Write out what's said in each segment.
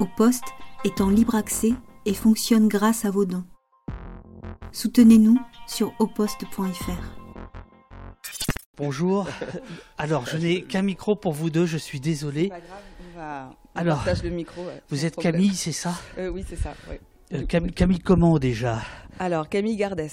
Au poste est en libre accès et fonctionne grâce à vos dons. Soutenez-nous sur oposte.fr. Bonjour. Alors, je n'ai qu'un micro pour vous deux, je suis désolé. Pas grave, on va on Alors, partage le micro. ouais, Vous êtes problème. Camille, c'est ça? Euh, Oui, c'est ça. ouais. Euh, Cam- Camille comment déjà? Alors, Camille Gardès.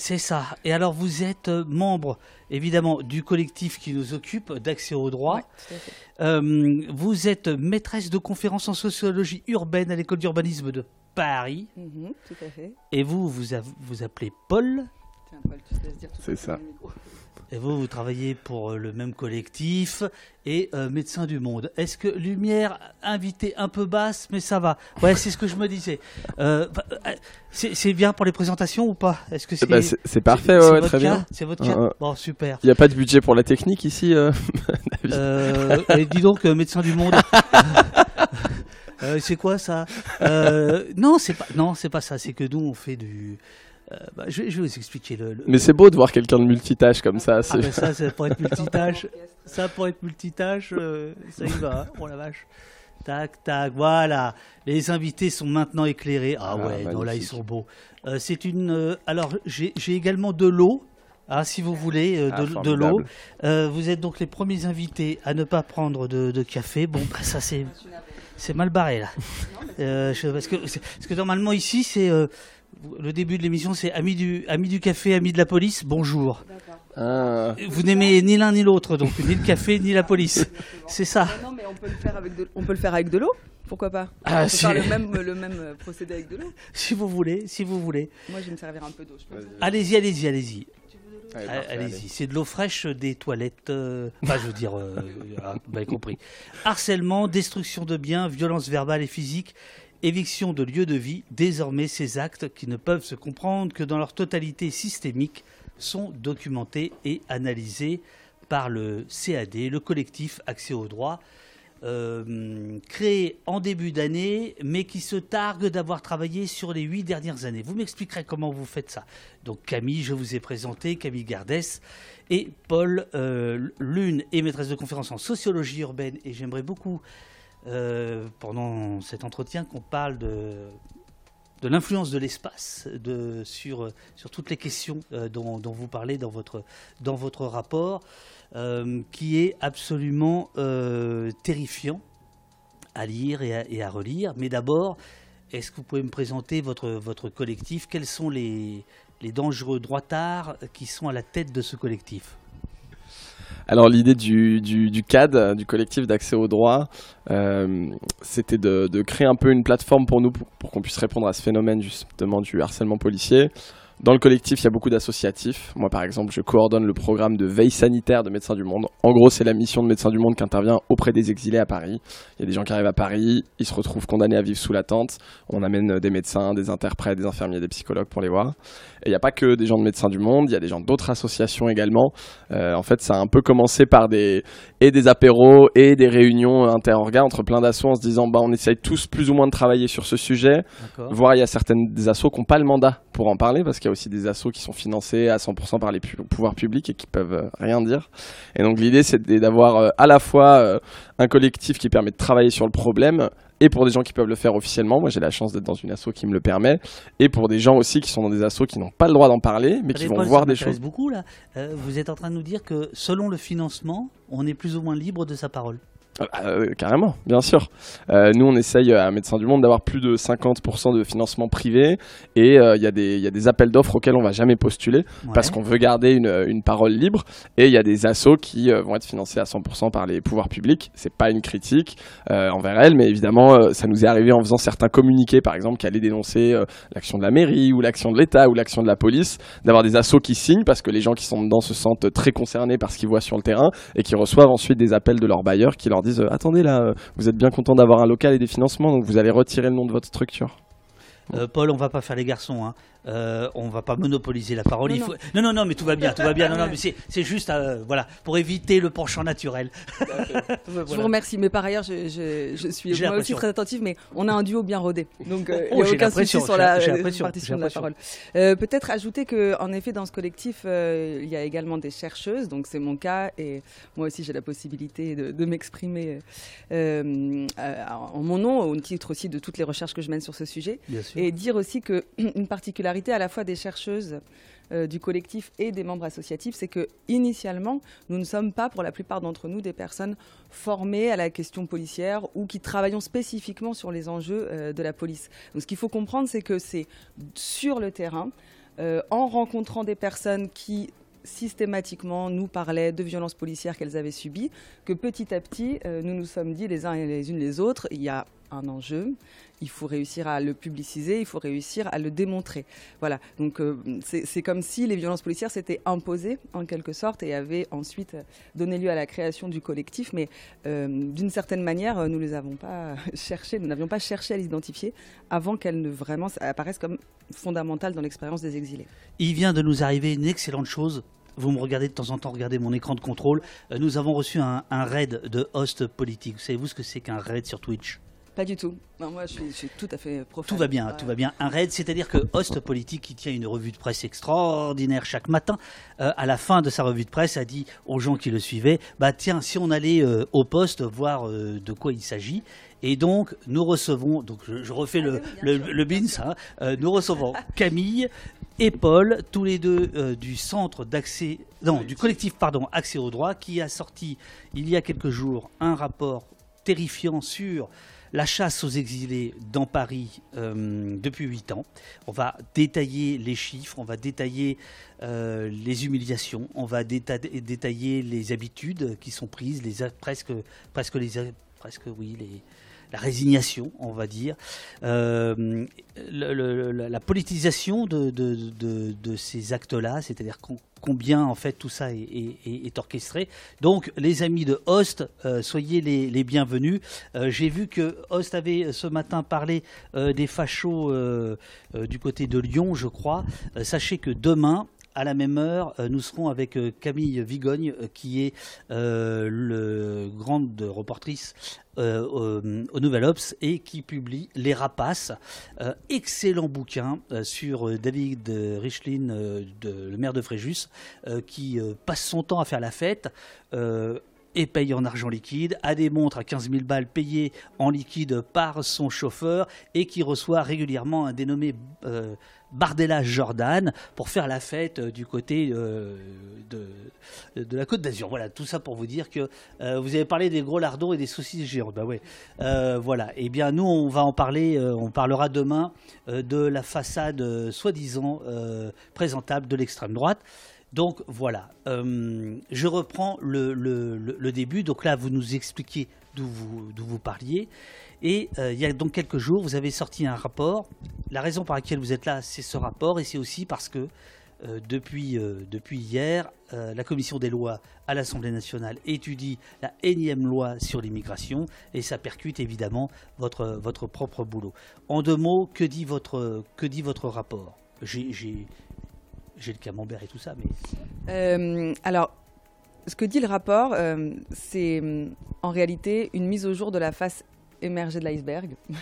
C'est ça. Et alors, vous êtes euh, membre, évidemment, du collectif qui nous occupe, d'accès au droit. Ouais, tout à fait. Euh, vous êtes maîtresse de conférences en sociologie urbaine à l'école d'urbanisme de Paris. Mhm, tout à fait. Et vous, vous vous appelez Paul. Tiens, Paul, tu te laisses dire tout C'est ça. Et vous, vous travaillez pour euh, le même collectif et euh, Médecins du Monde. Est-ce que lumière invitée un peu basse, mais ça va? Ouais, c'est ce que je me disais. Euh, euh, c'est bien pour les présentations ou pas? Est-ce que c'est Bah, c'est parfait, ouais, très bien. C'est votre cas? Bon, super. Il n'y a pas de budget pour la technique ici et dis donc, Médecins du Monde. C'est quoi ça? Non, c'est pas. Non, c'est pas ça. C'est que nous, on fait du. Euh, bah, je, vais- je vais vous expliquer le. le- Mais c'est beau de voir quelqu'un de multitâche comme ça. Ah, ben ça, ça pourrait être multitâche. Ça pour être multitâche, euh, ça y va, hein. oh la vache. Tac, tac, voilà. Les invités sont maintenant éclairés. Ah, Ah, ouais, non, là ils magnifique. sont beaux. Euh, c'est une. euh, alors j'ai également de l'eau. Ah, si vous voulez, euh, Ah, de, l'eau. Euh, vous êtes donc les premiers invités à ne pas prendre de, de café. Bon, bah, ça c'est c'est mal barré là. Euh, je- parce, que, parce que normalement ici c'est euh, le début de l'émission c'est amis du amis du café, amis de la police. Bonjour. Ah, Vous n'aimez ni l'un ni l'autre, donc ni le café ni la police. C'est ça. Non, mais on peut le faire avec de, on peut le faire avec de l'eau. Pourquoi pas? Ah, On peut si, faire le même, le même euh, procédé avec de l'eau. si vous voulez, si vous voulez. Moi, je vais me servir un peu d'eau. Allez-y, allez-y, allez-y. allez, Ah, Allez-y. C'est de l'eau fraîche des toilettes. euh, Enfin, je veux dire, euh, ah, vous avez compris. Harcèlement, destruction de biens, violence verbale et physique, éviction de lieu de vie. Désormais, ces actes qui ne peuvent se comprendre que dans leur totalité systémique sont documentés et analysés par le CAD, le collectif Accès au droit. euh, créé en début d'année, mais qui se targue d'avoir travaillé sur les huit dernières années. Vous m'expliquerez comment vous faites ça. Donc Camille, je vous ai présenté, Camille Gardès, et Paul, euh, l'une est maîtresse de conférence en sociologie urbaine, et j'aimerais beaucoup, euh, pendant cet entretien, qu'on parle de, de l'influence de l'espace de, sur, sur toutes les questions euh, dont, dont vous parlez dans votre, dans votre rapport, euh, qui est absolument terrifiant à lire et à, et à relire. Mais d'abord, est-ce que vous pouvez me présenter votre, votre collectif? Quels sont les, les dangereux droitards qui sont à la tête de ce collectif? Alors l'idée du, du, du CAD, du collectif d'accès au droit, euh, c'était de, de créer un peu une plateforme pour nous pour, pour qu'on puisse répondre à ce phénomène justement du harcèlement policier. Dans le collectif, il y a beaucoup d'associatifs. Moi, par exemple, je coordonne le programme de veille sanitaire de Médecins du Monde. En gros, c'est la mission de Médecins du Monde qui intervient auprès des exilés à Paris. Il y a des gens qui arrivent à Paris, ils se retrouvent condamnés à vivre sous la tente. On amène des médecins, des interprètes, des infirmiers, des psychologues pour les voir. Et il n'y a pas que des gens de Médecins du Monde, il y a des gens d'autres associations également. Euh, en fait, ça a un peu commencé par des et des apéros et des réunions interorgas entre plein d'assauts en se disant bah on essaye tous plus ou moins de travailler sur ce sujet. Voire il y a certaines des assos qui n'ont pas le mandat pour en parler parce qu'il y a aussi des assos qui sont financés à 100% par les pu- pouvoirs publics et qui peuvent euh, rien dire. Et donc l'idée c'est d'avoir euh, à la fois euh, un collectif qui permet de travailler sur le problème et pour des gens qui peuvent le faire officiellement. Moi j'ai la chance d'être dans une asso qui me le permet et pour des gens aussi qui sont dans des assos qui n'ont pas le droit d'en parler mais qui vont voir des choses. beaucoup là. Euh, vous êtes en train de nous dire que selon le financement, on est plus ou moins libre de sa parole. Euh, carrément, bien sûr. Euh, nous, on essaye euh, à Médecins du Monde d'avoir plus de 50% de financement privé et euh, il y, a des- il y a des appels d'offres auxquels on va jamais postuler Ouais. parce qu'on veut garder une, une parole libre et il y a des assos qui vont être financés à 100% par les pouvoirs publics. C'est pas une critique envers elles, mais évidemment, ça nous est arrivé en faisant certains communiqués, par exemple, qui allaient dénoncer l'action de la mairie ou l'action de l'État ou l'action de la police, d'avoir des assos qui signent parce que les gens qui sont dedans se sentent très concernés par ce qu'ils voient sur le terrain et qui reçoivent ensuite des appels de leurs bailleurs qui leur disent euh, attendez là, euh, vous êtes bien content d'avoir un local et des financements, donc vous allez retirer le nom de votre structure. Euh, Paul, on va pas faire les garçons. hein. Euh, on va pas monopoliser la parole. Non, il non. faut... non, non, non, mais tout va bien, tout va bien. Non, non, mais c'est juste, euh, voilà, pour éviter le penchant naturel. Je vous remercie, mais par ailleurs, je, je- je suis moi aussi très attentive, mais on a un duo bien rodé, donc euh, il Oh, n'y a aucun souci sur la euh, partition de la parole. Euh, Peut-être ajouter que, en effet, dans ce collectif, euh, il y a également des chercheuses, donc c'est mon cas, et moi aussi j'ai la possibilité de, de m'exprimer euh, euh, en mon nom, au titre aussi de toutes les recherches que je mène sur ce sujet. Et dire aussi que une particularité à la fois des chercheuses euh, du collectif et des membres associatifs, c'est que initialement, nous ne sommes pas, pour la plupart d'entre nous, des personnes formées à la question policière ou qui travaillons spécifiquement sur les enjeux euh, de la police. Donc, ce qu'il faut comprendre, c'est que c'est sur le terrain, euh, en rencontrant des personnes qui systématiquement nous parlaient de violences policières qu'elles avaient subies, que petit à petit, nous nous sommes dit les uns et les unes les autres, il y a un enjeu, il faut réussir à le publiciser, il faut réussir à le démontrer. Voilà, donc euh, c'est comme si les violences policières s'étaient imposées en quelque sorte et avaient ensuite donné lieu à la création du collectif, mais euh, d'une certaine manière, euh, nous les avons pas nous n'avions pas cherché à les identifier avant qu'elles ne vraiment apparaissent comme fondamentales dans l'expérience des exilés. Il vient de nous arriver une excellente chose. Vous me regardez de temps en temps, regardez mon écran de contrôle. Euh, Nous avons reçu un, un raid de host politique. Savez-vous ce que c'est qu'un raid sur Twitch? Pas du tout. Non, moi, je suis, je suis tout à fait profane. Tout va bien, Ouais. tout va bien. Un raid, c'est-à-dire que Host Politique, qui tient une revue de presse extraordinaire chaque matin, euh, à la fin de sa revue de presse, a dit aux gens qui le suivaient, bah tiens, si on allait euh, au poste voir euh, de quoi il s'agit. Et donc, nous recevons, donc je, je refais le, le, le bins, hein, euh, nous recevons Camille et Paul, tous les deux euh, du centre d'accès, non, du collectif, pardon, Accès au droit, qui a sorti il y a quelques jours un rapport terrifiant sur la chasse aux exilés dans Paris euh, depuis 8 ans. On va détailler les chiffres, on va détailler euh, les humiliations, on va déta- détailler les habitudes qui sont prises, les presque, presque les, presque oui, les, la résignation, on va dire, Euh, la, politisation de, ces actes-là, c'est-à-dire com- combien en fait tout ça est, est- est- est orchestré. Donc, les amis de Host, euh, soyez les, bienvenus. Euh, J'ai vu que Host avait ce matin parlé des fachos du côté de Lyon, je crois. Sachez que demain, à la même heure, euh, nous serons avec euh, Camille Vigogne, euh, qui est euh, le grande reportrice au, Nouvel Ops et qui publie Les Rapaces, excellent bouquin sur David Richlin, le maire de Fréjus, qui passe son temps à faire la fête. et paye en argent liquide, a des montres à 15 000 balles payées en liquide par son chauffeur et qui reçoit régulièrement un dénommé Bardella Jordan pour faire la fête euh, du côté euh, de, la Côte d'Azur. Voilà, tout ça pour vous dire que euh, vous avez parlé des gros lardons et des saucisses géantes. Bah ouais. Voilà. Eh bien, nous, on va en parler. on parlera demain de la façade soi-disant présentable de l'extrême droite. Donc voilà, je reprends le, début. Donc là, vous nous vous, d'où vous parliez. Et euh, il y a donc quelques jours, vous avez sorti un rapport. La raison par laquelle vous êtes là, c'est ce rapport. Et c'est aussi parce que euh, depuis, euh, depuis hier, la commission des lois à l'Assemblée nationale étudie la énième loi sur l'immigration. Et ça percute évidemment votre, votre propre boulot. En deux mots, que dit votre, que dit votre rapport? J'ai- le camembert et tout ça, mais alors, ce que dit le rapport, c'est euh, en réalité une mise au jour de la face émergée de l'iceberg.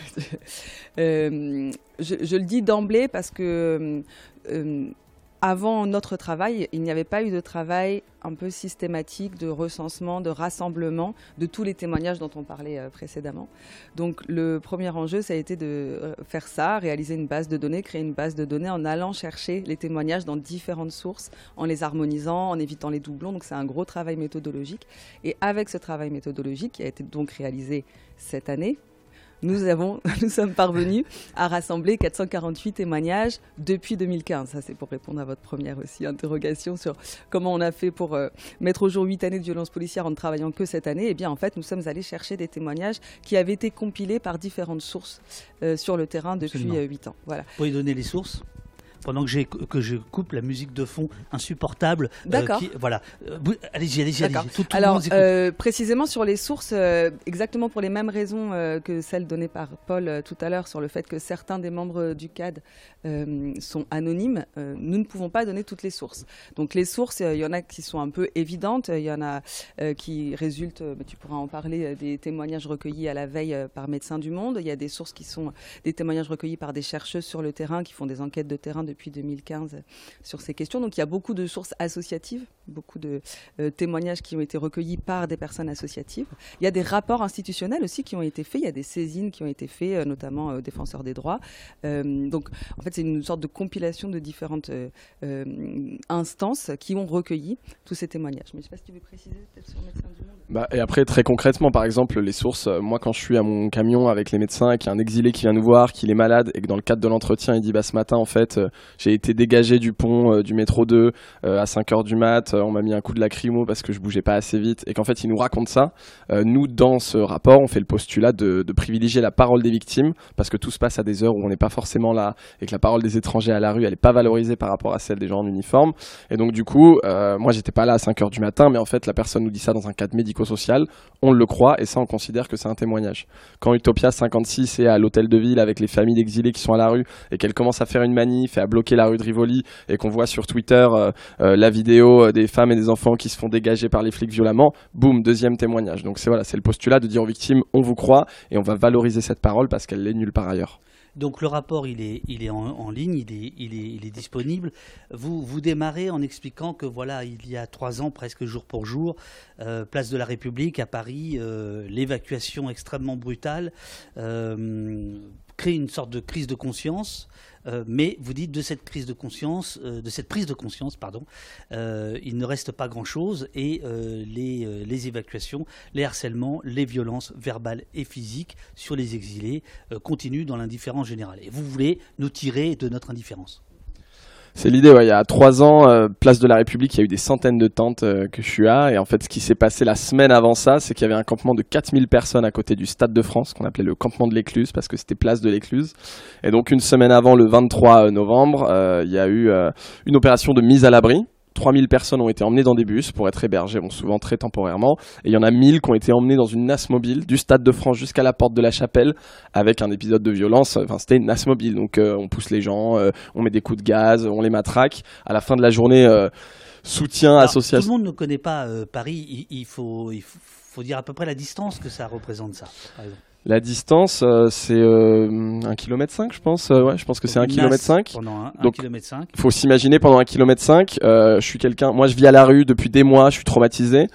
Euh, je, je le dis d'emblée parce que euh, avant notre travail, il n'y avait pas eu de travail un peu systématique de recensement, de rassemblement de tous les témoignages dont on parlait euh, précédemment. Donc le premier enjeu, ça a été de euh, faire ça, réaliser une base de données, créer une base de données en allant chercher les témoignages dans différentes sources, en les harmonisant, en évitant les doublons. Donc c'est un gros travail méthodologique. Et avec ce travail méthodologique qui a été donc réalisé cette année, nous, avons, nous sommes parvenus à rassembler 448 témoignages depuis 2015. Ça, c'est pour répondre à votre première aussi interrogation sur comment on a fait pour euh, mettre au jour 8 années de violence policière en ne travaillant que cette année. Eh bien, en fait, nous sommes allés chercher des témoignages qui avaient été compilés par différentes sources euh, sur le terrain depuis euh, 8 ans. Voilà. vous pouvez donner les sources pendant que, que je coupe la musique de fond insupportable. D'accord. voilà. allez-y, allez-y, allez-y. Alors, précisément sur les sources, exactement pour les mêmes raisons que celles données par Paul tout à l'heure sur le fait que certains des membres du CAD sont anonymes, nous ne pouvons pas donner toutes les sources. Donc les sources, il y en a qui sont un peu évidentes, il y en a qui résultent, tu pourras en parler, des témoignages recueillis à la veille par Médecins du Monde. Il y a des sources qui sont des témoignages recueillis par des chercheuses sur le terrain qui font des enquêtes de terrain depuis 2015 sur ces questions. Donc il y a beaucoup de sources associatives, beaucoup de euh, témoignages qui ont été recueillis par des personnes associatives. Il y a des rapports institutionnels aussi qui ont été faits, il y a des saisines qui ont été faites, euh, notamment aux défenseurs des droits. Euh, donc en fait c'est une sorte de compilation de différentes instances qui ont recueilli tous ces témoignages. Mais je ne sais pas si tu veux préciser peut-être sur Médecins du Monde. Bah, et après, très concrètement, par exemple, les sources, moi quand je suis à mon camion avec les médecins et qu'il y a un exilé qui vient nous voir, qu'il est malade et que dans le cadre de l'entretien, il dit bah ce matin en fait, euh, j'ai été dégagé du pont euh, du métro 2 euh, à 5h du mat, on m'a mis un coup de lacrymo parce que je bougeais pas assez vite et qu'en fait, il nous raconte ça. nous dans ce rapport, on fait le postulat de, privilégier la parole des victimes parce que tout se passe à des heures où on n'est pas forcément là et que la parole des étrangers à la rue, elle est pas valorisée par rapport à celle des gens en uniforme. Et donc du coup, moi j'étais pas là à 5h du matin, mais en fait la personne nous dit ça dans un cadre médico-social, on le croit et ça on considère que c'est un témoignage. Quand Utopia 56 est à l'hôtel de ville avec les familles d'exilés qui sont à la rue et qu'elle commence à faire une manif et à bloquer la rue de Rivoli et qu'on voit sur Twitter euh, euh, la vidéo euh, des femmes et des enfants qui se font dégager par les flics violemment, boum, deuxième témoignage. Donc c'est voilà, c'est le postulat de dire aux victimes on vous croit et on va valoriser cette parole parce qu'elle l'est nulle part ailleurs. Donc le rapport, il est, il est en, ligne, il est, il, est, il est, disponible. Vous, vous démarrez en expliquant que voilà, il y a trois ans, presque jour pour jour, place de la République à Paris, l'évacuation extrêmement brutale crée une sorte de crise de conscience. Euh, mais vous dites de cette crise de conscience, euh, de cette prise de conscience, pardon, euh, il ne reste pas grand-chose et les, les, évacuations, les harcèlements, les violences verbales et physiques sur les exilés continuent dans l'indifférence générale. Et vous voulez nous tirer de notre indifférence. C'est l'idée, ouais. Il y a trois ans, euh, place de la République, il y a eu des centaines de tentes euh, que je suis à. Et en fait, ce qui s'est passé la semaine avant ça, c'est qu'il y avait un campement de 4000 personnes à côté du Stade de France, qu'on appelait le campement de l'Écluse, parce que c'était place de l'Écluse. Et donc, une semaine avant, le 23 novembre, euh, il y a eu une opération de mise à l'abri 3000 personnes ont été emmenées dans des bus pour être hébergées, bon, souvent très temporairement. Et il y en a 1000 qui ont été emmenées dans une NAS mobile du Stade de France jusqu'à la porte de la chapelle avec un épisode de violence. Enfin, c'était une NAS mobile. Donc, euh, on pousse les gens, euh, on met des coups de gaz, on les matraque. À la fin de la journée, euh, soutien, association. Tout le monde ne connaît pas Paris. Il, faut, il faut dire à peu près la distance que ça représente, ça, par exemple. La distance, euh, c'est euh, un kilomètre 5, je pense. Euh, ouais, je pense que c'est un kilomètre 5. Pendant un, Donc, kilomètre 5. Faut s'imaginer pendant un kilomètre 5. je suis quelqu'un. Moi, je vis à la rue depuis des mois. Je suis traumatisé.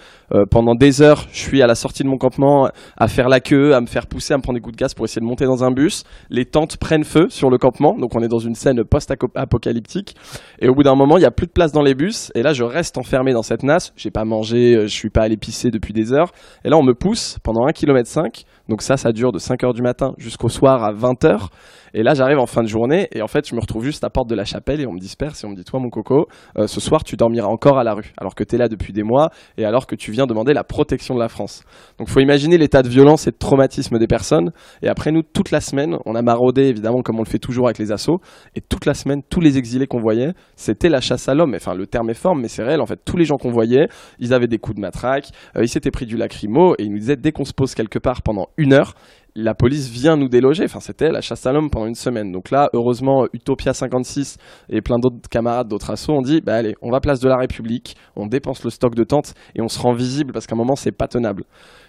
Pendant des heures, je suis à la sortie de mon campement à faire la queue, à me faire pousser, à me prendre des coups de gaz pour essayer de monter dans un bus. Les tentes prennent feu sur le campement. Donc, on est dans une scène post-apocalyptique. Et au bout d'un moment, il y a plus de place dans les bus. Et là, je reste enfermé dans cette nasse. J'ai pas mangé. Je suis pas allé pisser depuis des heures. Et là, on me pousse pendant un kilomètre 5 donc ça, ça dure de 5h du matin jusqu'au soir à 20h. Et là, j'arrive en fin de journée et en fait, je me retrouve juste à porte de la chapelle et on me disperse et on me dit, toi, mon coco, euh, ce soir, tu dormiras encore à la rue, alors que tu es là depuis des mois et alors que tu viens demander la protection de la France. Donc, faut imaginer l'état de violence et de traumatisme des personnes. Et après, nous, toute la semaine, on a maraudé, évidemment, comme on le fait toujours avec les assauts. Et toute la semaine, tous les exilés qu'on voyait, c'était la chasse à l'homme. Enfin, le terme est fort, mais c'est réel. En fait, tous les gens qu'on voyait, ils avaient des coups de matraque, euh, ils s'étaient pris du lacrymo et ils nous disaient, dès qu'on se pose quelque part pendant une heure, la police vient nous déloger. Enfin, c'était la chasse à l'homme pendant une semaine. Donc là, heureusement, Utopia 56 et plein d'autres camarades d'autres assos ont dit, bah allez, on va place de la République, on dépense le stock de tentes et on se rend visible parce qu'à un moment, c'est pas tenable.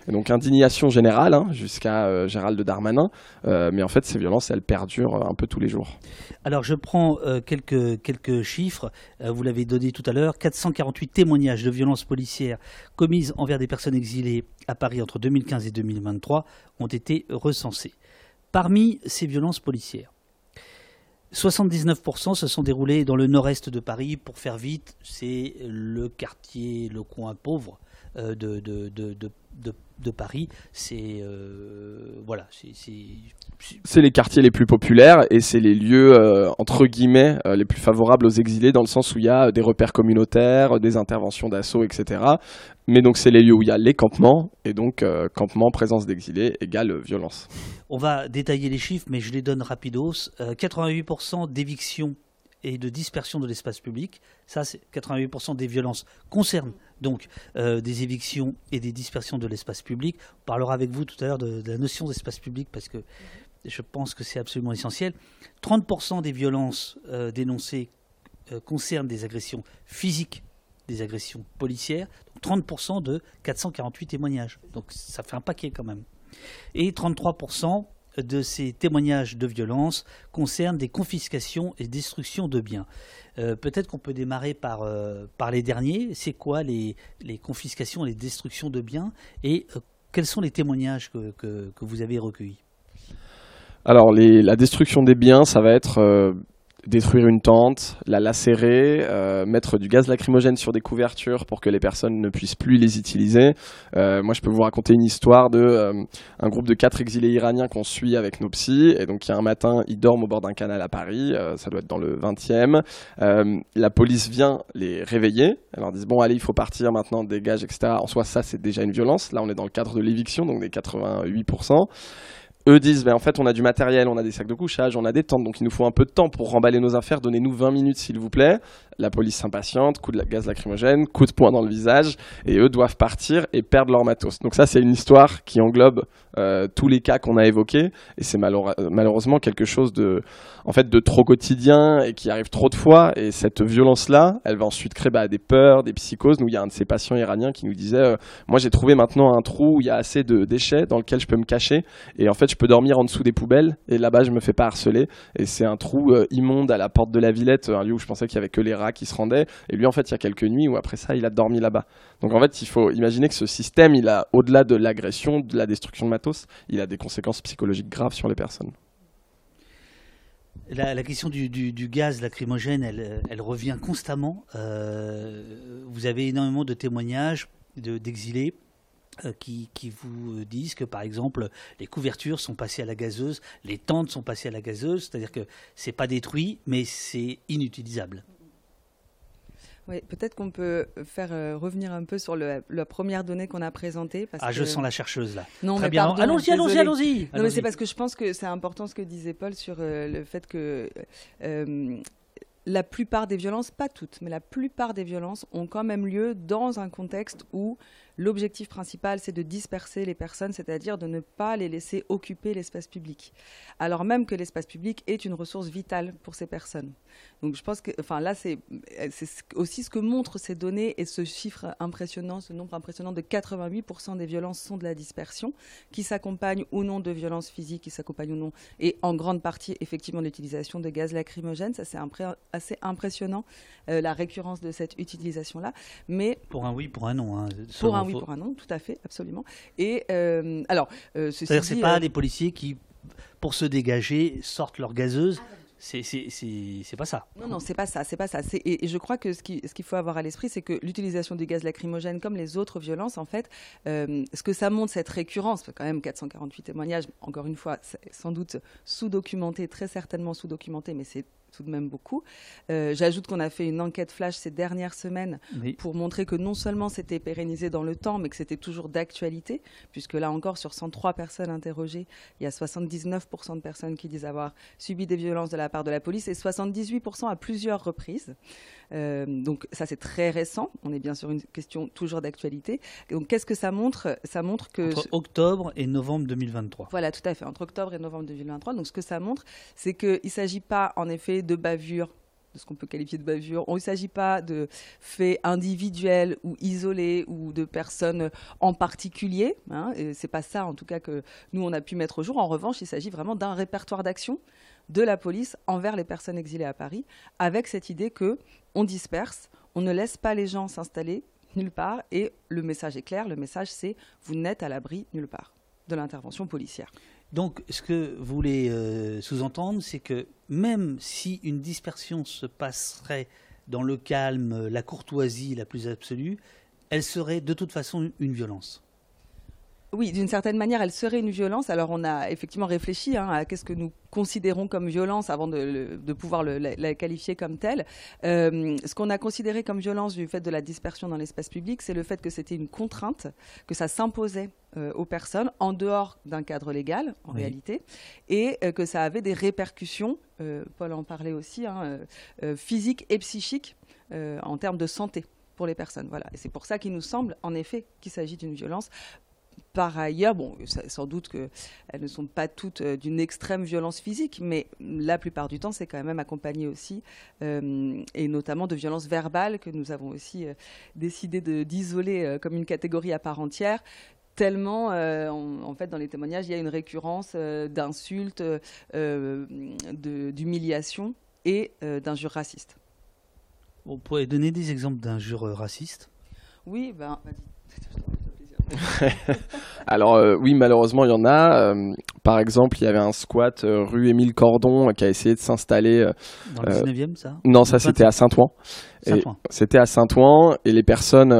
Et donc indignation générale hein, jusqu'à euh, Gérald Darmanin, euh, mais en fait ces violences elles perdurent euh, un peu tous les jours. Alors je prends quelques, quelques chiffres, vous l'avez donné tout à l'heure, 448 témoignages de violences policières commises envers des personnes exilées à Paris entre 2015 et 2023 ont été recensés. Parmi ces violences policières, 79% se sont déroulés dans le nord-est de Paris. Pour faire vite, c'est le quartier, le coin pauvre de, de, de, de Paris, c'est euh, voilà, c'est les quartiers les plus populaires et c'est les lieux euh, entre guillemets euh, les plus favorables aux exilés dans le sens où il y a des repères communautaires, des interventions d'assaut, etc. Mais donc c'est les lieux où il y a les campements et donc campement, présence d'exilés égale violence. On va détailler les chiffres, mais je les donne rapidos. 88% d'évictions et de dispersion de l'espace public. Ça, c'est 88% des violences concernent donc euh, des évictions et des dispersions de l'espace public. On parlera avec vous tout à l'heure de, la notion d'espace public parce que je pense que c'est absolument essentiel. 30% des violences euh, dénoncées euh, concernent des agressions physiques, des agressions policières. Donc 30% de 448 témoignages. Donc ça fait un paquet quand même. Et 33% de ces témoignages de violence concernent des confiscations et destructions de biens. Euh, peut-être qu'on peut démarrer par, euh, par les derniers. C'est quoi les, confiscations et les destructions de biens et euh, quels sont les témoignages que, vous avez recueillis? Alors la destruction des biens, ça va être détruire une tente, la lacérer, euh, mettre du gaz lacrymogène sur des couvertures pour que les personnes ne puissent plus les utiliser. Euh, moi, je peux vous raconter une histoire de euh, un groupe de quatre exilés iraniens qu'on suit avec nos psys. Et donc, il y a un matin, ils dorment au bord d'un canal à Paris. ça doit être dans le 20e. la police vient les réveiller. Elle leur dit bon, allez, il faut partir maintenant, dégage, etc. En soi, ça, c'est déjà une violence. Là, on est dans le cadre de l'éviction, donc des 88%. Eux disent, ben, en fait, on a du matériel, on a des sacs de couchage, on a des tentes, donc il nous faut un peu de temps pour remballer nos affaires. Donnez-nous 20 minutes, s'il vous plaît. La police s'impatiente, coup de gaz lacrymogène, coup de poing dans le visage, et eux doivent partir et perdre leur matos. Donc ça, c'est une histoire qui englobe euh, tous les cas qu'on a évoqués, et c'est malheureusement quelque chose de, en fait, de trop quotidien et qui arrive trop de fois. Et cette violence-là, elle va ensuite créer bah, des peurs, des psychoses. Nous, il y a un de ces patients iraniens qui nous disait, euh, moi, j'ai trouvé maintenant un trou où il y a assez de déchets dans lequel je peux me cacher, et en fait, je peux dormir en dessous des poubelles, et là-bas, je me fais pas harceler. Et c'est un trou euh, immonde à la porte de la Villette, un lieu où je pensais qu'il y avait que les rats qui se rendaient. Et lui, en fait, il y a quelques nuits où après ça, il a dormi là-bas. Donc en fait, il faut imaginer que ce système, il a, au-delà de l'agression, de la destruction de il a des conséquences psychologiques graves sur les personnes. La, question du, gaz lacrymogène, elle, revient constamment. Euh, vous avez énormément de témoignages d'exilés euh, qui, vous euh, disent que par exemple les couvertures sont passées à la gazeuse, les tentes sont passées à la gazeuse, c'est-à-dire que c'est pas détruit, mais c'est inutilisable. Oui, peut-être qu'on peut faire euh, revenir un peu sur la première donnée qu'on a présée. ah, je sens la chercheuse là. Non, Très bien. Allons-y, allons-y, allons-y. Non, mais c'est parce que je pense que c'est important ce que disait Paul sur le fait que la plupart des violences, pas toutes, mais la plupart des violences ont quand même lieu dans un contexte où L'objectif principal, c'est de disperser les personnes, c'est-à-dire de ne pas les laisser occuper l'espace public, alors même que l'espace public est une ressource vitale pour ces personnes. Donc je pense que, enfin là, c'est aussi ce que montrent ces données et ce chiffre impressionnant, ce nombre impressionnant de 88% des violences sont de la dispersion, qui s'accompagnent ou non de violences physiques, qui s'accompagnent ou non, et en grande partie effectivement l'utilisation de gaz lacrymogène. Ça c'est assez impressionnant, euh, la récurrence de cette utilisation-là. Mais pour un oui, pour un non. Hein, pour un oui pour un non, tout à fait, absolument. Et euh, alors, euh, c'est-à-dire c'est pas euh, les policiers qui, pour se dégager, sortent leur gazeuse. C'est pas ça. Non, non, c'est pas ça, c'est pas ça. Et, et, je crois que ce qu'il ce qu'il faut avoir à l'esprit, c'est que l'utilisation du gaz lacrymogène, comme les autres violences, en fait, ce que ça montre, cette récurrence, quand même 448 témoignages, encore une fois, sans doute sous-documenté, très certainement sous-documenté, mais c'est tout de même beaucoup. Euh, j'ajoute qu'on a fait une enquête flash ces dernières semaines pour montrer que non seulement c'était pérennisé dans le temps, mais que c'était toujours d'actualité, puisque là encore, sur 103 personnes interrogées, il y a 79% de personnes qui disent avoir subi des violences de la part de la police et 78% à plusieurs reprises. Euh, donc ça c'est très récent. On est bien sur une question toujours d'actualité. Donc qu'est-ce que ça montre? Ça montre que entre octobre et novembre 2023. Voilà, tout à fait. Entre octobre et novembre 2023. Donc ce que ça montre, c'est qu'il ne s'agit pas en effet de bavure de ce qu'on peut qualifier de bavure. Il ne s'agit pas de faits individuels ou isolés ou de personnes en particulier. Hein, Ce n'est pas ça, en tout cas, que nous, on a pu mettre au jour. En revanche, il s'agit vraiment d'un répertoire d'action de la police envers les personnes exilées à Paris, avec cette idée que on disperse, on ne laisse pas les gens s'installer nulle part, et le message est clair, le message c'est vous n'êtes à l'abri nulle part de l'intervention policière. Donc, ce que vous voulez euh, sous-entendre, c'est que même si une dispersion se passerait dans le calme, la courtoisie la plus absolue, elle serait de toute façon une violence. Oui, d'une certaine manière, elle serait une violence. Alors, on a effectivement réfléchi hein, à qu'est-ce que nous considérons comme violence avant de, pouvoir la, qualifier comme telle. Euh, ce qu'on a considéré comme violence du fait de la dispersion dans l'espace public, c'est le fait que c'était une contrainte, que ça s'imposait euh, aux personnes en dehors d'un cadre légal, en réalité, et euh, que ça avait des répercussions, Paul en parlait aussi, hein, physiques et psychiques en termes de santé pour les personnes. Voilà. Et c'est pour ça qu'il nous semble, en effet, qu'il s'agit d'une violence par ailleurs, bon, sans doute qu'elles ne sont pas toutes euh, d'une extrême violence physique, mais la plupart du temps, c'est quand même accompagné aussi, euh, et notamment de violences verbales que nous avons aussi euh, décidé d'isoler comme une catégorie à part entière. Tellement, en fait, dans les témoignages, il y a une récurrence d'insultes, d'humiliations et d'injures racistes. On pourrait donner des exemples d'injures racistes? Oui, ben, vas-y. Alors euh, oui, malheureusement, il y en a. Euh, par exemple, il y avait un squat euh, rue Émile Cordon qui a essayé de s'installer. Dans le 19e, ça? Non, ça c'était à Saint-Ouen. C'était à Saint-Ouen et les personnes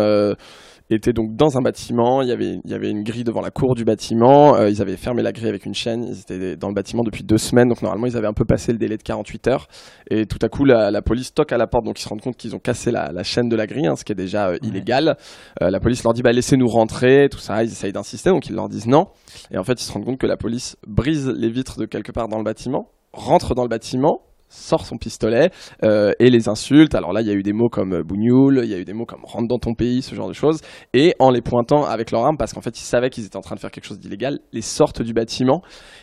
étaient donc dans un bâtiment. Il y avait, il y avait une grille devant la cour du bâtiment. Euh, ils avaient fermé la grille avec une chaîne. Ils étaient dans le bâtiment depuis deux semaines. Donc normalement, ils avaient un peu passé le délai de 48 heures. Et tout à coup, la, police toque à la porte. Donc ils se rendent compte qu'ils ont cassé la, chaîne de la grille, hein, ce qui est déjà euh, illégal. Euh, la police leur dit bah, laissez-nous rentrer, tout ça. Ils essayent d'insister. Donc ils leur disent non. Et en fait, ils se rendent compte que la police brise les vitres de quelque part dans le bâtiment, rentre dans le bâtiment sort son pistolet euh, et les insulte. Alors là, il y a eu des mots comme bougnoul, il y a eu des mots comme rentre dans ton pays, ce genre de choses. Et en les pointant avec leur arme, parce qu'en fait, ils savaient qu'ils étaient en train de faire quelque chose d'illégal, les sortent du bâtiment.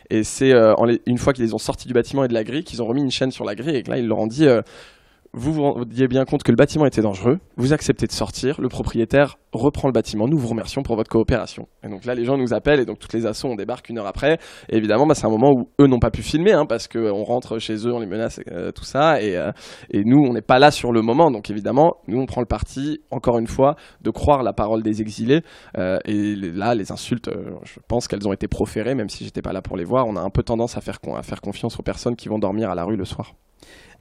Et c'est euh, une fois qu'ils les ont sortis du bâtiment et de la grille qu'ils ont remis une chaîne sur la grille et que là, ils leur ont dit euh, vous vous rendiez bien compte que le bâtiment était dangereux, vous acceptez de sortir, le propriétaire reprend le bâtiment, nous vous remercions pour votre coopération. Et donc là, les gens nous appellent et donc toutes les assauts, on débarque une heure après. Et évidemment, bah, c'est un moment où eux n'ont pas pu filmer hein, parce qu'on rentre chez eux, on les menace, euh, tout ça. Et, euh, et nous, on n'est pas là sur le moment. Donc évidemment, nous, on prend le parti, encore une fois, de croire la parole des exilés. Euh, et là, les insultes, je pense qu'elles ont été proférées, même si j'étais pas là pour les voir. On a un peu tendance à faire confiance aux personnes qui vont dormir à la rue le soir.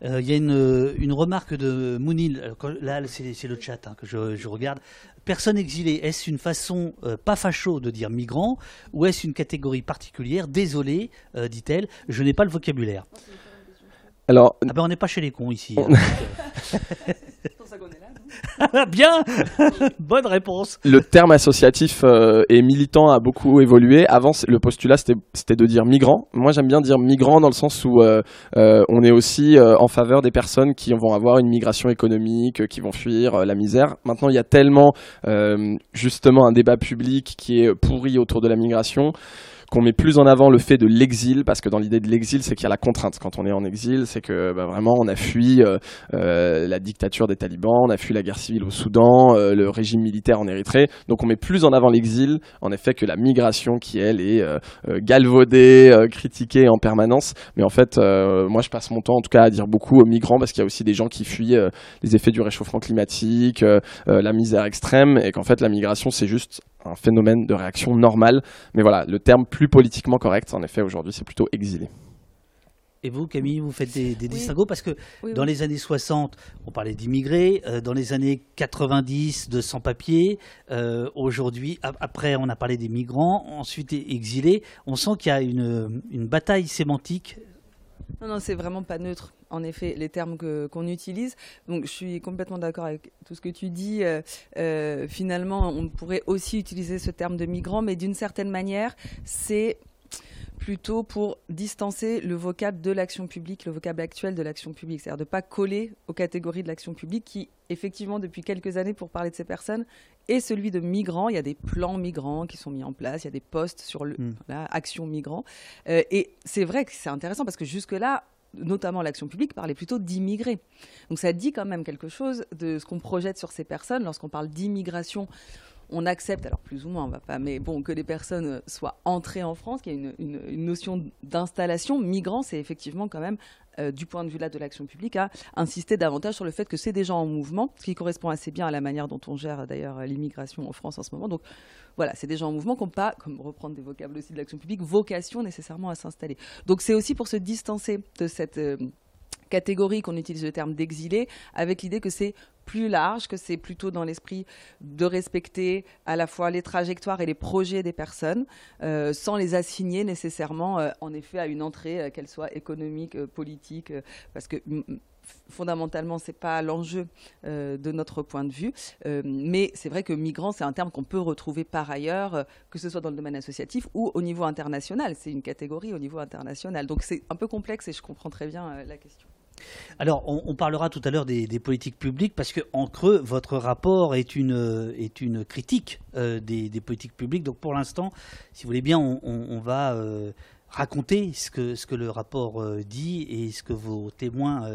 Euh, il y a une, une, remarque de Mounil, là c'est le chat hein, que je, je, regarde. Personne exilée, est-ce une façon euh, pas facho de dire migrant ou est-ce une catégorie particulière? Désolé, euh, dit-elle, je n'ai pas le vocabulaire. Alors, ah ben on n'est pas chez les cons ici. Hein, Bien Bonne réponse. Le terme associatif euh, et militant a beaucoup évolué. Avant, le postulat, c'était de dire migrant. Moi, j'aime bien dire migrant dans le sens où euh, euh, on est aussi en faveur des personnes qui vont avoir une migration économique, qui vont fuir la misère. Maintenant, il y a tellement, justement, un débat public qui est pourri autour de la migration qu'on met plus en avant le fait de l'exil, parce que dans l'idée de l'exil, c'est qu'il y a la contrainte. Quand on est en exil, c'est que bah, vraiment on a fui euh, euh, la dictature des talibans, on a fui la guerre civile au Soudan, euh, le régime militaire en Érythrée. Donc on met plus en avant l'exil, en effet, que la migration qui, elle, est galvaudée, critiquée en permanence. Mais en fait, moi, je passe mon temps, en tout cas, à dire beaucoup aux migrants, parce qu'il y a aussi des gens qui fuient les effets du réchauffement climatique, la misère extrême, et qu'en fait, la migration, c'est juste un phénomène de réaction normale. Mais voilà, le terme plus politiquement correct, en effet, aujourd'hui, c'est plutôt exilé. Et vous, Camille, vous faites des, distinguos parce que dans les années 60, on parlait d'immigrés, euh, dans les années 90, de sans-papiers, euh, aujourd'hui, après, on a parlé des migrants, ensuite exilés. On sent qu'il y a une, une bataille sémantique non, non, c'est vraiment pas neutre. En effet, les termes qu'on utilise. Donc, je suis complètement d'accord avec tout ce que tu dis. Euh, euh, finalement, on pourrait aussi utiliser ce terme de migrant, mais d'une certaine manière, c'est plutôt pour distancer le vocable de l'action publique, le vocable actuel de l'action publique, c'est-à-dire de ne pas coller aux catégories de l'action publique qui, effectivement, depuis quelques années, pour parler de ces personnes, est celui de migrants. Il y a des plans migrants qui sont mis en place, il y a des postes sur le, hmm. action migrants. Euh, et c'est vrai que c'est intéressant parce que jusque-là, notamment l'action publique, parlait plutôt d'immigrés. Donc ça dit quand même quelque chose de ce qu'on projette sur ces personnes lorsqu'on parle d'immigration on accepte, alors plus ou moins, on va pas, mais bon, que les personnes soient entrées en France, qu'il y ait une, notion d'installation. Migrant, c'est effectivement quand même, euh, du point de vue là de l'action publique, à insister davantage sur le fait que c'est des gens en mouvement, ce qui correspond assez bien à la manière dont on gère d'ailleurs l'immigration en France en ce moment. Donc voilà, c'est des gens en mouvement qui n'ont pas, comme reprendre des vocables aussi de l'action publique, vocation nécessairement à s'installer. Donc c'est aussi pour se distancer de cette euh, catégorie qu'on utilise le terme d'exilé, avec l'idée que c'est plus large, que c'est plutôt dans l'esprit de respecter à la fois les trajectoires et les projets des personnes, euh, sans les assigner nécessairement, euh, en effet, à une entrée, qu'elle soit économique, politique, parce que fondamentalement, ce n'est pas l'enjeu de notre point de vue. mais c'est vrai que migrant, c'est un terme qu'on peut retrouver par ailleurs, que ce soit dans le domaine associatif ou au niveau international. C'est une catégorie au niveau international. Donc c'est un peu complexe et je comprends très bien la question. Alors, on, parlera tout à l'heure des, politiques publiques parce que en creux, votre rapport est une, est une critique euh, des, politiques publiques. Donc, pour l'instant, si vous voulez bien, on, va euh, raconter ce que, ce que le rapport euh, dit et ce que vos témoins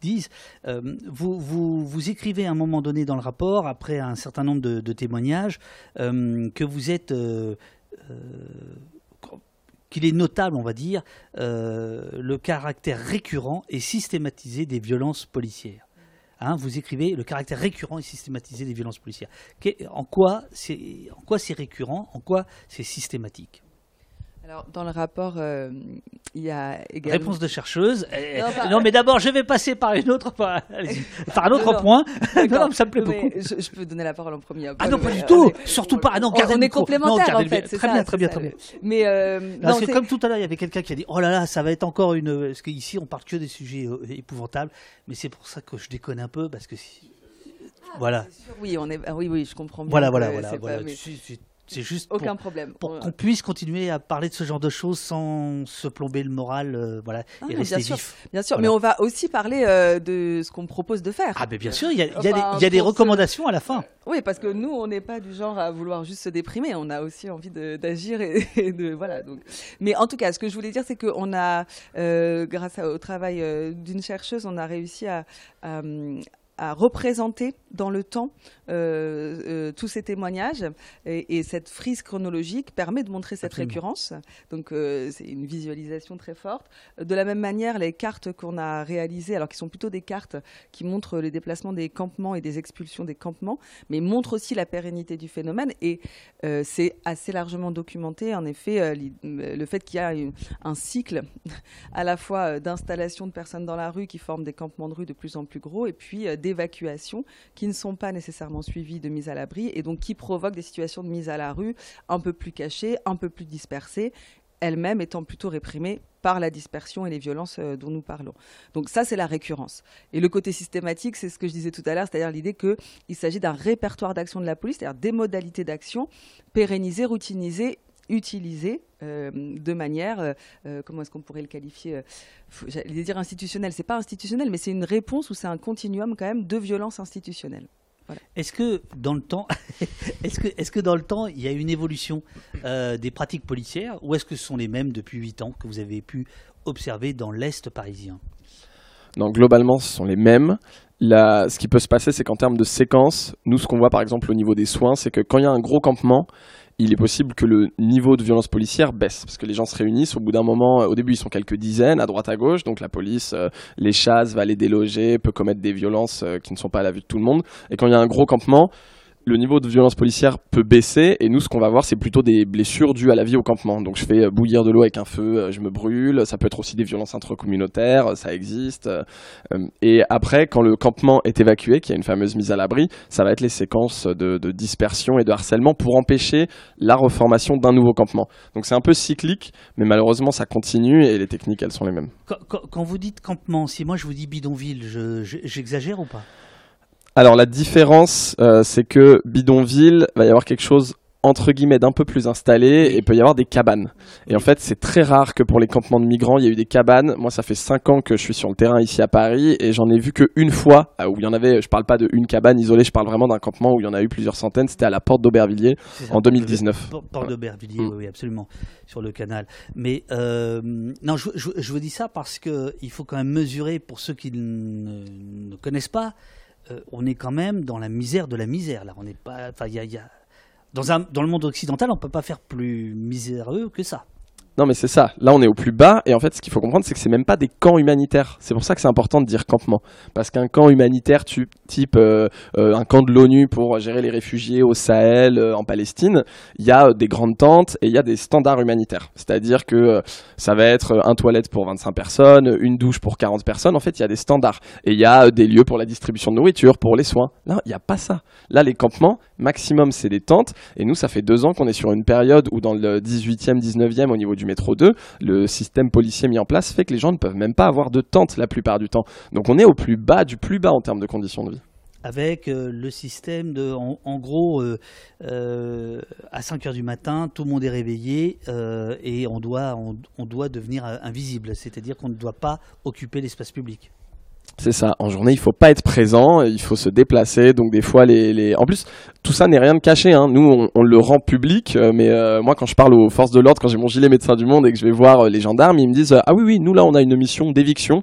disent. Vous, écrivez à un moment donné dans le rapport, après un certain nombre de témoignages, que vous êtes qu'il est notable, on va dire, euh, le caractère récurrent et systématisé des violences policières. Hein, vous écrivez le caractère récurrent et systématisé des violences policières. En quoi c'est récurrent En quoi c'est systématique? Alors, dans le rapport, euh, il y a également... Réponse de chercheuse. Eh, non, mais d'abord, je vais passer par une autre, par, un autre point. non, ça me plaît beaucoup. Je, peux donner la parole en premier. Ah non, pas du tout. Surtout pas. Ah non, on, est complémentaires, en fait. Très bien, très bien, très bien. Mais euh, c'est comme tout à l'heure, il y avait quelqu'un qui a dit Oh là là, ça va être encore une. Parce qu'ici, on parle que des sujets euh, épouvantables. Mais c'est pour ça que je déconne un peu, parce que si. Voilà. Oui, on est. Ah oui, oui, je comprends bien. Voilà, voilà, voilà. C'est juste Aucun problème. pour qu'on puisse continuer à parler de ce genre de choses sans se plomber le moral euh, voilà, ah, et rester bien vif. Sûr, bien sûr, mais on va aussi parler euh, de ce qu'on propose de faire. Ah, mais bien sûr, il y a, y a, des, y a des, recommandations à la fin. Oui, parce que nous, on n'est pas du genre à vouloir juste se déprimer. On a aussi envie d'agir et, de voilà. Donc. Mais en tout cas, ce que je voulais dire, c'est qu'on a, euh, grâce au travail d'une chercheuse, on a réussi à, à représenter dans le temps euh, euh, tous ces témoignages et, cette frise chronologique permet de montrer cette récurrence. Donc euh, c'est une visualisation très forte. De la même manière, les cartes qu'on a réalisées, alors qui sont plutôt des cartes qui montrent les déplacements des campements et des expulsions des campements, mais montrent aussi la pérennité du phénomène et c'est assez largement documenté. En effet, le fait qu'il y a un cycle à la fois d'installation de personnes dans la rue qui forment des campements de rue de plus en plus gros et puis d'évacuation qui ne sont pas nécessairement suivies de mise à l'abri et donc qui provoquent des situations de mise à la rue un peu plus cachées, un peu plus dispersées elles-mêmes étant plutôt réprimées par la dispersion et les violences euh, dont nous parlons. Donc ça, c'est la récurrence. Et le côté systématique, c'est ce que je disais tout à l'heure, c'est-à-dire l'idée qu'il s'agit d'un répertoire d'action de la police, c'est-à-dire des modalités d'action pérennisées, routinisées utilisées euh, de manière, euh, comment est-ce qu'on pourrait le qualifier J'allais dire institutionnel, c'est pas institutionnel, mais c'est une réponse ou c'est un continuum quand même de violence institutionnelle. Est-ce que dans le temps, est-ce que, est que dans le temps, il y a une évolution des pratiques policières, ou est-ce que ce sont les mêmes depuis 8 ans que vous avez pu observer dans l'est parisien? Non, globalement, ce sont les mêmes. Ce qui peut se passer, c'est qu'en termes de séquence, nous, ce qu'on voit par exemple au niveau des soins, c'est que quand il y a un gros campement, il est possible que le niveau de violence policière baisse parce que les gens se réunissent au bout d'un moment euh, au début ils sont quelques dizaines à droite à gauche donc la police euh, les chasse va les déloger peut commettre des violences euh, qui ne sont pas à la vue de tout le monde et quand il y a un gros campement le niveau de violence policière peut baisser et nous ce qu'on va voir c'est plutôt des blessures dues à la vie au campement. Donc je fais euh, bouillir de l'eau avec un feu, euh, je me brûle, ça peut être aussi des violences intracommunautaires, ça existe. Euh, et après quand le campement est évacué, qu'il y a une fameuse mise à l'abri, ça va être les séquences de, dispersion et de harcèlement pour empêcher la reformation d'un nouveau campement. Donc c'est un peu cyclique, mais malheureusement ça continue et les techniques elles sont les mêmes. Quand, vous dites campement, si moi je vous dis bidonville, j'exagère ou pas? Alors la différence, euh, c'est que bidonville va y avoir quelque chose entre guillemets d'un peu plus installé et peut y avoir des cabanes. Et en fait, c'est très rare que pour les campements de migrants, il y ait eu des cabanes. Moi, ça fait cinq ans que je suis sur le terrain ici à Paris et j'en ai vu qu'une fois euh, où il y en avait. Je parle pas de une cabane isolée, je parle vraiment d'un campement où il y en a eu plusieurs centaines. C'était à la porte d'Aubervilliers en 2019. Porte d'Aubervilliers, mm. oui, absolument, sur le canal. Mais euh, non, je, je, vous dis ça parce que il faut quand même mesurer pour ceux qui ne connaissent pas. Euh, on est quand même dans la misère de la misère. Là, on n'est pas. Enfin, il y a, dans, dans le monde occidental, on peut pas faire plus miséreux que ça. Non, mais c'est ça. Là, on est au plus bas. Et en fait, ce qu'il faut comprendre, c'est que c'est même pas des camps humanitaires. C'est pour ça que c'est important de dire campement. Parce qu'un camp humanitaire, type euh, euh, un camp de l'ONU pour gérer les réfugiés au Sahel, euh, en Palestine, il y a des grandes tentes et il y a des standards humanitaires. C'est-à-dire que ça va être un toilette pour 25 personnes, une douche pour 40 personnes. En fait, il y a des standards. Et il y a des lieux pour la distribution de nourriture, pour les soins. Là, il n'y a pas ça. Là, les campements, maximum, c'est des tentes. Et nous, ça fait deux ans qu'on est sur une période où dans le 18e, 19e, au niveau du métro 2, le système policier mis en place fait que les gens ne peuvent même pas avoir de tente la plupart du temps. Donc on est au plus bas du plus bas en termes de conditions de vie avec euh, le système de, en, gros, euh, euh, à 5 heures du matin, tout le monde est réveillé et on doit, on doit devenir invisible, c'est-à-dire qu'on ne doit pas occuper l'espace public. C'est ça. En journée, il faut pas être présent, il faut se déplacer. Donc des fois, les, les... en plus, tout ça n'est rien de caché. Hein. Nous, on, le rend public. Euh, mais euh, moi, quand je parle aux forces de l'ordre, quand j'ai mon gilet médecin du monde et que je vais voir euh, les gendarmes, ils me disent ah oui oui, nous là, on a une mission d'éviction.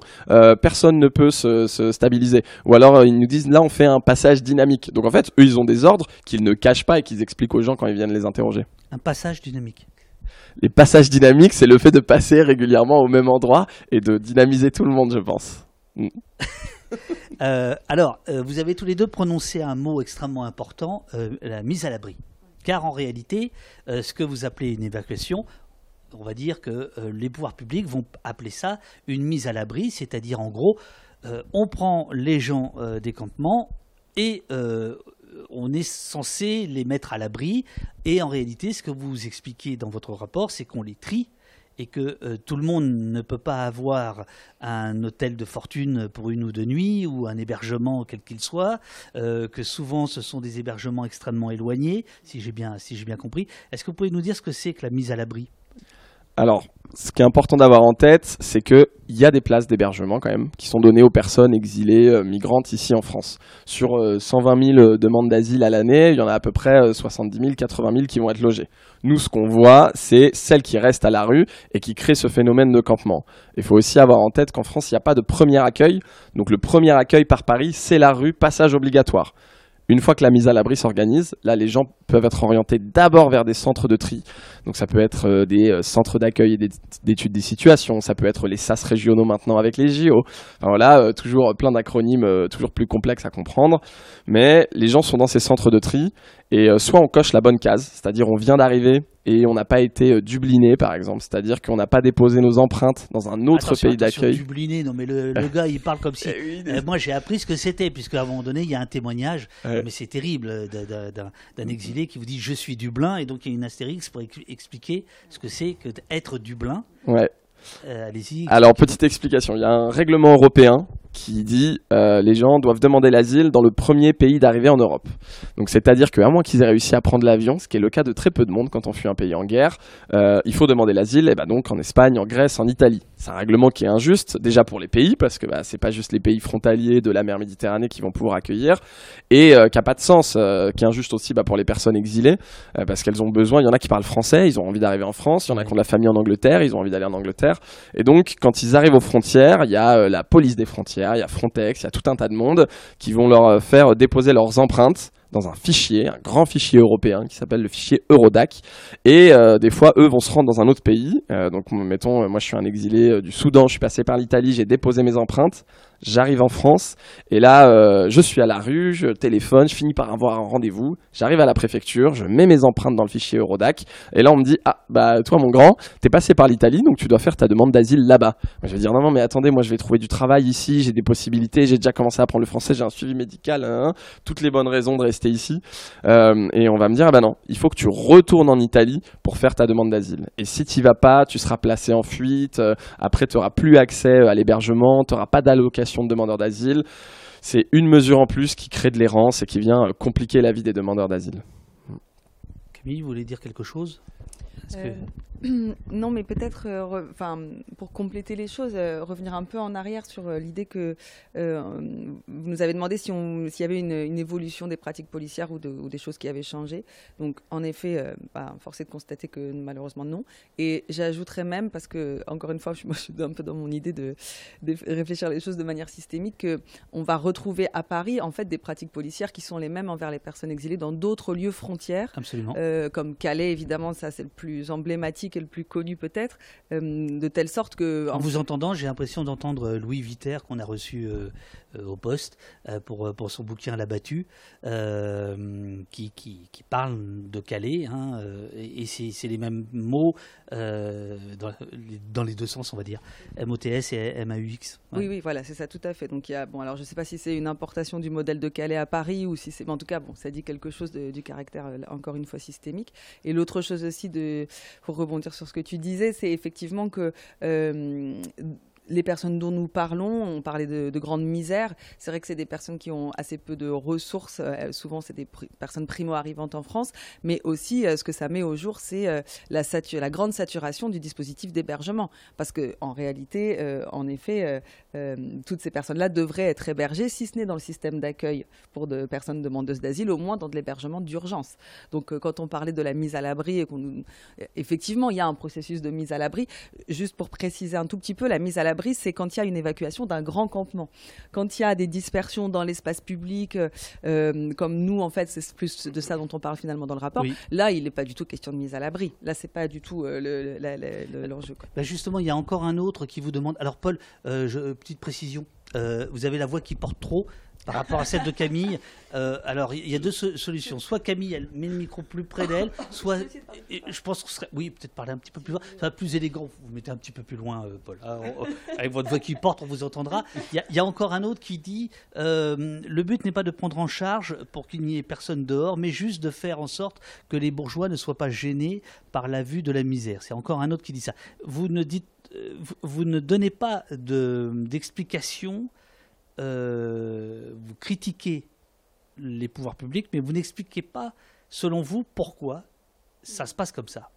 personne ne peut se, se, stabiliser. Ou alors ils nous disent là, on fait un passage dynamique. Donc en fait, eux, ils ont des ordres qu'ils ne cachent pas et qu'ils expliquent aux gens quand ils viennent les interroger. Un passage dynamique les passages dynamiques, c'est le fait de passer régulièrement au même endroit et de dynamiser tout le monde, je pense. Mm. Euh, alors, euh, vous avez tous les deux prononcé un mot extrêmement important, euh, la mise à l'abri. Car en réalité, ce que vous appelez une évacuation, on va dire que les pouvoirs publics vont appeler ça une mise à l'abri, c'est-à-dire en gros, on prend les gens des campements et on est censé les mettre à l'abri. Et en réalité, ce que vous expliquez dans votre rapport, c'est qu'on les trie et que euh, tout le monde ne peut pas avoir un hôtel de fortune pour une ou deux nuits ou un hébergement quel qu'il soit, euh, que souvent ce sont des hébergements extrêmement éloignés, si j'ai bien, compris. Est-ce que vous pouvez nous dire ce que c'est que la mise à l'abri? Alors, ce qui est important d'avoir en tête, c'est qu'il y a des places d'hébergement quand même qui sont données aux personnes exilées, euh, migrantes ici en France. Sur 120 000 demandes d'asile à l'année, il y en a à peu près 70 000, 80 000 qui vont être logées. Nous, ce qu'on voit, c'est celles qui restent à la rue et qui créent ce phénomène de campement. Il faut aussi avoir en tête qu'en France, il n'y a pas de premier accueil. Donc le premier accueil par Paris, c'est la rue, passage obligatoire. Une fois que la mise à l'abri s'organise, là, les gens peuvent être orientés d'abord vers des centres de tri. Donc ça peut être euh, des euh, centres d'accueil et d'études des situations, ça peut être les SAS régionaux maintenant avec les JO. Enfin, voilà, euh, toujours plein d'acronymes, toujours plus complexes à comprendre. Mais les gens sont dans ces centres de tri et soit on coche la bonne case, c'est-à-dire on vient d'arriver et on n'a pas été dubliné par exemple, c'est-à-dire qu'on n'a pas déposé nos empreintes dans un autre pays d'accueil. Dubliné, non mais le, gars il parle comme si. Eh moi j'ai appris ce que c'était puisque à un moment donné il y a un témoignage, mais c'est terrible d'un exilé qui vous dit je suis Dublin et donc il y a une astérix pour expliquer ce que c'est que d'être Dublin. Ouais. Euh. Alors petite explication, il y a un règlement européen qui dit euh, les gens doivent demander l'asile dans le premier pays d'arrivée en Europe. Donc c'est-à-dire qu'à moins qu'ils aient réussi à prendre l'avion, ce qui est le cas de très peu de monde quand on fuit un pays en guerre, euh, il faut demander l'asile et bah donc en Espagne, en Grèce, en Italie. C'est un règlement qui est injuste déjà pour les pays parce que bah, c'est pas juste les pays frontaliers de la mer Méditerranée qui vont pouvoir accueillir et euh, qui a pas de sens, qui est injuste aussi bah, pour les personnes exilées parce qu'elles ont besoin. Il y en a qui parlent français, ils ont envie d'arriver en France. Il y en a qui ont de la famille en Angleterre, ils ont envie d'aller en Angleterre. Et donc quand ils arrivent aux frontières, il y a la police des frontières, il y a Frontex, il y a tout un tas de monde qui vont leur faire déposer leurs empreintes dans un fichier, un grand fichier européen qui s'appelle le fichier Eurodac. Et euh, des fois, eux vont se rendre dans un autre pays. Euh, donc, mettons, moi je suis un exilé euh, du Soudan, je suis passé par l'Italie, j'ai déposé mes empreintes. J'arrive en France. Et là euh, je suis à la rue, je téléphone, je finis par avoir un rendez-vous, j'arrive à la préfecture, je mets mes empreintes dans le fichier Eurodac. Et là on me dit ah bah toi mon grand, t'es passé par l'Italie. Donc tu dois faire ta demande d'asile là-bas. Je vais dire non non mais attendez moi je vais trouver du travail ici, j'ai des possibilités, j'ai déjà commencé à apprendre le français, j'ai un suivi médical, hein, hein. Toutes les bonnes raisons de rester ici euh, et on va me dire ah bah non, il faut que tu retournes en Italie pour faire ta demande d'asile et si tu vas pas, tu seras placé en fuite, euh, après tu n'auras plus accès à l'hébergement, tu n'auras pas d'allocation de demandeurs d'asile. C'est une mesure en plus qui crée de l'errance et qui vient compliquer la vie des demandeurs d'asile. Camille, vous voulez dire quelque chose? non, mais peut-être, euh, pour compléter les choses, euh, revenir un peu en arrière sur euh, l'idée que vous nous avez demandé s'il y avait une, évolution des pratiques policières ou, des choses qui avaient changé. Donc, en effet, bah, force est de constater que malheureusement non. Et j'ajouterais même, parce que encore une fois, je, moi, je suis un peu dans mon idée de, de réfléchir les choses de manière systémique, que on va retrouver à Paris en fait des pratiques policières qui sont les mêmes envers les personnes exilées dans d'autres lieux frontières, Absolument. comme Calais évidemment, ça c'est le plus emblématique emblématique et le plus connu peut-être, de telle sorte que... En, vous entendant, j'ai l'impression d'entendre Louis Viter qu'on a reçu au poste pour, pour son bouquin La battue, qui, qui, qui, parle de Calais, hein, et, c'est les mêmes mots dans, dans, les deux sens, on va dire, MOTS et MAUX. Oui, oui, voilà, c'est ça, tout à fait. Donc il y a, bon, alors je ne sais pas si c'est une importation du modèle de Calais à Paris ou si c'est, en tout cas, bon, ça dit quelque chose du caractère, euh, encore une fois, systémique. Et l'autre chose aussi, de, pour rebondir sur ce que tu disais, c'est effectivement que euh, les personnes dont nous parlons, on parlait de, de grande misère, c'est vrai que c'est des personnes qui ont assez peu de ressources, euh, souvent c'est des personnes primo-arrivantes en France, mais aussi euh, ce que ça met au jour, c'est euh, la, grande saturation du dispositif d'hébergement. Parce qu'en réalité, en effet, toutes ces personnes-là devraient être hébergées, si ce n'est dans le système d'accueil pour de personnes demandeuses d'asile, au moins dans de l'hébergement d'urgence. Donc quand on parlait de la mise à l'abri, effectivement, il y a un processus de mise à l'abri, juste pour préciser un tout petit peu, la mise à l'abri, c'est quand il y a une évacuation d'un grand campement. Quand il y a des dispersions dans l'espace public, euh, comme nous, en fait, c'est plus de ça dont on parle finalement dans le rapport. Là, il n'est pas du tout question de mise à l'abri. Là, c'est pas du tout euh, l'enjeu. Bah, justement, il y a encore un autre qui vous demande. Alors, Paul, euh, petite précision. vous avez la voix qui porte trop par rapport à celle de Camille. Euh, alors, il y a deux solutions. Soit Camille, elle met le micro plus près d'elle, soit. Je pense que ce serait. Oui, peut-être parler un petit peu plus loin. Ça va plus élégant. Vous, mettez un petit peu plus loin, euh, Paul. Ah, avec votre voix qui porte, on vous entendra. Il y, a encore un autre qui dit euh, le but n'est pas de prendre en charge pour qu'il n'y ait personne dehors, mais juste de faire en sorte que les bourgeois ne soient pas gênés par la vue de la misère. C'est encore un autre qui dit ça. Vous ne dites. Vous, ne donnez pas d'explication. Vous critiquez les pouvoirs publics, mais vous n'expliquez pas, selon vous, pourquoi ça se passe comme ça.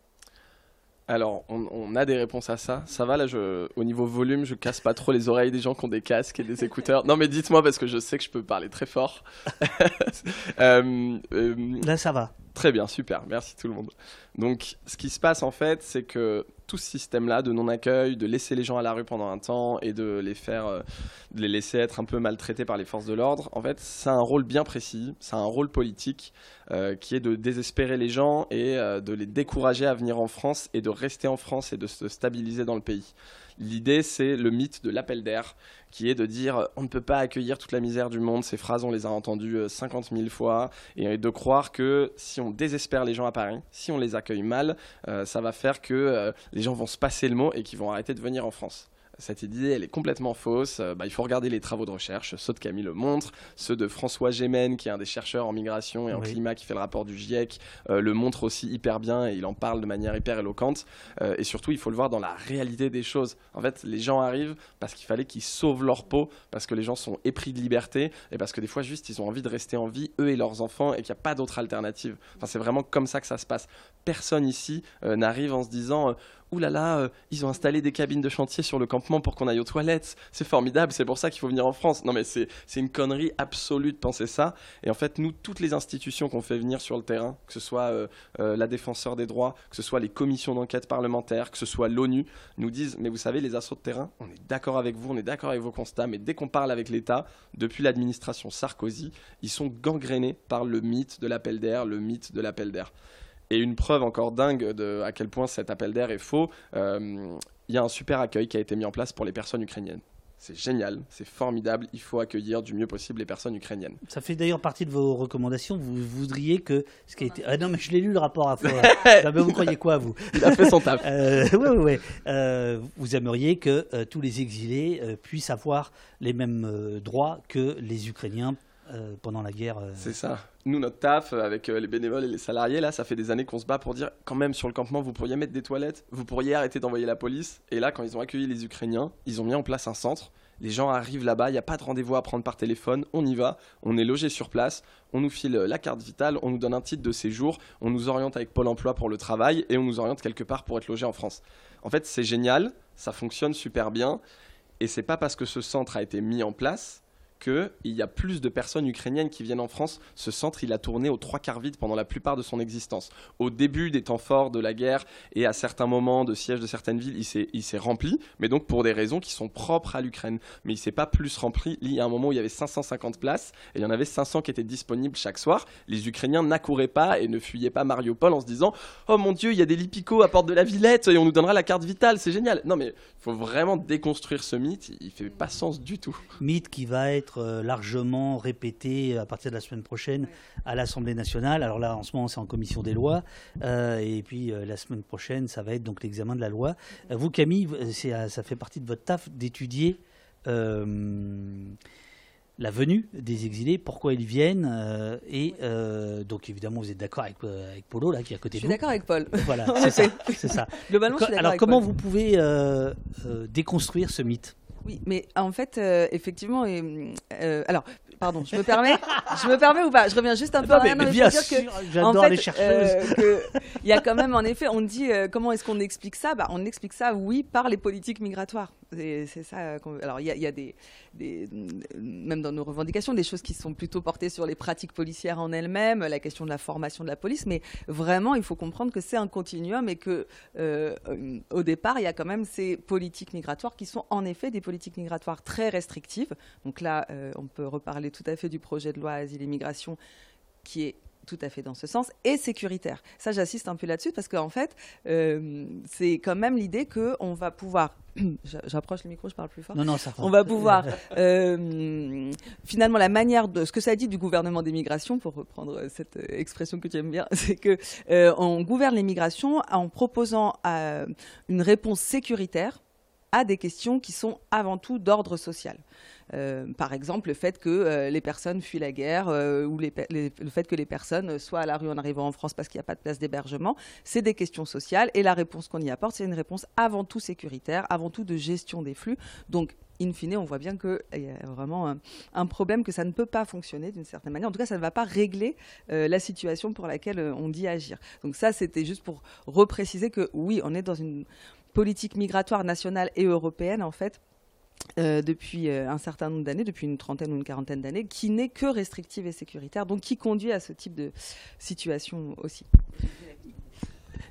Alors, on, a des réponses à ça. Ça va, là, je, au niveau volume, je casse pas trop les oreilles des gens qui ont des casques et des écouteurs. Non, mais dites-moi, parce que je sais que je peux parler très fort. Euh, euh, là, ça va. Très bien, super, merci tout le monde. Donc, ce qui se passe en fait, c'est que tout ce système-là de non-accueil, de laisser les gens à la rue pendant un temps et de les faire, euh, de les laisser être un peu maltraités par les forces de l'ordre, en fait, ça a un rôle bien précis, ça a un rôle politique euh, qui est de désespérer les gens et euh, de les décourager à venir en France et de rester en France et de se stabiliser dans le pays. L'idée, c'est le mythe de l'appel d'air, qui est de dire on ne peut pas accueillir toute la misère du monde. Ces phrases, on les a entendues 50 euh, 000 fois, et de croire que si on désespère les gens à Paris, si on les accueille mal, euh, ça va faire que euh, les gens vont se passer le mot et qu'ils vont arrêter de venir en France cette idée, elle est complètement fausse. Euh, bah, il faut regarder les travaux de recherche. Ceux de Camille le montrent. Ceux de François Gémen, qui est un des chercheurs en migration et en climat, qui fait le rapport du GIEC, euh, le montrent aussi hyper bien et il en parle de manière hyper éloquente. Euh, et surtout, il faut le voir dans la réalité des choses. En fait, les gens arrivent parce qu'il fallait qu'ils sauvent leur peau, parce que les gens sont épris de liberté et parce que des fois, juste, ils ont envie de rester en vie, eux et leurs enfants, et qu'il n'y a pas d'autre alternative. Enfin, c'est vraiment comme ça que ça se passe. Personne ici n'arrive en se disant Ouh là là, ils ont installé des cabines de chantier sur le campement pour qu'on aille aux toilettes. C'est formidable, c'est pour ça qu'il faut venir en France. Non mais c'est une connerie absolue de penser ça. Et en fait, nous, toutes les institutions qu'on fait venir sur le terrain, que ce soit euh, euh, la défenseur des droits, que ce soit les commissions d'enquête parlementaires, que ce soit l'ONU, nous disent, mais vous savez, les assauts de terrain, on est d'accord avec vous, on est d'accord avec vos constats, mais dès qu'on parle avec l'État, depuis l'administration Sarkozy, ils sont gangrénés par le mythe de l'appel d'air, le mythe de l'appel d'air. Et une preuve encore dingue de à quel point cet appel d'air est faux, euh, il y a un super accueil qui a été mis en place pour les personnes ukrainiennes. C'est génial, c'est formidable, il faut accueillir du mieux possible les personnes ukrainiennes. Ça fait d'ailleurs partie de vos recommandations, vous voudriez que ce qui a été... Ah non mais je l'ai lu le rapport à fois. vous croyez quoi vous Il a fait son taf. euh, oui, oui, oui. vous aimeriez que euh, tous les exilés euh, puissent avoir les mêmes droits que les Ukrainiens euh, pendant la guerre. Euh. C'est ça. Nous, notre taf, euh, avec les bénévoles et les salariés, là, ça fait des années qu'on se bat pour dire quand même sur le campement, vous pourriez mettre des toilettes, vous pourriez arrêter d'envoyer la police. Et là, quand ils ont accueilli les Ukrainiens, ils ont mis en place un centre. Les gens arrivent là-bas, il n'y a pas de rendez-vous à prendre par téléphone, on y va, on est logé sur place, on nous file la carte vitale, on nous donne un titre de séjour, on nous oriente avec Pôle emploi pour le travail et on nous oriente quelque part pour être logé en France. En fait, c'est génial, ça fonctionne super bien et c'est pas parce que ce centre a été mis en place qu'il y a plus de personnes ukrainiennes qui viennent en France. Ce centre, il a tourné aux trois quarts vide pendant la plupart de son existence. Au début des temps forts de la guerre et à certains moments de siège de certaines villes, il s'est rempli, mais donc pour des raisons qui sont propres à l'Ukraine. Mais il s'est pas plus rempli. Il y a un moment où il y avait 550 places et il y en avait 500 qui étaient disponibles chaque soir. Les Ukrainiens n'accouraient pas et ne fuyaient pas Mariupol en se disant Oh mon Dieu, il y a des Lipico à Porte de la Villette et on nous donnera la carte vitale, c'est génial. Non, mais il faut vraiment déconstruire ce mythe. Il fait pas sens du tout. Mythe qui va être euh, largement répété à partir de la semaine prochaine à l'Assemblée nationale. Alors là, en ce moment, c'est en commission des lois. Euh, et puis euh, la semaine prochaine, ça va être donc l'examen de la loi. vous, Camille, ça fait partie de votre taf d'étudier la venue des exilés, pourquoi ils viennent. Euh, et euh, donc, évidemment, vous êtes d'accord avec, euh, avec, Polo, là, qui est à côté de vous. Je suis d'accord avec Paul. Voilà, c'est ça. Globalement, je suis Alors, comment vous pouvez déconstruire ce mythe? Oui, mais en fait, effectivement, et, alors pardon, je me permets, je me permets ou pas? Je reviens juste un peu en arrière. bien sûr, j'adore les chercheuses. Il y a quand même, en effet, on dit comment est-ce qu'on explique ça? Bah, On explique ça, oui, par les politiques migratoires. C'est ça. Alors, il y a, des, même dans nos revendications, des choses qui sont plutôt portées sur les pratiques policières en elles-mêmes, la question de la formation de la police. Mais vraiment, il faut comprendre que c'est un continuum et que, euh, au départ, il y a quand même ces politiques migratoires qui sont en effet des politiques migratoires très restrictives. Donc là, euh, on peut reparler tout à fait du projet de loi Asile et Migration qui est tout à fait dans ce sens, et sécuritaire. Ça, j'assiste un peu là-dessus parce qu'en fait, euh, c'est quand même l'idée qu'on va pouvoir. J'approche le micro, je parle plus fort. Non, non, ça. On va pouvoir. Euh, finalement, la manière de. Ce que ça dit du gouvernement des migrations, pour reprendre cette expression que tu aimes bien, c'est qu'on euh, gouverne les migrations en proposant une réponse sécuritaire des questions qui sont avant tout d'ordre social. Euh, par exemple, le fait que euh, les personnes fuient la guerre euh, ou le fait que les personnes soient à la rue en arrivant en France parce qu'il n'y a pas de place d'hébergement, c'est des questions sociales et la réponse qu'on y apporte, c'est une réponse avant tout sécuritaire, avant tout de gestion des flux. Donc, in fine, on voit bien qu'il y a vraiment un, problème, que ça ne peut pas fonctionner d'une certaine manière. En tout cas, ça ne va pas régler la situation pour laquelle on dit agir. Donc ça, c'était juste pour repréciser que oui, on est dans une politique migratoire nationale et européenne, en fait, euh, depuis euh, un certain nombre d'années, depuis une trentaine ou une quarantaine d'années, qui n'est que restrictive et sécuritaire, donc qui conduit à ce type de situation aussi.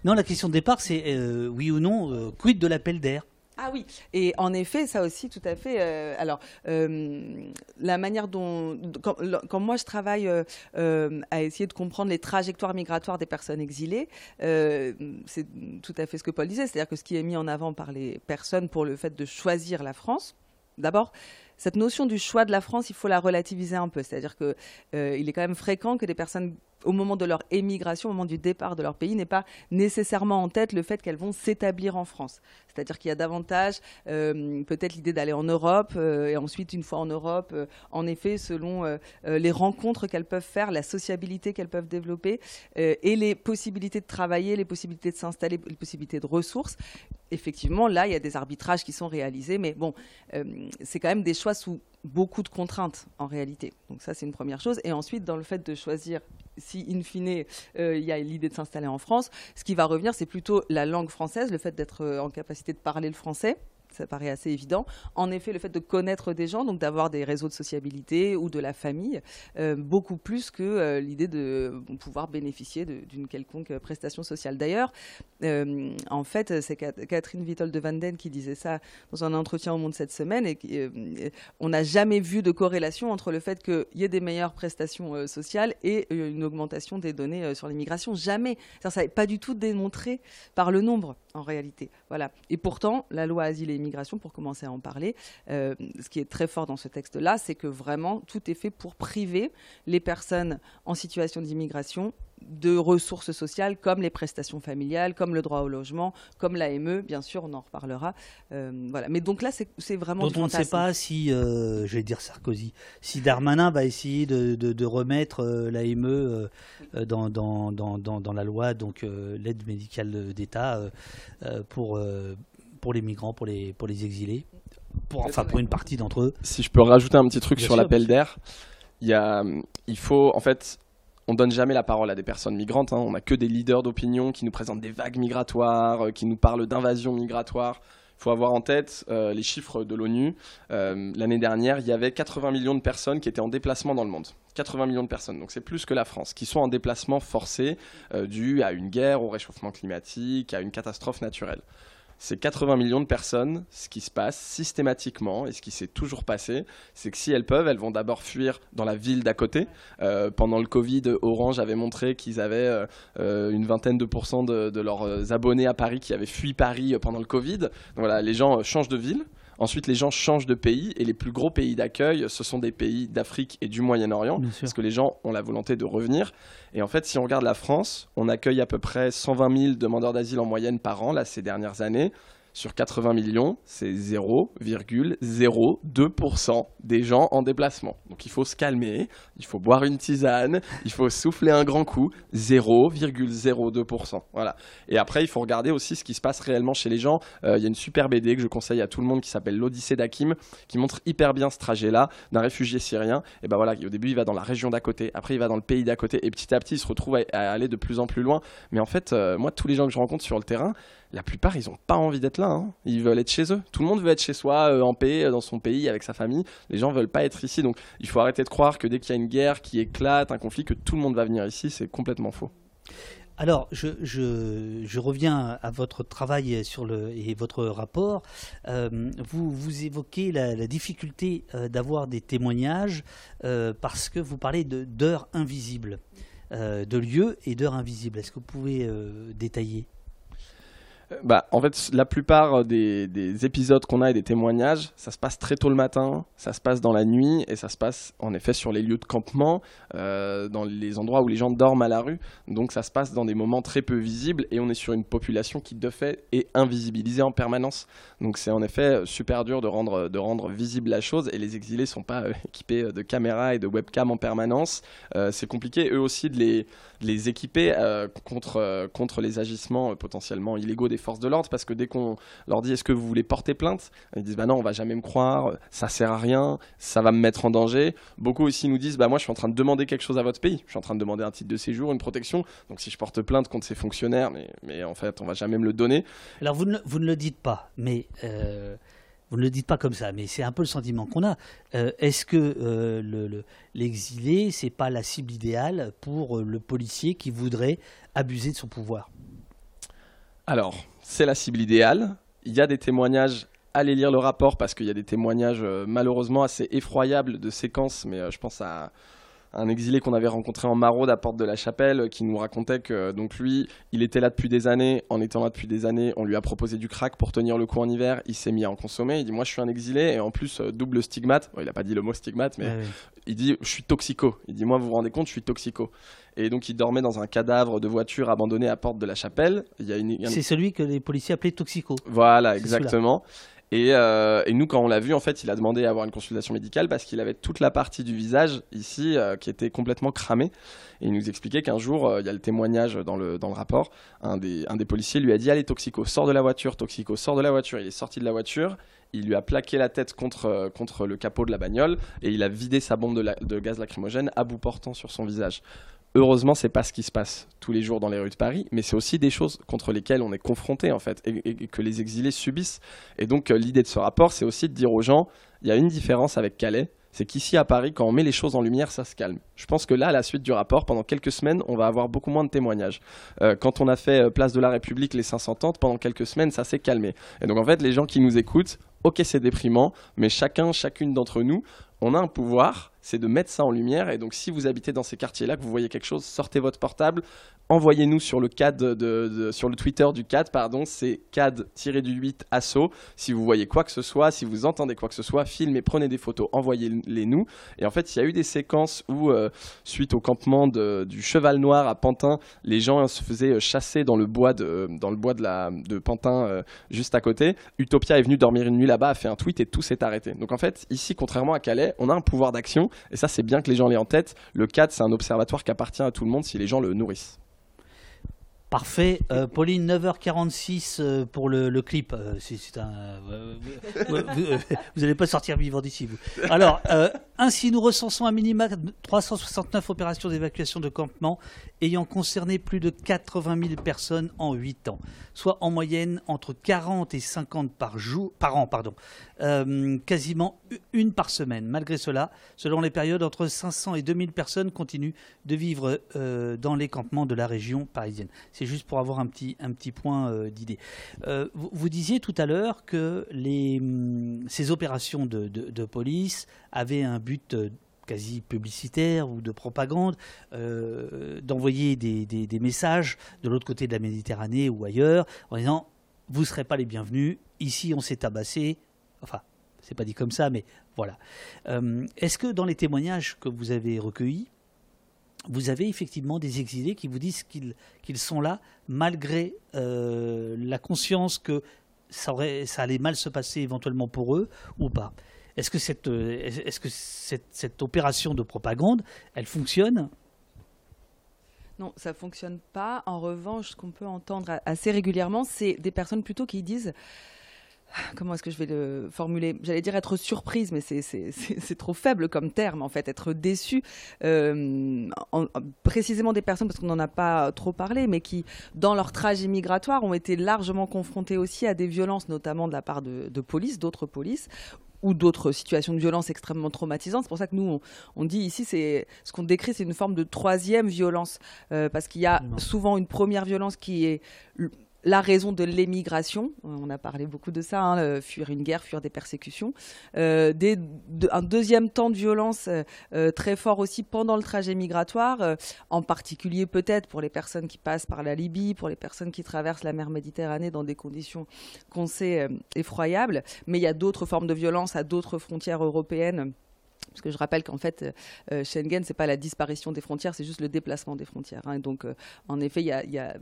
Non, la question de départ, c'est euh, oui ou non, quid de l'appel d'air? Ah oui, et en effet, ça aussi, tout à fait. alors, la manière dont, quand, moi je travaille à essayer de comprendre les trajectoires migratoires des personnes exilées, c'est tout à fait ce que Paul disait, c'est-à-dire que ce qui est mis en avant par les personnes pour le fait de choisir la France, D'abord, cette notion du choix de la France, il faut la relativiser un peu. C'est-à-dire qu'il euh, est quand même fréquent que des personnes au moment de leur émigration, au moment du départ de leur pays, n'aient pas nécessairement en tête le fait qu'elles vont s'établir en France. C'est-à-dire qu'il y a davantage euh, peut-être l'idée d'aller en Europe euh, et ensuite, une fois en Europe, euh, en effet, selon les rencontres qu'elles peuvent faire, la sociabilité qu'elles peuvent développer et les possibilités de travailler, les possibilités de s'installer, les possibilités de ressources. Effectivement, là, il y a des arbitrages qui sont réalisés, mais bon, c'est quand même des choix sous beaucoup de contraintes en réalité. Donc ça, c'est une première chose. Et ensuite, dans le fait de choisir, si in fine, euh, il y a l'idée de s'installer en France, ce qui va revenir, c'est plutôt la langue française, le fait d'être euh, en capacité de parler le français ça paraît assez évident. En effet, le fait de connaître des gens, donc d'avoir des réseaux de sociabilité ou de la famille, euh, beaucoup plus que euh, l'idée de pouvoir bénéficier d'une quelconque prestation sociale. D'ailleurs, euh, en fait, c'est Catherine Vitol de Vanden qui disait ça dans un entretien au Monde cette semaine, et on n'a jamais vu de corrélation entre le fait qu'il y ait des meilleures prestations sociales et une augmentation des données sur l'immigration. Jamais. Ça n'est pas du tout démontré par le nombre, en réalité. Voilà. Et pourtant, la loi Asile et Immigration, pour commencer à en parler, euh, ce qui est très fort dans ce texte-là, c'est que vraiment tout est fait pour priver les personnes en situation d'immigration de ressources sociales comme les prestations familiales, comme le droit au logement, comme l'AME, bien sûr, on en reparlera. Euh, voilà. Mais donc là, c'est vraiment. Donc on ne sait pas si, euh, je vais dire Sarkozy, si Darmanin va essayer de, remettre l'AME dans, dans, dans, dans, la loi, donc l'aide médicale d'État pour pour les migrants, pour les, pour les exilés, pour, enfin pour une partie d'entre eux. Si je peux rajouter un petit truc sur l'appel d'air, il, y a, il faut en fait on donne jamais la parole à des personnes migrantes. Hein. On n'a que des leaders d'opinion qui nous présentent des vagues migratoires, euh, qui nous parlent d'invasion migratoire. Il faut avoir en tête les chiffres de l'ONU. L'année dernière, il y avait 80 millions de personnes qui étaient en déplacement dans le monde. 80 millions de personnes, donc c'est plus que la France, qui sont en déplacement forcé dû à une guerre, au réchauffement climatique, à une catastrophe naturelle c'est 80 millions de personnes, ce qui se passe systématiquement et ce qui s'est toujours passé, c'est que si elles peuvent, elles vont d'abord fuir dans la ville d'à côté. Euh, pendant le Covid, Orange avait montré qu'ils avaient euh, euh, une vingtaine de pourcents de, de, leurs abonnés à Paris qui avaient fui Paris pendant le Covid. Donc voilà, les gens changent de ville. Ensuite, les gens changent de pays et les plus gros pays d'accueil, ce sont des pays d'Afrique et du Moyen-Orient, parce que les gens ont la volonté de revenir. Et en fait, si on regarde la France, on accueille à peu près 120 000 demandeurs d'asile en moyenne par an, là, ces dernières années sur 80 millions, c'est 0,02% des gens en déplacement. Donc il faut se calmer, il faut boire une tisane, il faut souffler un grand coup, 0,02%. Voilà. Et après, il faut regarder aussi ce qui se passe réellement chez les gens. Euh, il y a une super BD que je conseille à tout le monde qui s'appelle L'Odyssée d'Hakim, qui montre hyper bien ce trajet-là d'un réfugié syrien. Et ben voilà, au début, il va dans la région d'à côté, après, il va dans le pays d'à côté, et petit à petit, il se retrouve à, aller de plus en plus loin. Mais en fait, euh, moi, tous les gens que je rencontre sur le terrain, la plupart, ils n'ont pas envie d'être là. Hein. Ils veulent être chez eux. Tout le monde veut être chez soi, euh, en paix, euh, dans son pays, avec sa famille. Les gens veulent pas être ici. Donc, il faut arrêter de croire que dès qu'il y a une guerre qui éclate, un conflit, que tout le monde va venir ici. C'est complètement faux. Alors, je, reviens à votre travail sur le, et votre rapport. Euh, vous, vous évoquez la, difficulté d'avoir des témoignages parce que vous parlez d'heures invisibles, de lieux et d'heures invisibles. Est-ce que vous pouvez détailler? Bah, en fait, la plupart des, épisodes qu'on a et des témoignages, ça se passe très tôt le matin, ça se passe dans la nuit et ça se passe en effet sur les lieux de campement, euh, dans les endroits où les gens dorment à la rue. Donc ça se passe dans des moments très peu visibles et on est sur une population qui de fait est invisibilisée en permanence. Donc c'est en effet super dur de rendre, visible la chose et les exilés sont pas euh, équipés de caméras et de webcams en permanence. Euh, c'est compliqué eux aussi de les, les équiper contre, contre les agissements potentiellement illégaux des forces de l'ordre parce que dès qu'on leur dit est-ce que vous voulez porter plainte, ils disent bah non, on va jamais me croire, ça sert à rien, ça va me mettre en danger. Beaucoup aussi nous disent bah moi je suis en train de demander quelque chose à votre pays, je suis en train de demander un titre de séjour, une protection. Donc si je porte plainte contre ces fonctionnaires, mais, mais en fait on va jamais me le donner. Alors vous ne, vous ne le dites pas, mais euh, vous ne le dites pas comme ça, mais c'est un peu le sentiment qu'on a. Euh, est-ce que euh, l'exilé, c'est pas la cible idéale pour le policier qui voudrait abuser de son pouvoir? Alors, c'est la cible idéale. Il y a des témoignages allez lire le rapport parce qu'il y a des témoignages euh, malheureusement assez effroyables de séquences, mais euh, je pense à un exilé qu'on avait rencontré en Maraude à Porte de la Chapelle euh, qui nous racontait que donc lui, il était là depuis des années. En étant là depuis des années, on lui a proposé du crack pour tenir le coup en hiver. Il s'est mis à en consommer. Il dit moi je suis un exilé et en plus double stigmate. il n'a pas dit le mot stigmate, mais il dit je suis toxico. Il dit moi vous vous rendez compte je suis toxico. Et donc il dormait dans un cadavre de voiture abandonné à Porte de la Chapelle. C'est celui que les policiers appelaient toxico. Voilà, exactement. Euh, et, nous, quand on l'a vu, en fait, il a demandé à avoir une consultation médicale parce qu'il avait toute la partie du visage ici euh, qui était complètement cramée. Et il nous expliquait qu'un jour, euh, il y a le témoignage dans le, dans le rapport, un des, un des policiers lui a dit Allez, Toxico, sors de la voiture, Toxico, sors de la voiture. Il est sorti de la voiture, il lui a plaqué la tête contre, contre le capot de la bagnole et il a vidé sa bombe de, de gaz lacrymogène à bout portant sur son visage. Heureusement, c'est pas ce qui se passe tous les jours dans les rues de Paris, mais c'est aussi des choses contre lesquelles on est confronté en fait et, que les exilés subissent. Et donc euh, l'idée de ce rapport, c'est aussi de dire aux gens, il y a une différence avec Calais, c'est qu'ici à Paris, quand on met les choses en lumière, ça se calme. Je pense que là, à la suite du rapport, pendant quelques semaines, on va avoir beaucoup moins de témoignages. Euh, quand on a fait euh, Place de la République les 500 tentes, pendant quelques semaines, ça s'est calmé. Et donc en fait, les gens qui nous écoutent, ok, c'est déprimant, mais chacun, chacune d'entre nous, on a un pouvoir c'est de mettre ça en lumière. Et donc, si vous habitez dans ces quartiers-là, que vous voyez quelque chose, sortez votre portable, envoyez-nous sur le CAD de, sur le Twitter du CAD, pardon, c'est CAD-8 ASSO. Si vous voyez quoi que ce soit, si vous entendez quoi que ce soit, filmez, prenez des photos, envoyez-les nous. Et en fait, il y a eu des séquences où, euh, suite au campement du Cheval Noir à Pantin, les gens se faisaient chasser dans le bois de, dans le bois de, la, de Pantin euh, juste à côté. Utopia est venu dormir une nuit là-bas, a fait un tweet et tout s'est arrêté. Donc en fait, ici, contrairement à Calais, on a un pouvoir d'action et ça, c'est bien que les gens l'aient en tête. Le CAD, c'est un observatoire qui appartient à tout le monde si les gens le nourrissent. Parfait. Euh, Pauline, 9h46 euh, pour le, clip. Euh, vous n'allez pas sortir vivant d'ici, vous. Alors, Ainsi, nous recensons un minima de 369 opérations d'évacuation de campement ayant concerné plus de 80 000 personnes en 8 ans, soit en moyenne entre 40 et 50 par, jour, par an, pardon, quasiment une par semaine. Malgré cela, selon les périodes, entre 500 et 2000 personnes continuent de vivre dans les campements de la région parisienne. Juste pour avoir un petit, un petit point euh, d'idée. Vous, vous, disiez tout à l'heure que les, hum, ces opérations de, police avaient un but euh, quasi publicitaire ou de propagande, euh, d'envoyer des, des, messages de l'autre côté de la Méditerranée ou ailleurs en disant vous ne serez pas les bienvenus, ici on s'est tabassé. Enfin, c'est pas dit comme ça, mais voilà. Euh, est-ce que dans les témoignages que vous avez recueillis, vous avez effectivement des exilés qui vous disent qu'ils sont là malgré la conscience que ça, allait mal se passer éventuellement pour eux ou pas est-ce que, cette, euh, cette, opération de propagande, elle fonctionne? Non, ça ne fonctionne pas. En revanche, ce qu'on peut entendre assez régulièrement, c'est des personnes plutôt qui disent comment est-ce que je vais le formuler? J'allais dire être surprise, mais c'est trop faible comme terme en fait. Être déçu, euh, précisément des personnes parce qu'on n'en a pas trop parlé, mais qui dans leur trajet migratoire ont été largement confrontées aussi à des violences, notamment de la part de, de police, d'autres polices, ou d'autres situations de violence extrêmement traumatisantes. C'est pour ça que nous, on, dit ici, c'est ce qu'on décrit, c'est une forme de troisième violence, euh, parce qu'il y a souvent une première violence qui est la raison de l'émigration. On a parlé beaucoup de ça, hein, fuir une guerre, fuir des persécutions. Euh, un deuxième temps de violence euh, euh, très fort aussi pendant le trajet migratoire, en particulier peut-être pour les personnes qui passent par la Libye, pour les personnes qui traversent la mer Méditerranée dans des conditions qu'on sait effroyables. Mais il y a d'autres formes de violence à d'autres frontières européennes parce que je rappelle qu'en fait, euh, euh, Schengen, c'est pas la disparition des frontières, c'est juste le déplacement des frontières. Hein. Donc, euh, en effet, il y, a,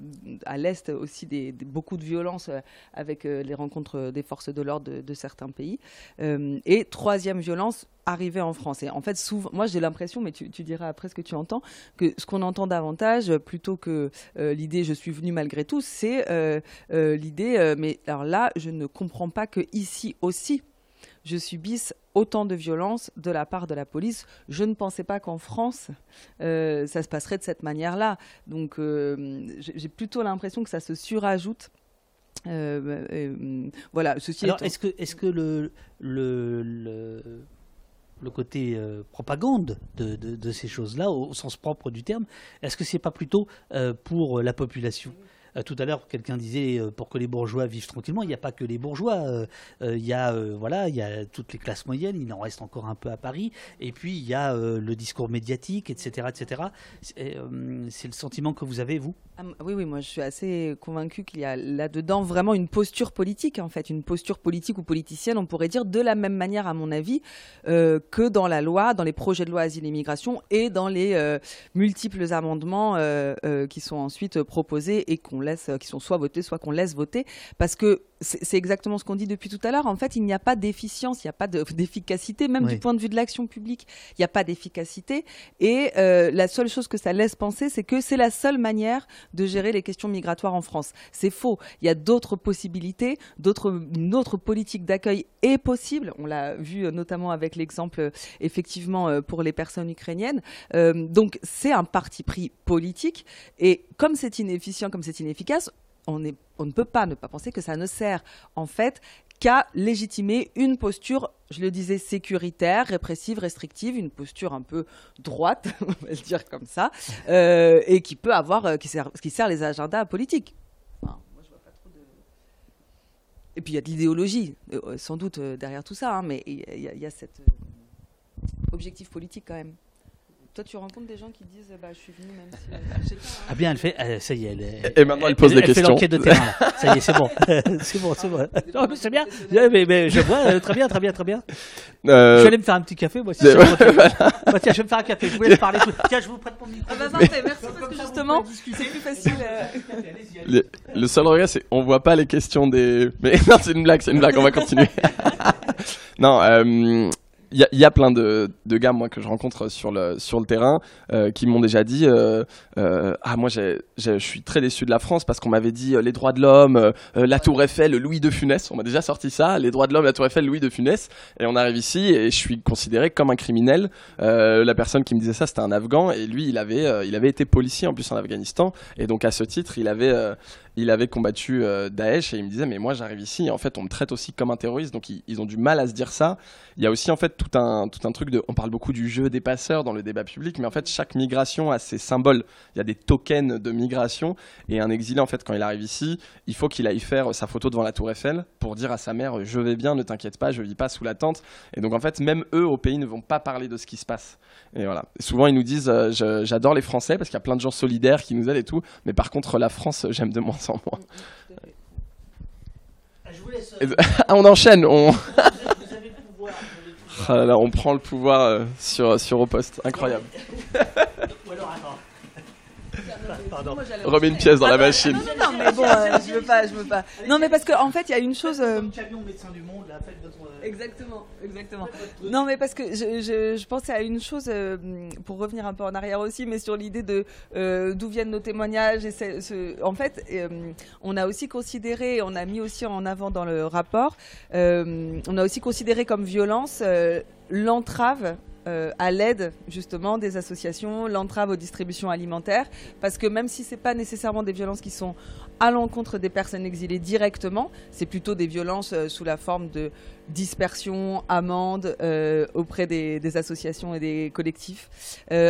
à l'est aussi beaucoup de violence avec les rencontres des forces de l'ordre de, certains pays. et troisième violence, arrivée en France. Et en fait, souvent, moi j'ai l'impression, mais tu, diras après ce que tu entends, que ce qu'on entend davantage, plutôt que l'idée je suis venu malgré tout, c'est l'idée, mais alors là, je ne comprends pas que ici aussi, je subisse autant de violence de la part de la police. Je ne pensais pas qu'en France, euh, ça se passerait de cette manière-là. Donc euh, j'ai plutôt l'impression que ça se surajoute. Euh, voilà. Ceci Alors, est-ce que, est que le, le, le, côté propagande de, de, ces choses-là, au, sens propre du terme, est-ce que c'est pas plutôt pour la population? euh, tout à l'heure, quelqu'un disait euh, pour que les bourgeois vivent tranquillement. Il n'y a pas que les bourgeois. Euh, il y a voilà, il y a toutes les classes moyennes. Il en reste encore un peu à Paris. Et puis il y a le discours médiatique, etc., etc. C'est le sentiment que vous avez vous? Ah, Oui, oui. Moi, je suis assez convaincu qu'il y a là-dedans vraiment une posture politique, en fait, une posture politique ou politicienne, on pourrait dire, de la même manière, à mon avis, que dans la loi, dans les projets de loi asile et immigration et dans les multiples amendements qui sont ensuite proposés et qu'on laisse, euh, qui sont soit votés, soit qu'on laisse voter, parce que c'est exactement ce qu'on dit depuis tout à l'heure. En fait, il n'y a pas d'efficience, il n'y a pas d'efficacité, même du point de vue de l'action publique, il n'y a pas d'efficacité. Et euh, la seule chose que ça laisse penser, c'est que c'est la seule manière de gérer les questions migratoires en France. C'est faux. Il y a d'autres possibilités, d'autres, une autre politique d'accueil est possible. On l'a vu euh, notamment avec l'exemple, effectivement, pour les personnes ukrainiennes. donc, c'est un parti pris politique. Et comme c'est inefficient, comme c'est inefficace, on, ne peut pas ne pas penser que ça ne sert en fait qu'à légitimer une posture, je le disais, sécuritaire, répressive, restrictive, une posture un peu droite, on va le dire comme ça, euh, et qui peut avoir, euh, qui, sert, qui sert les agendas politiques. Et puis il y a de l'idéologie, euh, sans doute derrière tout ça, hein, mais il y, y, a cet objectif politique quand même. Toi, tu rencontres des gens qui disent bah, Je suis venu même si. Euh. Ah bien, elle fait. Euh, ça y est, elle, est, Et maintenant, elle, pose des questions. Elle fait l'enquête de terrain. ça y est, c'est bon. c'est bon, c'est bon. Non, mais c'est bien. Mais, mais, je vois, euh, très bien, très bien, très bien. Euh... Je vais aller me faire un petit café, moi. Si bon, bah, tiens, je vais me faire un café. Je vous laisse parler. Tiens, je vous prête mon micro. Ah bah parfait, merci parce que justement, c'est plus facile. Le, le seul regret, c'est on voit pas les questions des. Mais non, c'est une blague, c'est une blague. On va continuer. non. Euh, il y, a plein de, gars moi que je rencontre sur le sur le terrain euh, qui m'ont déjà dit euh, euh, ah moi je suis très déçu de la France parce qu'on m'avait dit les droits de l'homme la Tour Eiffel Louis de Funès. On m'a déjà sorti ça les droits de l'homme la Tour Eiffel Louis de Funès. Et on arrive ici et je suis considéré comme un criminel. La personne qui me disait ça c'était un Afghan et lui il avait il avait été policier en plus en Afghanistan. Et donc à ce titre il avait il avait combattu Daesh et il me disait mais moi j'arrive ici et en fait on me traite aussi comme un terroriste donc ils, ils ont du mal à se dire ça il y a aussi en fait tout un, tout un truc de. On parle beaucoup du jeu des passeurs dans le débat public, mais en fait, chaque migration a ses symboles. Il y a des tokens de migration. Et un exilé, en fait, quand il arrive ici, il faut qu'il aille faire sa photo devant la Tour Eiffel pour dire à sa mère Je vais bien, ne t'inquiète pas, je vis pas sous la tente. Et donc, en fait, même eux au pays ne vont pas parler de ce qui se passe. Et voilà. souvent, ils nous disent euh, J'adore les Français parce qu'il y a plein de gens solidaires qui nous aident et tout. Mais par contre, la France, j'aime de moins en moins. Euh, ah, on enchaîne. On... Ah on prend le pouvoir euh, sur, sur au poste. Incroyable. Remets une pièce dans la machine. Non, mais bon, euh, je veux pas, je veux pas. Non, mais parce qu'en en fait, il y a une chose. Euh, exactement, exactement. Non, mais parce que je, je, pensais à une chose pour revenir un peu en arrière aussi, mais sur l'idée de d'où viennent nos témoignages. Et ce, en fait, on a aussi considéré, on a mis aussi en avant dans le rapport, on a aussi considéré comme violence l'entrave euh, à l'aide justement des associations, l'entrave aux distributions alimentaires, parce que même si ce n'est pas nécessairement des violences qui sont à l'encontre des personnes exilées directement, c'est plutôt des violences euh, sous la forme de dispersion, amende euh, auprès des, associations et des collectifs.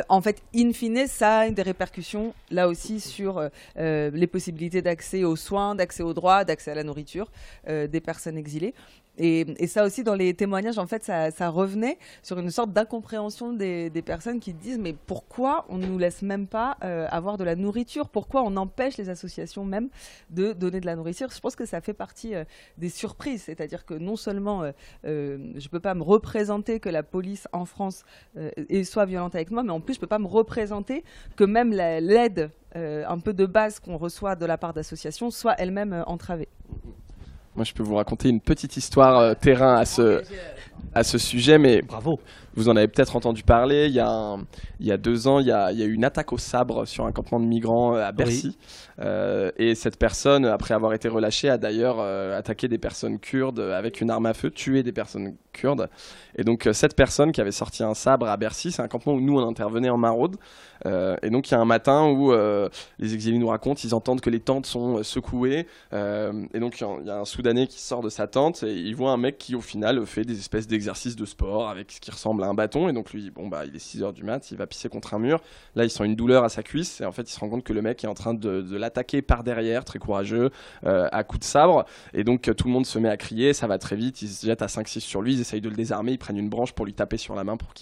en fait, in fine, ça a des répercussions là aussi sur les possibilités d'accès aux soins, d'accès aux droits, d'accès à la nourriture des personnes exilées. Et, ça aussi, dans les témoignages, en fait, ça, revenait sur une sorte d'incompréhension des, personnes qui disent mais pourquoi on ne nous laisse même pas euh, avoir de la nourriture? Pourquoi on empêche les associations même de donner de la nourriture? Je pense que ça fait partie euh, des surprises, c'est-à-dire que non seulement euh, je ne peux pas me représenter que la police en France soit violente avec moi, mais en plus je ne peux pas me représenter que même l'aide un peu de base qu'on reçoit de la part d'associations soit elle-même entravée. Moi, je peux vous raconter une petite histoire euh, terrain à ce, à ce sujet, mais bravo. Vous en avez peut-être entendu parler. Il y a, il y a deux ans, il y a, il y a, eu une attaque au sabre sur un campement de migrants euh, à Bercy. Euh, et cette personne, après avoir été relâchée, a d'ailleurs attaqué des personnes kurdes avec une arme à feu, tué des personnes kurdes. Et donc, cette personne qui avait sorti un sabre à Bercy, c'est un campement où nous, on intervenait en maraude. Euh, et donc il y a un matin où euh, les exilés nous racontent, ils entendent que les tentes sont euh, secouées. et donc il y, a un Soudanais qui sort de sa tente et il voit un mec qui au final fait des espèces d'exercices de sport avec ce qui ressemble à un bâton. Et donc lui, bon bah il est 6h du mat, il va pisser contre un mur. Là il sent une douleur à sa cuisse et en fait il se rend compte que le mec est en train de, l'attaquer par derrière, très courageux, à coups de sabre. Et donc tout le monde se met à crier, ça va très vite, ils se jettent à 5-6 sur lui, ils essayent de le désarmer, ils prennent une branche pour lui taper sur la main pour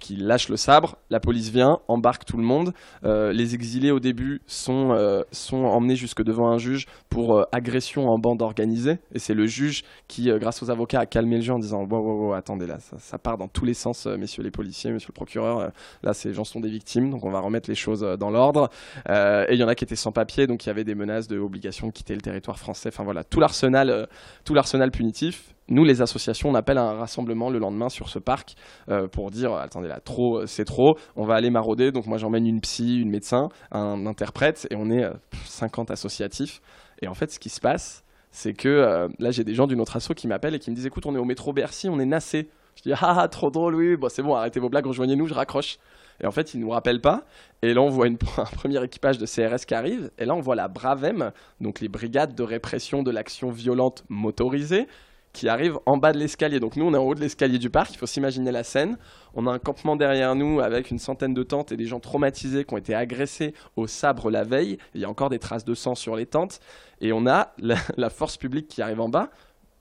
qu'il lâche le sabre. La police vient, embarque tout le monde. Euh, les exilés au début sont, euh, emmenés jusque devant un juge pour euh, agression en bande organisée. Et c'est le juge qui, grâce aux avocats, a calmé le jeu en disant wow, wow, wow, attendez là, ça, part dans tous les sens, messieurs les policiers, monsieur le procureur. là, ces gens sont des victimes, donc on va remettre les choses dans l'ordre. et il y en a qui étaient sans papier, donc il y avait des menaces de obligation de quitter le territoire français. Enfin voilà, tout l'arsenal, tout l'arsenal punitif nous, les associations, on appelle un rassemblement le lendemain sur ce parc euh, pour dire attendez là, trop, c'est trop, on va aller marauder. Donc moi, j'emmène une psy, une médecin, un interprète, et on est 50 euh, associatifs. Et en fait, ce qui se passe, c'est que euh, là, j'ai des gens d'une autre asso qui m'appellent et qui me disent écoute, on est au métro Bercy, on est nassé. Je dis ah, trop drôle, oui, bon, c'est bon, arrêtez vos blagues, rejoignez-nous, je raccroche. Et en fait, ne nous rappellent pas. Et là, on voit un premier équipage de CRS qui arrive. Et là, on voit la BRAVEM, donc les brigades de répression de l'action violente motorisée, qui arrive en bas de l'escalier. Donc nous, on est en haut de l'escalier du parc, il faut s'imaginer la scène. On a un campement derrière nous avec une centaine de tentes et des gens traumatisés qui ont été agressés au sabre la veille. Il y a encore des traces de sang sur les tentes. Et on a la, force publique qui arrive en bas,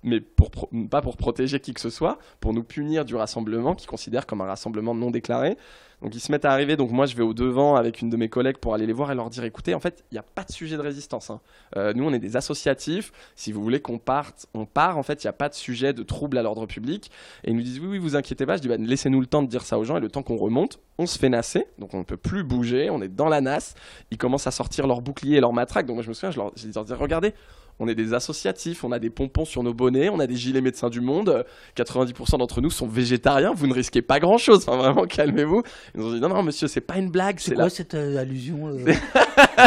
mais pas pour protéger qui que ce soit, pour nous punir du rassemblement, qui considère comme un rassemblement non déclaré. Donc ils se mettent à arriver, donc moi je vais au devant avec une de mes collègues pour aller les voir et leur dire écoutez, en fait, il n'y a pas de sujet de résistance. Hein. Euh, nous on est des associatifs, si vous voulez qu'on parte, on part, en fait, il n'y a pas de sujet de trouble à l'ordre public. Et ils nous disent oui, oui, vous inquiétez pas, je dis bah, laissez-nous le temps de dire ça aux gens. Et le temps qu'on remonte, on se fait nasser, donc on ne peut plus bouger, on est dans la nasse, ils commencent à sortir leurs boucliers et leurs matraques, donc moi je me souviens, je je leur dis regardez, on est des associatifs, on a des pompons sur nos bonnets, on a des gilets médecins du monde. 90% d'entre nous sont végétariens. Vous ne risquez pas grand-chose. Enfin, vraiment, calmez-vous. Ils nous ont dit non, non, monsieur, c'est pas une blague. C'est C'est quoi la... cette euh, allusion euh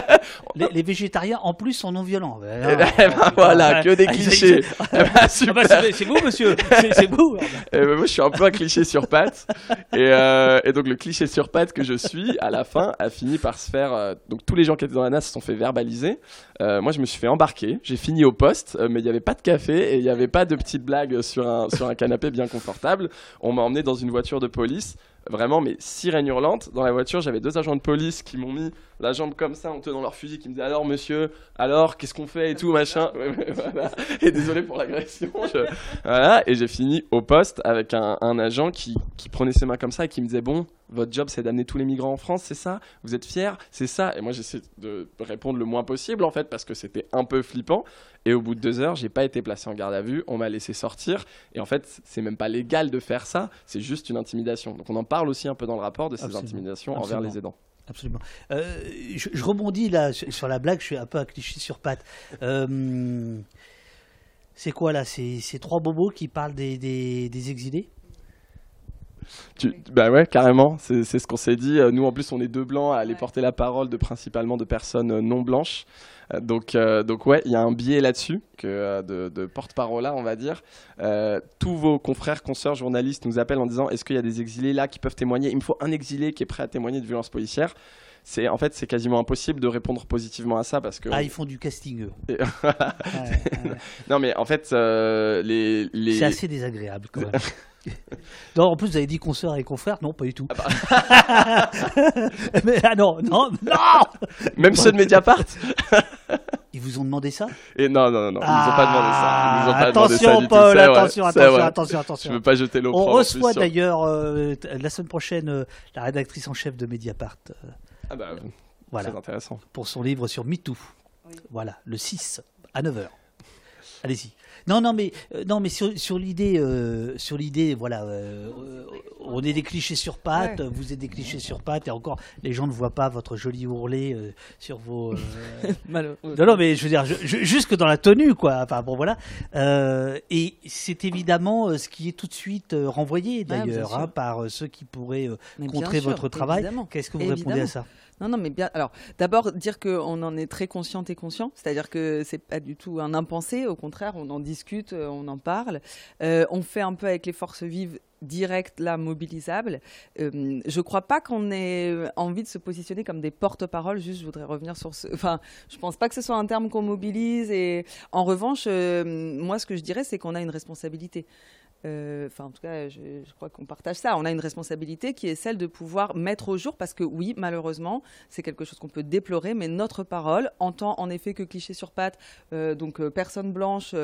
les, les végétariens, en plus, sont non violents. Ben, Eh ben, non, voilà, ah, que des ah, clichés. Eh ben, Ah bah, c'est vous, monsieur. C'est vous. Eh moi, je suis un peu un cliché sur pattes. Et, euh, et donc, le cliché sur pattes que je suis, à la fin, a fini par se faire. euh, donc, tous les gens qui étaient dans la NAS se sont fait verbaliser. Euh, moi, je me suis fait embarquer. J'ai fini au poste, mais il n'y avait pas de café et il n'y avait pas de petites blagues sur un, sur un canapé bien confortable. On m'a emmené dans une voiture de police. Vraiment, mais sirène hurlante. Dans la voiture, j'avais deux agents de police qui m'ont mis la jambe comme ça en tenant leur fusil, qui me disaient Alors, monsieur, alors, qu'est-ce qu'on fait et tout, machin. Voilà. Et désolé pour l'agression. je- Voilà, et j'ai fini au poste avec un, un agent qui, qui prenait ses mains comme ça et qui me disait Bon, votre job c'est d'amener tous les migrants en France, c'est ça? Vous êtes fiers? C'est ça? Et moi j'essaie de répondre le moins possible en fait parce que c'était un peu flippant. Et au bout de deux heures, j'ai pas été placé en garde à vue, on m'a laissé sortir. Et en fait, c'est même pas légal de faire ça, c'est juste une intimidation. Donc on en parle aussi un peu dans le rapport de ces Absolument. intimidations Absolument. envers les aidants. Absolument. Euh, je, je rebondis là sur, la blague, je suis un peu à cliché sur pattes. Euh, c'est quoi là? C'est ces trois bobos qui parlent des, des, des exilés? Tu- bah ouais, carrément, c'est ce qu'on s'est dit. Euh, Nous, en plus, on est deux blancs à aller porter la parole de principalement de personnes euh, non blanches. Euh, Donc, euh, donc ouais, il y a un biais là-dessus que de, de porte-parole là, on va dire. Euh, tous vos confrères, consoeurs, journalistes nous appellent en disant est-ce qu'il y a des exilés là qui peuvent témoigner? Il me faut un exilé qui est prêt à témoigner de violences policières. C'est en fait c'est quasiment impossible de répondre positivement à ça parce que Ah, ils font du casting, eux. Et- Ouais, ouais. non mais en fait euh, les, les... C'est assez désagréable quand même. non, en plus, vous avez dit consoeur et confrères Non, pas du tout. bah. Mais, ah non, non, non même ceux de Mediapart Ils vous ont demandé ça? Et non non non, ils nous ont pas demandé ça. Ils nous ont pas Ah, Attention, demandé ça Paul, attention, attention, vrai. attention, Je attention. veux pas jeter On en plus reçoit d'ailleurs euh, la semaine prochaine euh, la rédactrice en chef de Mediapart. euh, Ah bah, voilà. Très intéressant. pour son livre sur MeToo. Voilà, le 6 à 9h. Allez-y. Non, non, mais euh, non, mais sur, sur l'idée, euh, sur l'idée, voilà, euh, on est des clichés sur pattes, Ouais. vous êtes des clichés sur pattes, et encore, les gens ne voient pas votre joli ourlet euh, sur vos. euh, non, non, mais je veux dire, je- je- jusque dans la tenue, quoi. Enfin, bon, voilà. Euh, et c'est évidemment ce qui est tout de suite renvoyé, bien d'ailleurs, hein, par ceux qui pourraient euh, contrer sûr, votre travail. évidemment. Qu'est-ce que vous répondez à ça? Non, non, mais bien. Alors, d'abord, dire qu'on en est très consciente et conscient, c'est-à-dire que c'est pas du tout un impensé, au contraire, on en discute, euh, on en parle. Euh, on fait un peu avec les forces vives directes, là, mobilisables. Euh, je crois pas qu'on ait envie de se positionner comme des porte-paroles, juste, je voudrais revenir sur ce. Enfin, je pense pas que ce soit un terme qu'on mobilise, et en revanche, euh, moi, ce que je dirais, c'est qu'on a une responsabilité. Euh, Enfin, en tout cas, je, crois qu'on partage ça. On a une responsabilité qui est celle de pouvoir mettre au jour, parce que oui, malheureusement, c'est quelque chose qu'on peut déplorer, mais notre parole entend en effet que cliché sur patte, euh, donc euh, personne blanche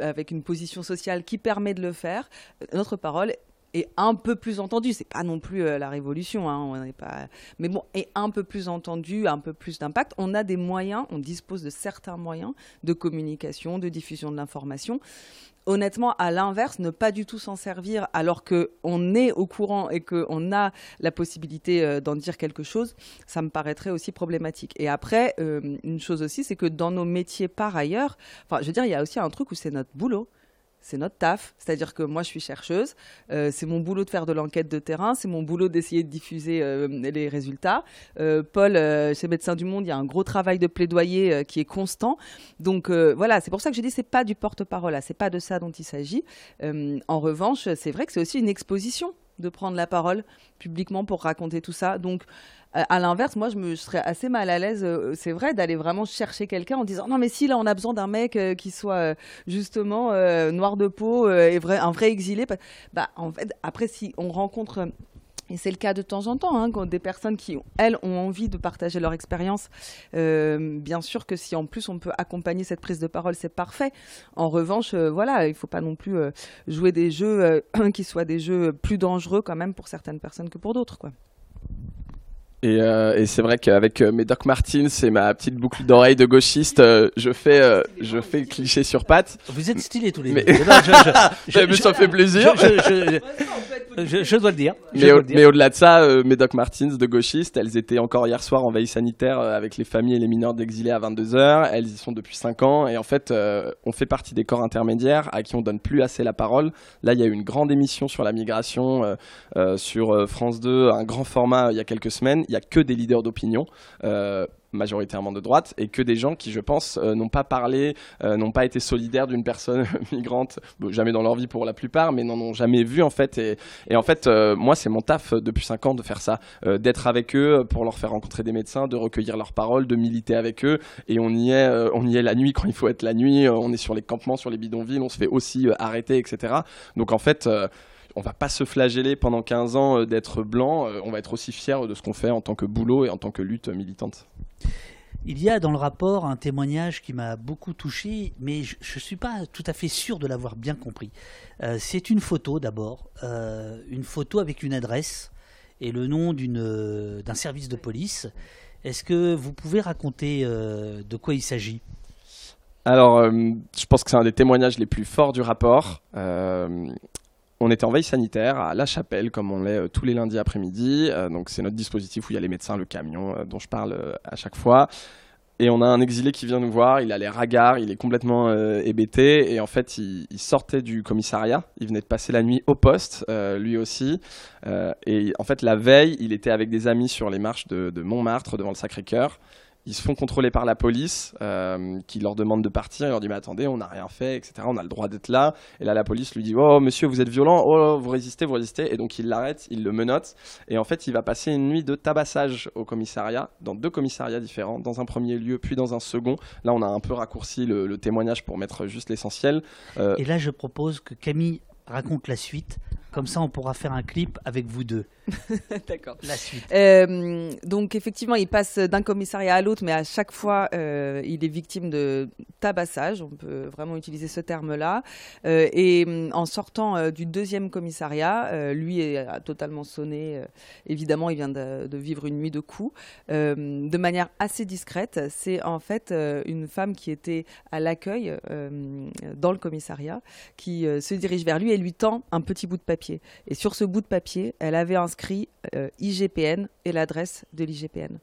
avec une position sociale qui permet de le faire, notre parole est un peu plus entendue. C'est pas non plus la révolution, hein, mais bon, est un peu plus entendue, un peu plus d'impact. On a des moyens, on dispose de certains moyens de communication, de diffusion de l'information honnêtement, à l'inverse, ne pas du tout s'en servir alors qu'on est au courant et qu'on a la possibilité euh, d'en dire quelque chose, ça me paraîtrait aussi problématique. Et après, euh, une chose aussi, c'est que dans nos métiers par ailleurs, enfin, je veux dire, il y a aussi un truc où c'est notre boulot. C'est notre taf, c'est-à-dire que moi je suis chercheuse, euh, c'est mon boulot de faire de l'enquête de terrain, c'est mon boulot d'essayer de diffuser euh, les résultats. Euh, Paul, chez Médecins du Monde, il y a un gros travail de plaidoyer qui est constant. Donc voilà, c'est pour ça que je dis c'est pas du porte-parole, c'est pas de ça dont il s'agit. En revanche, c'est vrai que c'est aussi une exposition de prendre la parole publiquement pour raconter tout ça. Donc euh, à l'inverse, moi je me serais assez mal à l'aise, euh, c'est vrai, d'aller vraiment chercher quelqu'un en disant non mais si là on a besoin d'un mec euh, qui soit justement noir de peau et vrai, un vrai exilé. Bah en fait après si on rencontre et c'est le cas de temps en temps, hein, quand des personnes qui, elles, ont envie de partager leur expérience. Euh, bien sûr que si en plus on peut accompagner cette prise de parole, c'est parfait. En revanche, euh, voilà, il ne faut pas non plus euh, jouer des jeux euh, qui soient des jeux plus dangereux quand même pour certaines personnes que pour d'autres. Quoi. Et, euh, et c'est vrai qu'avec euh, mes Doc Martins et ma petite boucle d'oreille de gauchiste, euh, je fais euh, je fais le cliché sur pattes. Vous êtes stylés tous les Mais- deux. Non, je- je- Je, ça fait plaisir. Je- dois le dire. Mais, au-delà de ça, euh, Médoc Martins, de gauchistes, elles étaient encore hier soir en veille sanitaire euh, avec les familles et les mineurs d'exilés à 22h. Elles y sont depuis 5 ans. Et en fait, euh, on fait partie des corps intermédiaires à qui on donne plus assez la parole. Là, il y a eu une grande émission sur la migration sur France 2, un grand format il y a quelques semaines. Il n'y a que des leaders d'opinion majoritairement de droite, et que des gens qui, je pense, euh, n'ont pas parlé, euh, n'ont pas été solidaires d'une personne migrante, jamais dans leur vie pour la plupart, mais n'en ont jamais vu en fait. Et, en fait, euh, moi, c'est mon taf depuis 5 ans de faire ça, d'être avec eux pour leur faire rencontrer des médecins, de recueillir leurs paroles, de militer avec eux. Et on y est, on y est la nuit quand il faut être la nuit. on est sur les campements, sur les bidonvilles, on se fait aussi arrêter, etc. Donc en fait on va pas se flageller pendant 15 ans d'être blanc, on va être aussi fier de ce qu'on fait en tant que boulot et en tant que lutte militante. Il y a dans le rapport un témoignage qui m'a beaucoup touché, mais je ne suis pas tout à fait sûr de l'avoir bien compris. Euh, c'est une photo d'abord, euh, une photo avec une adresse et le nom d'un service de police. Est-ce que vous pouvez raconter euh, de quoi il s'agit? Alors, je pense que c'est un des témoignages les plus forts du rapport. On était en veille sanitaire à La Chapelle, comme on l'est euh, tous les lundis après-midi. Euh, donc c'est notre dispositif où il y a les médecins, le camion, euh, dont je parle à chaque fois. Et on a un exilé qui vient nous voir, il a l'air hagard, il est complètement hébété. Et en fait, il, sortait du commissariat, il venait de passer la nuit au poste, lui aussi. et en fait, la veille, il était avec des amis sur les marches de Montmartre, devant le Sacré-Cœur ils se font contrôler par la police euh, qui leur demande de partir. Il leur dit mais attendez, on n'a rien fait, etc. On a le droit d'être là. Et là la police lui dit oh monsieur vous êtes violent, oh vous résistez, vous résistez. Et donc il l'arrête, il le menotte. Et en fait il va passer une nuit de tabassage au commissariat, dans deux commissariats différents, dans un premier lieu puis dans un second. Là on a un peu raccourci le, témoignage pour mettre juste l'essentiel. Euh, et là je propose que Camille raconte la suite. Comme ça, on pourra faire un clip avec vous deux. D'accord. La suite. Euh, donc, effectivement, il passe d'un commissariat à l'autre, mais à chaque fois, euh, il est victime de tabassage. On peut vraiment utiliser ce terme-là. Euh, et en sortant du deuxième commissariat, lui est totalement sonné. évidemment, il vient de, vivre une nuit de coups. de manière assez discrète, c'est en fait une femme qui était à l'accueil dans le commissariat qui se dirige vers lui et lui tend un petit bout de papier. Et sur ce bout de papier, elle avait inscrit euh, IGPN et l'adresse de l'IGPN.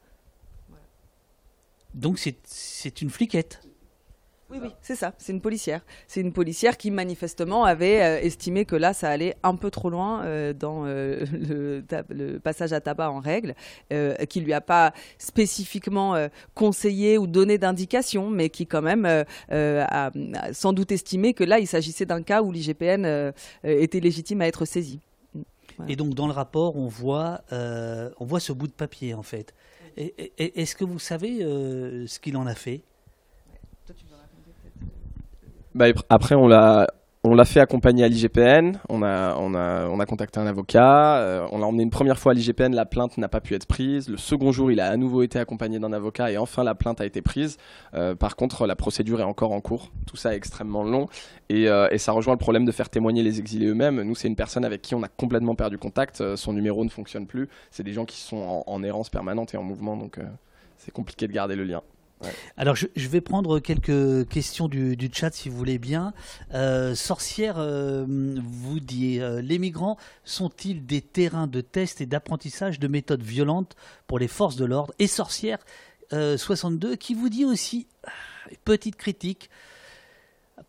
Donc c'est une fliquette oui, oui, c'est ça, c'est une policière. C'est une policière qui manifestement avait euh, estimé que là, ça allait un peu trop loin euh, dans le, le, passage à tabac en règle, qui lui a pas spécifiquement conseillé ou donné d'indication, mais qui quand même a, sans doute estimé que là, il s'agissait d'un cas où l'IGPN était légitime à être saisi. Et donc dans le rapport, on voit, on voit ce bout de papier en fait. Est-ce que vous savez ce qu'il en a fait? Bah, après, on l'a, on l'a fait accompagner à l'IGPN, on a, on, a, on a contacté un avocat, euh, on l'a emmené une première fois à l'IGPN, la plainte n'a pas pu être prise. Le second jour, il a à nouveau été accompagné d'un avocat et enfin la plainte a été prise. Euh, par contre, la procédure est encore en cours. Tout ça est extrêmement long et, euh, et ça rejoint le problème de faire témoigner les exilés eux-mêmes. Nous, c'est une personne avec qui on a complètement perdu contact. son numéro ne fonctionne plus. C'est des gens qui sont en errance permanente et en mouvement, donc c'est compliqué de garder le lien. Alors, je, vais prendre quelques questions du, chat, si vous voulez bien. Euh, sorcière euh, vous dit euh, Les migrants sont-ils des terrains de test et d'apprentissage de méthodes violentes pour les forces de l'ordre? Et Sorcière 62 qui vous dit aussi, petite critique,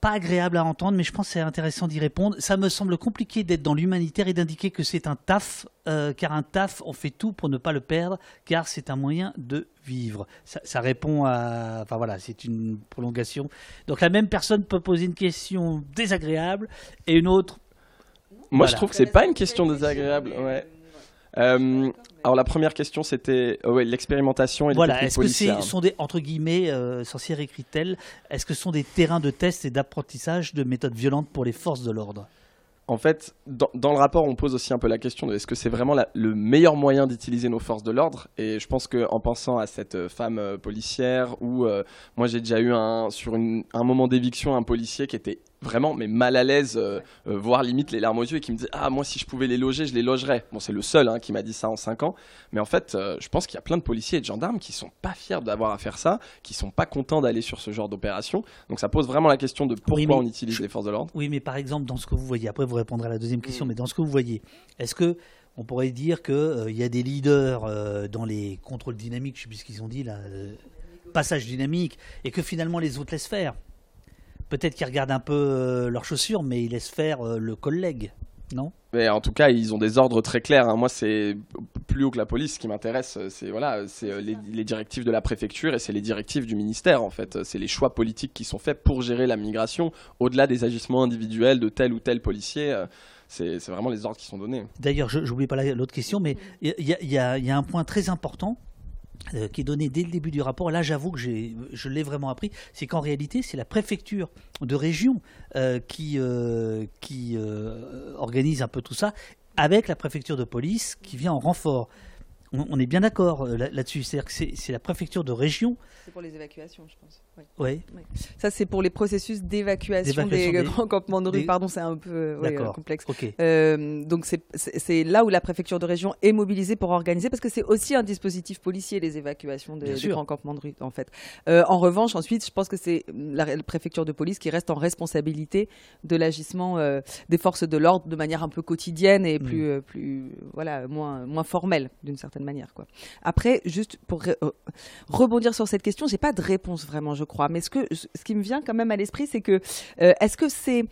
pas agréable à entendre, mais je pense que c'est intéressant d'y répondre. Ça me semble compliqué d'être dans l'humanitaire et d'indiquer que c'est un taf, euh, car un taf, on fait tout pour ne pas le perdre, car c'est un moyen de vivre. Ça, répond à. Enfin voilà, c'est une prolongation. Donc la même personne peut poser une question désagréable et une autre. Moi, je trouve que c'est pas une question désagréable. Ouais. Euh, alors la première question c'était oh l'expérimentation et voilà, est-ce que ce sont des entre guillemets euh, sorcières est-ce que ce sont des terrains de test et d'apprentissage de méthodes violentes pour les forces de l'ordre? En fait, dans, le rapport, on pose aussi un peu la question de est-ce que c'est vraiment le meilleur moyen d'utiliser nos forces de l'ordre? Et je pense qu'en pensant à cette euh, femme euh, policière, où moi j'ai déjà eu un, sur un moment d'éviction un policier qui était vraiment mais mal à l'aise, voire limite les larmes aux yeux, et qui me disait ah moi si je pouvais les loger, je les logerais. Bon c'est le seul hein, qui m'a dit ça en 5 ans, mais en fait je pense qu'il y a plein de policiers et de gendarmes qui sont pas fiers d'avoir à faire ça, qui sont pas contents d'aller sur ce genre d'opération. Donc ça pose vraiment la question de pourquoi on utilise les forces de l'ordre. Oui mais par exemple dans ce que vous voyez, après vous répondrez à la deuxième question, mm. mais dans ce que vous voyez, est-ce que on pourrait dire qu'il euh, y a des leaders euh, dans les contrôles dynamiques, je ne sais plus ce qu'ils ont dit là, euh, passage dynamique, et que finalement les autres laissent faire? Peut-être qu'ils regardent un peu leurs chaussures, mais ils laissent faire le collègue, non? Mais en tout cas, ils ont des ordres très clairs. Hein. Moi, c'est plus haut que la police. Ce qui m'intéresse, c'est voilà, c'est les, les, directives de la préfecture et c'est les directives du ministère. En fait, c'est les choix politiques qui sont faits pour gérer la migration, au-delà des agissements individuels de tel ou tel policier c'est vraiment les ordres qui sont donnés. D'ailleurs, je n'oublie pas l'autre question, mais il y, a un point très important euh, qui est donné dès le début du rapport, là j'avoue que je l'ai vraiment appris, c'est qu'en réalité c'est la préfecture de région euh, qui, euh, qui organise un peu tout ça, avec la préfecture de police qui vient en renfort on, est bien d'accord euh, là-dessus. C'est-à-dire que c'est la préfecture de région. C'est pour les évacuations, je pense. Oui. Ça, c'est pour les processus d'évacuation des, grands campements de rue. Pardon, c'est un peu euh, complexe. Euh, donc, c'est là où la préfecture de région est mobilisée pour organiser, parce que c'est aussi un dispositif policier, les évacuations des, grands campements de rue, en fait. en revanche, ensuite, je pense que c'est la, préfecture de police qui reste en responsabilité de l'agissement des forces de l'ordre de manière un peu quotidienne et mm. plus, plus voilà, moins, moins formelle, d'une certaine manière. Quoi. Après, juste pour euh, rebondir sur cette question, j'ai pas de réponse vraiment, je crois. Mais ce, que, ce qui me vient quand même à l'esprit, c'est que euh, est-ce que c'est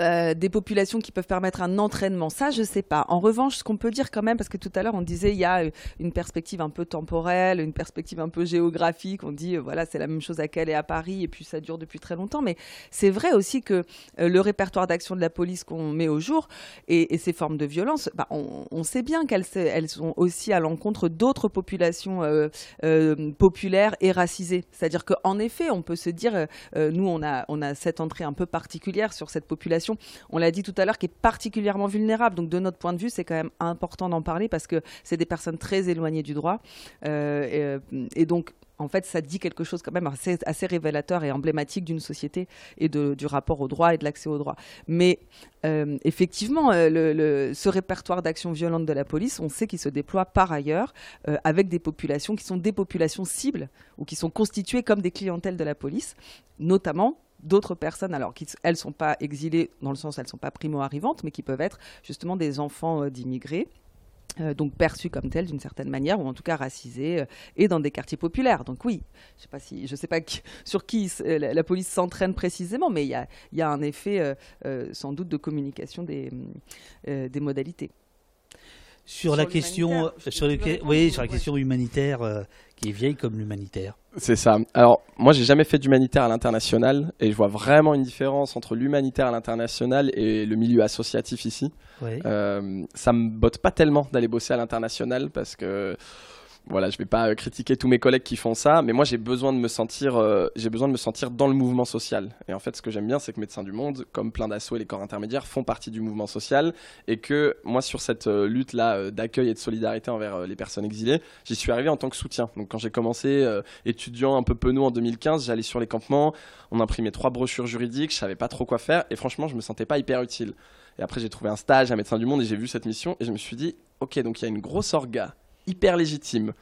euh, des populations qui peuvent permettre un entraînement, ça je sais pas. En revanche, ce qu'on peut dire quand même, parce que tout à l'heure on disait il y a une perspective un peu temporelle, une perspective un peu géographique. On dit voilà c'est la même chose à Calais et à Paris et puis ça dure depuis très longtemps. Mais c'est vrai aussi que le répertoire d'action de la police qu'on met au jour et, ces formes de violence, bah, on, sait bien qu'elles elles sont aussi à l'encontre d'autres populations populaires et racisées. C'est-à-dire qu'en effet on peut se dire nous on a cette entrée un peu particulière sur cette population on l'a dit tout à l'heure, qui est particulièrement vulnérable. Donc de notre point de vue, c'est quand même important d'en parler parce que c'est des personnes très éloignées du droit. Euh, euh, et, donc en fait, ça dit quelque chose quand même assez, révélateur et emblématique d'une société et du rapport au droit et de l'accès au droit. Mais euh, effectivement, ce répertoire d'actions violentes de la police, on sait qu'il se déploie par ailleurs avec des populations qui sont des populations cibles ou qui sont constituées comme des clientèles de la police, notamment d'autres personnes, alors qu'elles ne sont pas exilées dans le sens elles ne sont pas primo-arrivantes, mais qui peuvent être justement des enfants euh, d'immigrés. Euh, donc perçus comme tels d'une certaine manière, ou en tout cas racisés, euh, et dans des quartiers populaires. Donc oui, je ne sais pas, si, je sais pas sur qui la, police s'entraîne précisément, mais il y a, un effet sans doute de communication des, des modalités. Sur, la question, sur, oui, sur la question humanitaire, qui est vieille comme l'humanitaire. C'est ça. Alors, moi, j'ai jamais fait d'humanitaire à l'international et je vois vraiment une différence entre l'humanitaire à l'international et le milieu associatif ici. Euh, ça me botte pas tellement d'aller bosser à l'international parce que voilà, je vais pas euh, critiquer tous mes collègues qui font ça, mais moi j'ai besoin de me sentir, euh, j'ai besoin de me sentir dans le mouvement social. Et en fait, ce que j'aime bien, c'est que Médecins du Monde, comme plein d'assauts et les corps intermédiaires, font partie du mouvement social, et que moi sur cette euh, lutte là d'accueil et de solidarité envers les personnes exilées, j'y suis arrivé en tant que soutien. Donc quand j'ai commencé étudiant un peu penaud en 2015, j'allais sur les campements, on imprimait trois brochures juridiques, je savais pas trop quoi faire, et franchement, je me sentais pas hyper utile. Et après, j'ai trouvé un stage à Médecins du Monde et j'ai vu cette mission et je me suis dit, ok, donc il y a une grosse orga hyper légitime,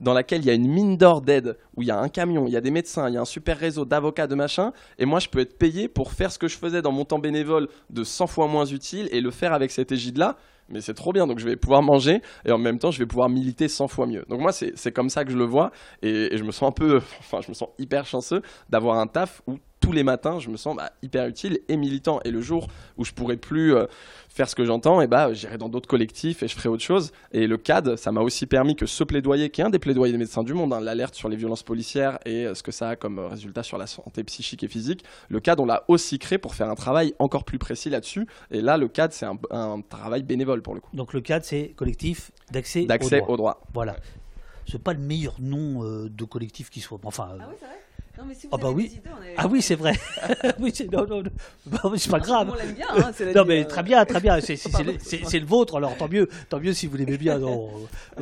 dans laquelle il y a une mine d'or d'aide, où il y a un camion, il y a des médecins, il y a un super réseau d'avocats, de machin, et moi je peux être payé pour faire ce que je faisais dans mon temps bénévole de 100 fois moins utile et le faire avec cette égide-là. Mais c'est trop bien, donc je vais pouvoir manger et en même temps je vais pouvoir militer 100 fois mieux. Donc moi c'est comme ça que je le vois et, je me sens un peu, enfin je me sens hyper chanceux d'avoir un taf où tous les matins, je me sens bah, hyper utile et militant. Et le jour où je pourrais plus euh, faire ce que j'entends, et eh bah, j'irai dans d'autres collectifs et je ferai autre chose. Et le CAD, ça m'a aussi permis que ce plaidoyer, qui est un des plaidoyers des médecins du monde, hein, l'alerte sur les violences policières et euh, ce que ça a comme euh, résultat sur la santé psychique et physique, le CAD, on l'a aussi créé pour faire un travail encore plus précis là-dessus. Et là, le CAD, c'est un, travail bénévole pour le coup. Donc le CAD, c'est collectif d'accès au droit. Au droit. Voilà. C'est pas le meilleur nom de collectif qui soit. Enfin, ah oui, c'est vrai? Non, mais si vous Ah bah avez oui. des idées, on est- Ah oui, c'est vrai. oui, c'est non, non, non. Bah c'est pas grave. On l'aime bien, hein, Non mais euh, très bien, très bien. C'est c'est- le vôtre, alors tant mieux, tant mieux si vous l'aimez bien. Non,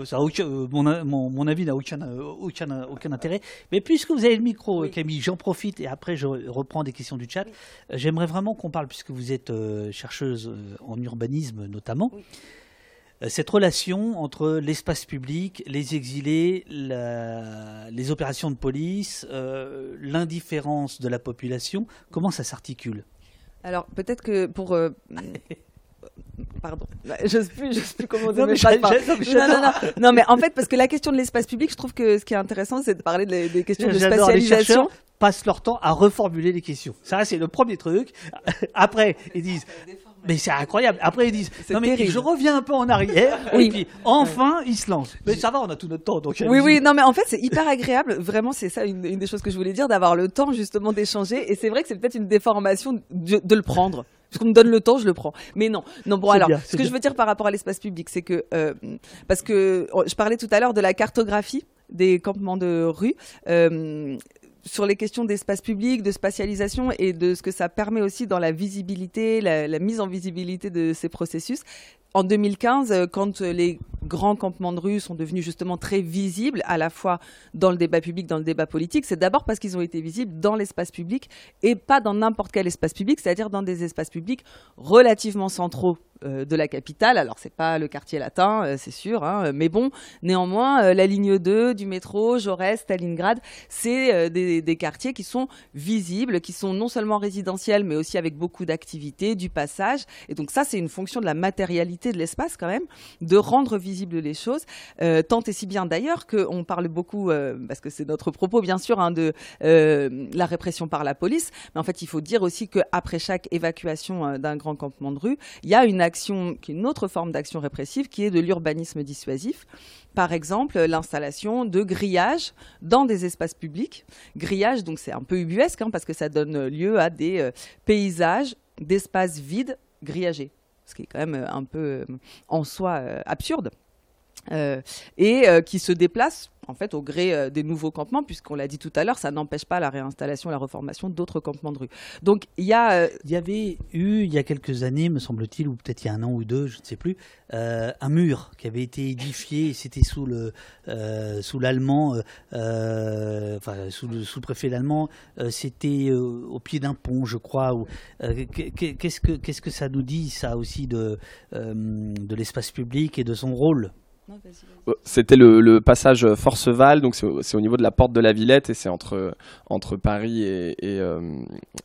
ça aucun- euh, mon, mon, mon avis n'a aucun, euh, aucun, aucun intérêt. Mais puisque vous avez le micro, Oui. Camille, j'en profite et après je reprends des questions du chat. J'aimerais vraiment qu'on parle, puisque vous êtes euh, chercheuse en urbanisme notamment. Oui. Euh, Cette relation entre l'espace public, les exilés, la- les opérations de police, euh, l'indifférence de la population, comment ça s'articule? Alors peut-être que pour. euh, Pardon, je sais je sais plus comment dire non, mais Non, non, j'adore. non, non, mais en fait, parce que la question de l'espace public, je trouve que ce qui est intéressant, c'est de parler des, des questions de les spatialisation. chercheurs passent leur temps à reformuler les questions. Ça, c'est le premier truc. Après, ils disent, mais c'est incroyable. Après, ils disent, non mais terrible. je reviens un peu en arrière. Oui. Et puis, enfin, ils se lancent. Mais ça va, on a tout notre temps. Donc, Oui, oui, non, mais en fait, c'est hyper agréable. Vraiment, c'est ça une, une des choses que je voulais dire, d'avoir le temps justement d'échanger. Et c'est vrai que c'est peut-être une déformation de, de le prendre. Parce qu'on me donne le temps, je le prends. Mais non, non. Bon, alors, bien, ce que je veux dire par rapport à l'espace public, c'est que euh, parce que oh, je parlais tout à l'heure de la cartographie des campements de rue. euh, sur les questions d'espace public, de spatialisation et de ce que ça permet aussi dans la visibilité, la, mise en visibilité de ces processus. En 2015, euh, quand euh, les grands campements de rue sont devenus justement très visibles, à la fois dans le débat public, dans le débat politique, c'est d'abord parce qu'ils ont été visibles dans l'espace public et pas dans n'importe quel espace public, c'est-à-dire dans des espaces publics relativement centraux de la capitale. Alors c'est pas le quartier latin, euh, c'est sûr, hein, mais bon, néanmoins, euh, la ligne 2 du métro, Jaurès, Stalingrad, c'est euh, des, quartiers qui sont visibles, qui sont non seulement résidentiels, mais aussi avec beaucoup d'activités, du passage. Et donc ça, c'est une fonction de la matérialité de l'espace quand même, de rendre visibles les choses, euh, tant et si bien d'ailleurs qu'on parle beaucoup, euh, parce que c'est notre propos bien sûr, hein, de euh, la répression par la police, mais en fait il faut dire aussi qu'après chaque évacuation euh, d'un grand campement de rue, il y a une qui est une autre forme d'action répressive, qui est de l'urbanisme dissuasif. Par exemple, l'installation de grillages dans des espaces publics. Grillage, donc c'est un peu ubuesque, hein, parce que ça donne lieu à des euh, paysages d'espaces vides grillagés ce qui est quand même euh, un peu euh, en soi absurde, Euh, et euh, qui se déplace en fait au gré euh, des nouveaux campements, puisqu'on l'a dit tout à l'heure, ça n'empêche pas la réinstallation, la reformation d'autres campements de rue. Donc il y a Il y avait eu, il y a quelques années, me semble-t-il, ou peut-être il y a un an ou deux, je ne sais plus, un mur qui avait été édifié, c'était sous le sous l'allemand, enfin sous le sous-préfet l'allemand, euh, c'était au pied d'un pont, je crois. Qu'est-ce que qu'est-ce que ça nous dit, ça aussi de de l'espace public et de son rôle? C'était le, passage Forceval, donc c'est au, niveau de la porte de la Villette et c'est entre, entre Paris et, et, euh,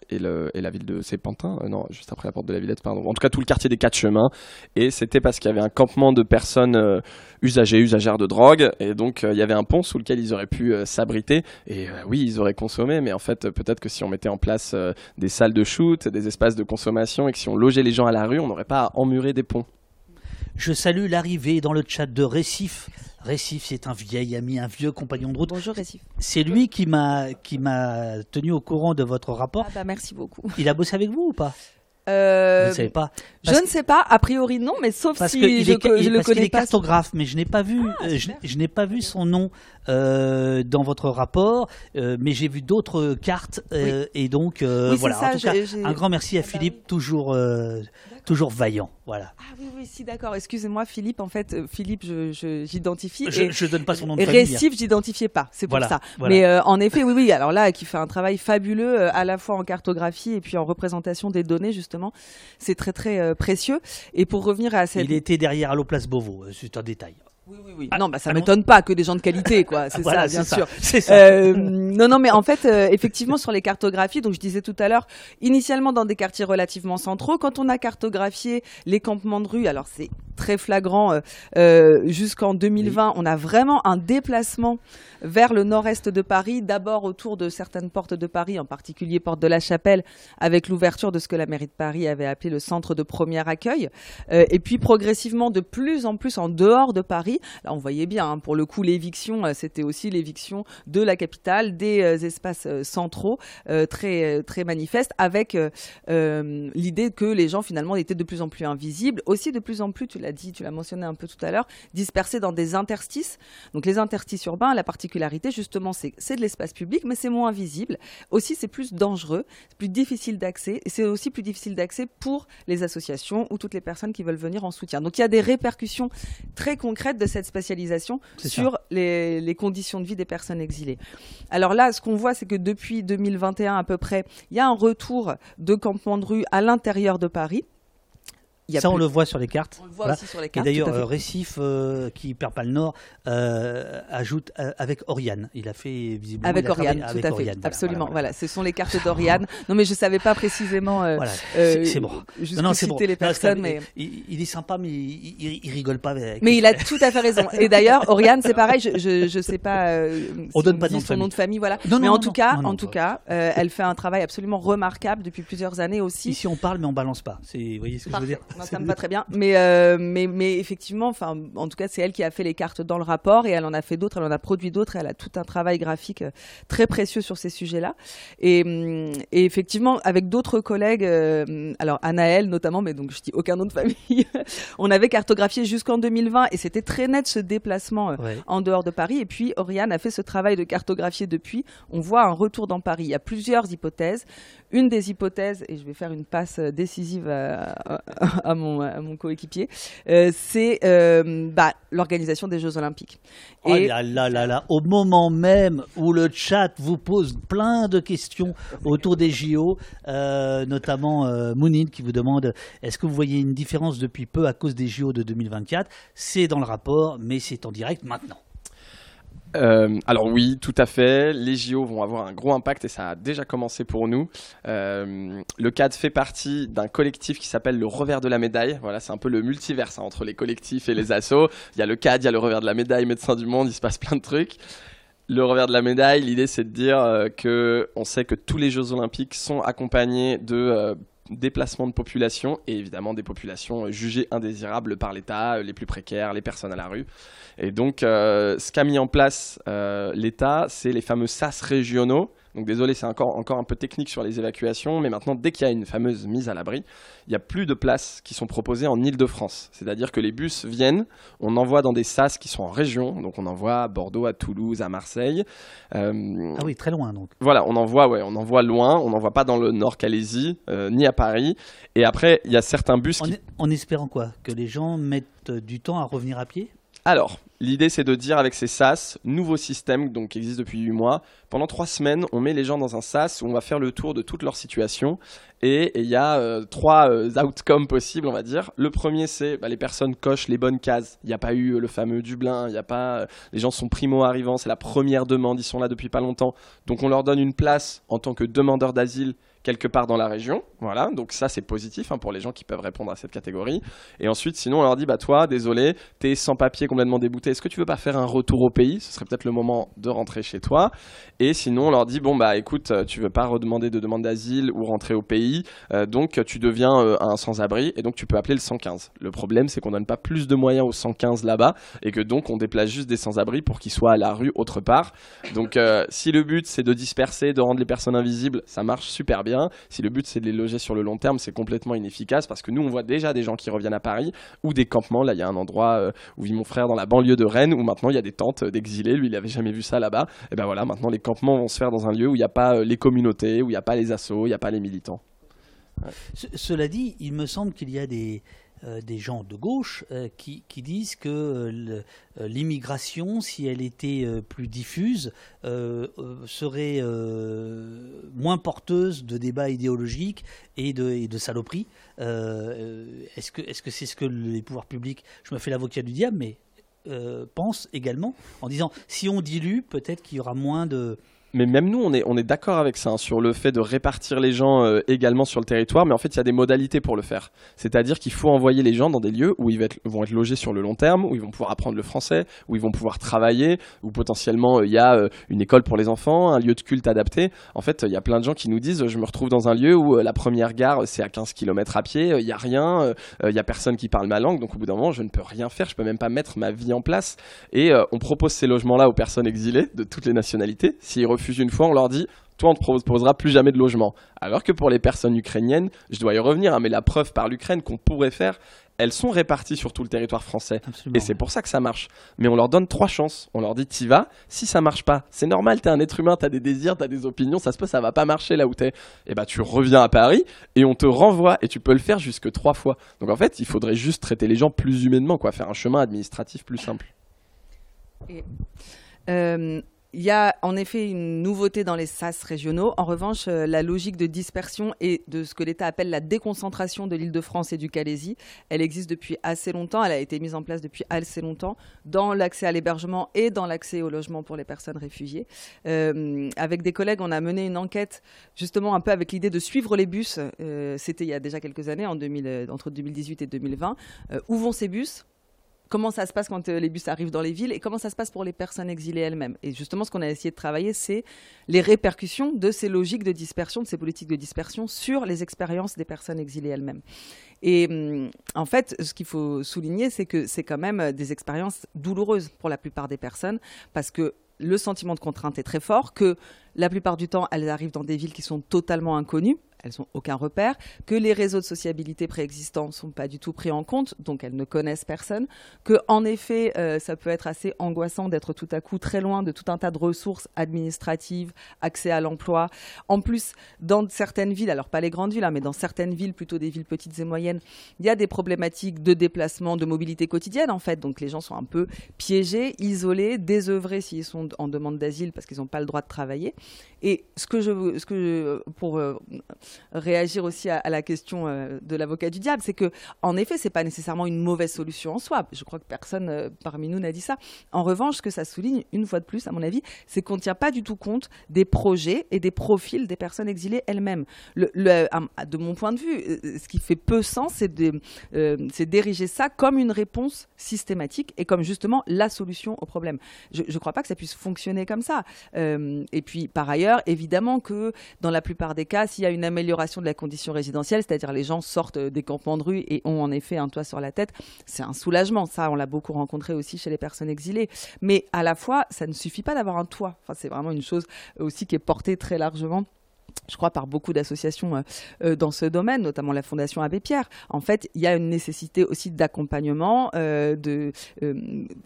la ville de Sépentin. Euh, non, juste après la porte de la Villette, pardon. En tout cas, tout le quartier des Quatre Chemins. Et c'était parce qu'il y avait un campement de personnes euh, usagées, usagères de drogue. Et donc, euh, il y avait un pont sous lequel ils auraient pu euh, s'abriter. Et euh, oui, ils auraient consommé, mais en fait, euh, peut-être que si on mettait en place euh, des salles de shoot, des espaces de consommation et que si on logeait les gens à la rue, on n'aurait pas à emmurer des ponts. Je salue l'arrivée dans le chat de Récif. Récif, c'est un vieil ami, un vieux compagnon de route. bonjour Récif. C'est lui qui m'a qui m'a tenu au courant de votre rapport. Ah bah merci beaucoup. Il a bossé avec vous ou pas? Euh, Vous ne savez pas je ne sais pas, a priori non, mais sauf Parce si je, est, il- le connais est pas. cartographe, mais je n'ai pas vu, Ah, euh, je, super. je n'ai pas vu son nom euh, dans votre rapport, euh, mais j'ai vu d'autres cartes euh, et donc Oui, voilà. ça, en tout cas, un grand merci à Ah bah Philippe, oui. toujours toujours vaillant. Voilà. Ah oui, oui, si, d'accord. Excusez-moi, Philippe. En fait, Philippe, je- j'identifie. Je, je donne pas son nom de famille. récif, j'identifiais pas. C'est pour Voilà, ça. voilà. Mais en effet, oui, oui. Alors là, qui fait un travail fabuleux, à la fois en cartographie et puis en représentation des données, justement. C'est très, très précieux. Et pour revenir à cette. Il était derrière Allo Place Beauvau, c'est un détail. Oui, oui, oui. Ah, non, bah, ça ah m'étonne pas que des gens de qualité, quoi. C'est Voilà, ça, bien sûr. C'est ça. Euh, non, non, mais en fait, euh, effectivement, sur les cartographies, donc je disais tout à l'heure, initialement dans des quartiers relativement centraux, quand on a cartographié les campements de rue, alors c'est très flagrant, euh, euh, jusqu'en 2020, on a vraiment un déplacement vers le nord-est de Paris, d'abord autour de certaines portes de Paris, en particulier porte de la Chapelle, avec l'ouverture de ce que la mairie de Paris avait appelé le centre de premier accueil, Euh, et puis progressivement de plus en plus en dehors de Paris. Là, on voyait bien, hein, pour le coup, l'éviction, c'était aussi l'éviction de la capitale, des euh, espaces centraux, très très manifestes, avec l'idée que les gens finalement étaient de plus en plus invisibles, aussi de plus en plus, tu l'as l'as dit, tu l'as mentionné un peu tout à l'heure, dispersés dans des interstices. Donc les interstices urbains, la particularité justement, c'est de l'espace public, mais c'est moins visible. Aussi, c'est plus dangereux, c'est plus difficile d'accès, et c'est aussi plus difficile d'accès pour les associations ou toutes les personnes qui veulent venir en soutien. Donc il y a des répercussions très concrètes de cette spécialisation sur les, les conditions de vie des personnes exilées. Alors là, ce qu'on voit, c'est que depuis 2021 à peu près, il y a un retour de campements de rue à l'intérieur de Paris. Il y a Ça, on le voit sur les cartes. on le voit Voilà. aussi sur les Et d'ailleurs, euh, Récif, euh, qui perd pas le Nord, euh, ajoute euh, avec Oriane. Il a fait visiblement. Avec Oriane, tout avec à fait, Oriane. Voilà, absolument. voilà, Voilà, ce sont les cartes d'Oriane. Non, mais je savais pas précisément. Voilà, c'est- bon. Non, non, c'est bon. les Non, personnes, mais. il, il est sympa, mais il, il- il rigole pas. Avec... Mais il a tout à fait raison. Et d'ailleurs, Oriane, c'est pareil. Je, je, je sais pas. On si donne pas dit son famille. nom de famille, voilà. Non, mais en tout cas, en tout cas, elle fait un travail absolument remarquable depuis plusieurs années aussi. Ici, on parle, mais on balance pas. Vous voyez ce que je veux dire? Non, ça me va très bien. Mais, euh, mais, mais effectivement, enfin, en tout cas, c'est elle qui a fait les cartes dans le rapport et elle en a fait d'autres, elle en a produit d'autres. Elle a tout un travail graphique euh, très précieux sur ces sujets-là. Et, hum, et effectivement, avec d'autres collègues, euh, alors Anaël notamment, mais donc je dis aucun nom de famille, on avait cartographié jusqu'en 2020 et c'était très net ce déplacement euh, Ouais. en dehors de Paris. Et puis, Oriane a fait ce travail de cartographier depuis. On voit un retour dans Paris. Il y a plusieurs hypothèses. Une des hypothèses, et je vais faire une passe décisive à, à- à mon, à mon coéquipier, euh, c'est euh, bah, l'organisation des Jeux Olympiques. Oh Et- là là là là, au moment même où le chat vous pose plein de questions autour des JO, euh, notamment Mounine qui vous demande est-ce que vous voyez une différence depuis peu à cause des JO de 2024 C'est dans le rapport, mais c'est en direct maintenant. Euh, alors oui, tout à fait. Les JO vont avoir un gros impact et ça a déjà commencé pour nous. Euh, le CAD fait partie d'un collectif qui s'appelle le revers de la médaille. Voilà, c'est un peu le multiverse hein, entre les collectifs et les assos. Il y a le CAD, il y a le revers de la médaille, Médecins du Monde, il se passe plein de trucs. Le revers de la médaille, l'idée c'est de dire euh, que on sait que tous les Jeux Olympiques sont accompagnés de déplacements de population et évidemment des populations jugées indésirables par l'État, euh, les plus précaires, les personnes à la rue. Et donc, euh, ce qu'a mis en place euh, l'État, c'est les fameux SAS régionaux. Donc, désolé, c'est encore, encore un peu technique sur les évacuations, mais maintenant, dès qu'il y a une fameuse mise à l'abri, il n'y a plus de places qui sont proposées en Ile-de-France. C'est-à-dire que les bus viennent, on envoie dans des SAS qui sont en région, donc on envoie à Bordeaux, à Toulouse, à Marseille. Euh, Ah oui, très loin donc. voilà, on envoie, ouais, on envoie loin, on n'envoie pas dans le Nord Calaisie, euh, ni à Paris. Et après, il y a certains bus En, qui en espérant quoi? Que les gens mettent du temps à revenir à pied? Alors, l'idée c'est de dire avec ces SAS, nouveau système donc, qui existe depuis 8 mois, pendant 3 semaines, on met les gens dans un SAS où on va faire le tour de toute leur situation et il y a euh, trois euh, outcomes possibles, on va dire. Le premier c'est bah, les personnes cochent les bonnes cases. Il n'y a pas eu le fameux Dublin, y a pas, euh, les gens sont primo arrivants, c'est la première demande, ils sont là depuis pas longtemps. Donc on leur donne une place en tant que demandeur d'asile quelque part dans la région. Voilà, donc ça c'est positif hein, pour les gens qui peuvent répondre à cette catégorie. Et ensuite, sinon, on leur dit bah toi, désolé, t'es sans papier, complètement débouté. Est-ce que tu veux pas faire un retour au pays? Ce serait peut-être le moment de rentrer chez toi. Et sinon, on leur dit bon bah écoute, euh, tu veux pas redemander de demande d'asile ou rentrer au pays, euh, donc tu deviens euh, un sans-abri et donc tu peux appeler le 115. Le problème, c'est qu'on donne pas plus de moyens au 115 là-bas et que donc on déplace juste des sans-abri pour qu'ils soient à la rue autre part. Donc si le but c'est de disperser, de rendre les personnes invisibles, ça marche super bien. Si le but c'est de les loger sur le long terme, c'est complètement inefficace parce que nous on voit déjà des gens qui reviennent à Paris ou des campements. Là il y a un endroit euh, où vit mon frère dans la banlieue de Rennes où maintenant il y a des tentes d'exilés. Lui il avait jamais vu ça là-bas. Et ben voilà, maintenant les campements vont se faire dans un lieu où il n'y a pas euh, les communautés, où il n'y a pas les assos, il n'y a pas les militants. Ce- Cela dit, il me semble qu'il y a des, des gens de gauche euh, qui, qui disent que euh, euh, l'immigration, si elle était euh, plus diffuse, euh, euh, serait euh, moins porteuse de débats idéologiques et de, saloperies. Euh, euh, Est-ce que est-ce que c'est ce que les pouvoirs publics, je me fais l'avocat du diable, mais euh, pensent également en disant si on dilue, peut-être qu'il y aura moins de Mais même nous, on est, on est d'accord avec ça, hein, sur le fait de répartir les gens euh, également sur le territoire, mais en fait, il y a des modalités pour le faire. C'est-à-dire qu'il faut envoyer les gens dans des lieux où ils vont être, logés sur le long terme, où ils vont pouvoir apprendre le français, où ils vont pouvoir travailler, où potentiellement euh, il y a euh, une école pour les enfants, un lieu de culte adapté. En fait, il y a plein de gens qui nous disent, je me retrouve dans un lieu où la première gare, c'est à 15 km à pied, il y a rien, il y a personne qui parle ma langue, donc au bout d'un moment, je ne peux rien faire, je peux même pas mettre ma vie en place. Et on propose ces logements-là aux personnes exilées de toutes les nationalités. S'ils refusent une fois, on leur dit toi, on te proposera plus jamais de logement. Alors que pour les personnes ukrainiennes, je dois y revenir, hein, mais la preuve par l'Ukraine qu'on pourrait faire, elles sont réparties sur tout le territoire français. Absolument. Et c'est pour ça que ça marche. Mais on leur donne trois chances. On leur dit, t'y vas. Si ça marche pas, c'est normal, t'es un être humain, t'as des désirs, t'as des opinions, ça se peut, ça va pas marcher là où t'es. Et bah, tu reviens à Paris et on te renvoie et tu peux le faire jusque trois fois. Donc en fait, il faudrait juste traiter les gens plus humainement, quoi, faire un chemin administratif plus simple. Euh, il y a en effet une nouveauté dans les SAS régionaux. En revanche, euh, la logique de dispersion et de ce que l'État appelle la déconcentration de l'Île-de-France et du Calaisie, elle existe depuis assez longtemps. Elle a été mise en place depuis assez longtemps dans l'accès à l'hébergement et dans l'accès au logement pour les personnes réfugiées. Euh, avec des collègues, on a mené une enquête justement un peu avec l'idée de suivre les bus. Euh, C'était il y a déjà quelques années, en 2000, entre 2018 et 2020. Euh, où vont ces bus? Comment ça se passe quand euh, les bus arrivent dans les villes et comment ça se passe pour les personnes exilées elles-mêmes. Et justement, ce qu'on a essayé de travailler, c'est les répercussions de ces logiques de dispersion, de ces politiques de dispersion sur les expériences des personnes exilées elles-mêmes. Et hum, en fait, ce qu'il faut souligner, c'est que c'est quand même euh, des expériences douloureuses pour la plupart des personnes parce que le sentiment de contrainte est très fort, que la plupart du temps, elles arrivent dans des villes qui sont totalement inconnues, elles n'ont aucun repère, que les réseaux de sociabilité préexistants ne sont pas du tout pris en compte, donc elles ne connaissent personne, que en effet, euh, ça peut être assez angoissant d'être tout à coup très loin de tout un tas de ressources administratives, accès à l'emploi. En plus, dans certaines villes, alors pas les grandes villes, hein, mais dans certaines villes, plutôt des villes petites et moyennes, il y a des problématiques de déplacement, de mobilité quotidienne en fait, donc les gens sont un peu piégés, isolés, désœuvrés s'ils sont en demande d'asile parce qu'ils n'ont pas le droit de travailler. Et ce que je, ce que pour euh, réagir aussi à, la question euh, de l'avocat du diable, c'est que en effet, c'est pas nécessairement une mauvaise solution en soi. Je crois que personne euh, parmi nous n'a dit ça. En revanche, ce que ça souligne une fois de plus, à mon avis, c'est qu'on ne tient pas du tout compte des projets et des profils des personnes exilées elles-mêmes. De mon point de vue, euh, ce qui fait peu sens, c'est d'ériger ça comme une réponse systématique et comme justement la solution au problème. Je ne crois pas que ça puisse fonctionner comme ça. Et puis, par ailleurs, évidemment que dans la plupart des cas, s'il y a une amélioration de la condition résidentielle, c'est-à-dire les gens sortent euh, des campements de rue et ont en effet un toit sur la tête, c'est un soulagement. Ça, on l'a beaucoup rencontré aussi chez les personnes exilées. Mais à la fois, ça ne suffit pas d'avoir un toit. C'est vraiment une chose aussi qui est portée très largement je crois, par beaucoup d'associations euh, euh, dans ce domaine, notamment la Fondation Abbé Pierre. En fait, il y a une nécessité aussi d'accompagnement, euh, de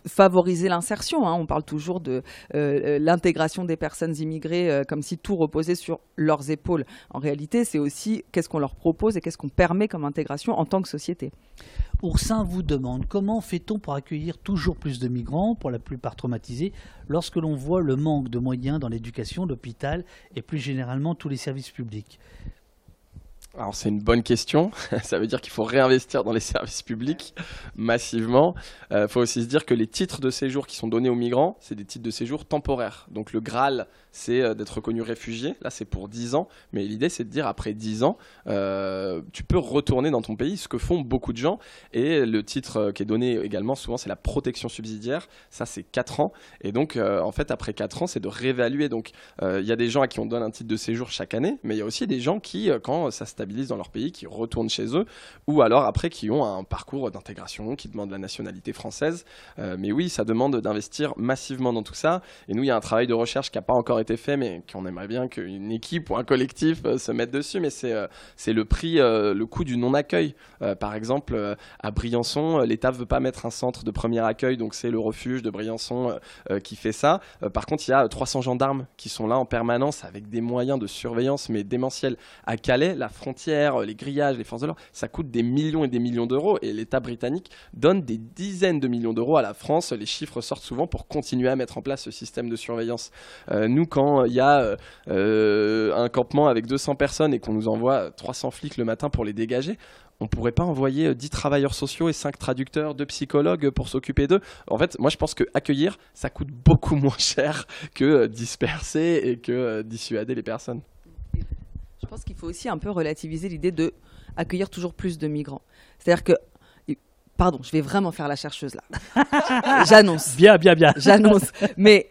favoriser l'insertion. hein. On parle toujours de l'intégration des personnes immigrées comme si tout reposait sur leurs épaules. En réalité, c'est aussi qu'est-ce qu'on leur propose et qu'est-ce qu'on permet comme intégration en tant que société. Oursin vous demande comment fait-on pour accueillir toujours plus de migrants, pour la plupart traumatisés, lorsque l'on voit le manque de moyens dans l'éducation, l'hôpital et plus généralement tous les services publics? Alors c'est une bonne question. Ça veut dire qu'il faut réinvestir dans les services publics massivement. Il faut aussi se dire que les titres de séjour qui sont donnés aux migrants, c'est des titres de séjour temporaires. Donc le Graal, c'est euh, d'être reconnu réfugié. Là, c'est pour 10 ans. Mais l'idée, c'est de dire après 10 ans, euh, tu peux retourner dans ton pays, ce que font beaucoup de gens. Et le titre euh, qui est donné également, souvent, c'est la protection subsidiaire. Ça, c'est 4 ans. Et donc, en fait, après 4 ans, c'est de réévaluer. Donc, il y a des gens à qui on donne un titre de séjour chaque année, mais il y a aussi des gens qui, quand ça stabilise dans leur pays, qui retournent chez eux, ou alors après qui ont un parcours d'intégration, qui demandent la nationalité française. Mais oui, ça demande d'investir massivement dans tout ça. Et nous, il y a un travail de recherche qui n'a pas encore été fait, mais qu'on aimerait bien qu'une équipe ou un collectif euh, se mette dessus. Mais c'est euh, c'est le prix, euh, le coût du non-accueil. Par exemple, à Briançon, l'État ne veut pas mettre un centre de premier accueil, donc c'est le refuge de Briançon qui fait ça. Par contre, il y a euh, 300 gendarmes qui sont là en permanence avec des moyens de surveillance, mais démentiels. À Calais, la frontière, les grillages, les forces de l'ordre, ça coûte des millions et des millions d'euros. Et l'État britannique donne des dizaines de millions d'euros à la France. Les chiffres sortent souvent pour continuer à mettre en place ce système de surveillance. Euh, nous, quand il y a euh, euh, un campement avec 200 personnes et qu'on nous envoie 300 flics le matin pour les dégager, on pourrait pas envoyer euh, 10 travailleurs sociaux et 5 traducteurs, 2 psychologues pour s'occuper d'eux? En fait, moi je pense que accueillir, ça coûte beaucoup moins cher que euh, disperser et que euh, dissuader les personnes. Je pense qu'il faut aussi un peu relativiser l'idée de accueillir toujours plus de migrants. C'est-à-dire que, pardon, je vais vraiment faire la chercheuse là. J'annonce. Bien, bien, bien. J'annonce. Mais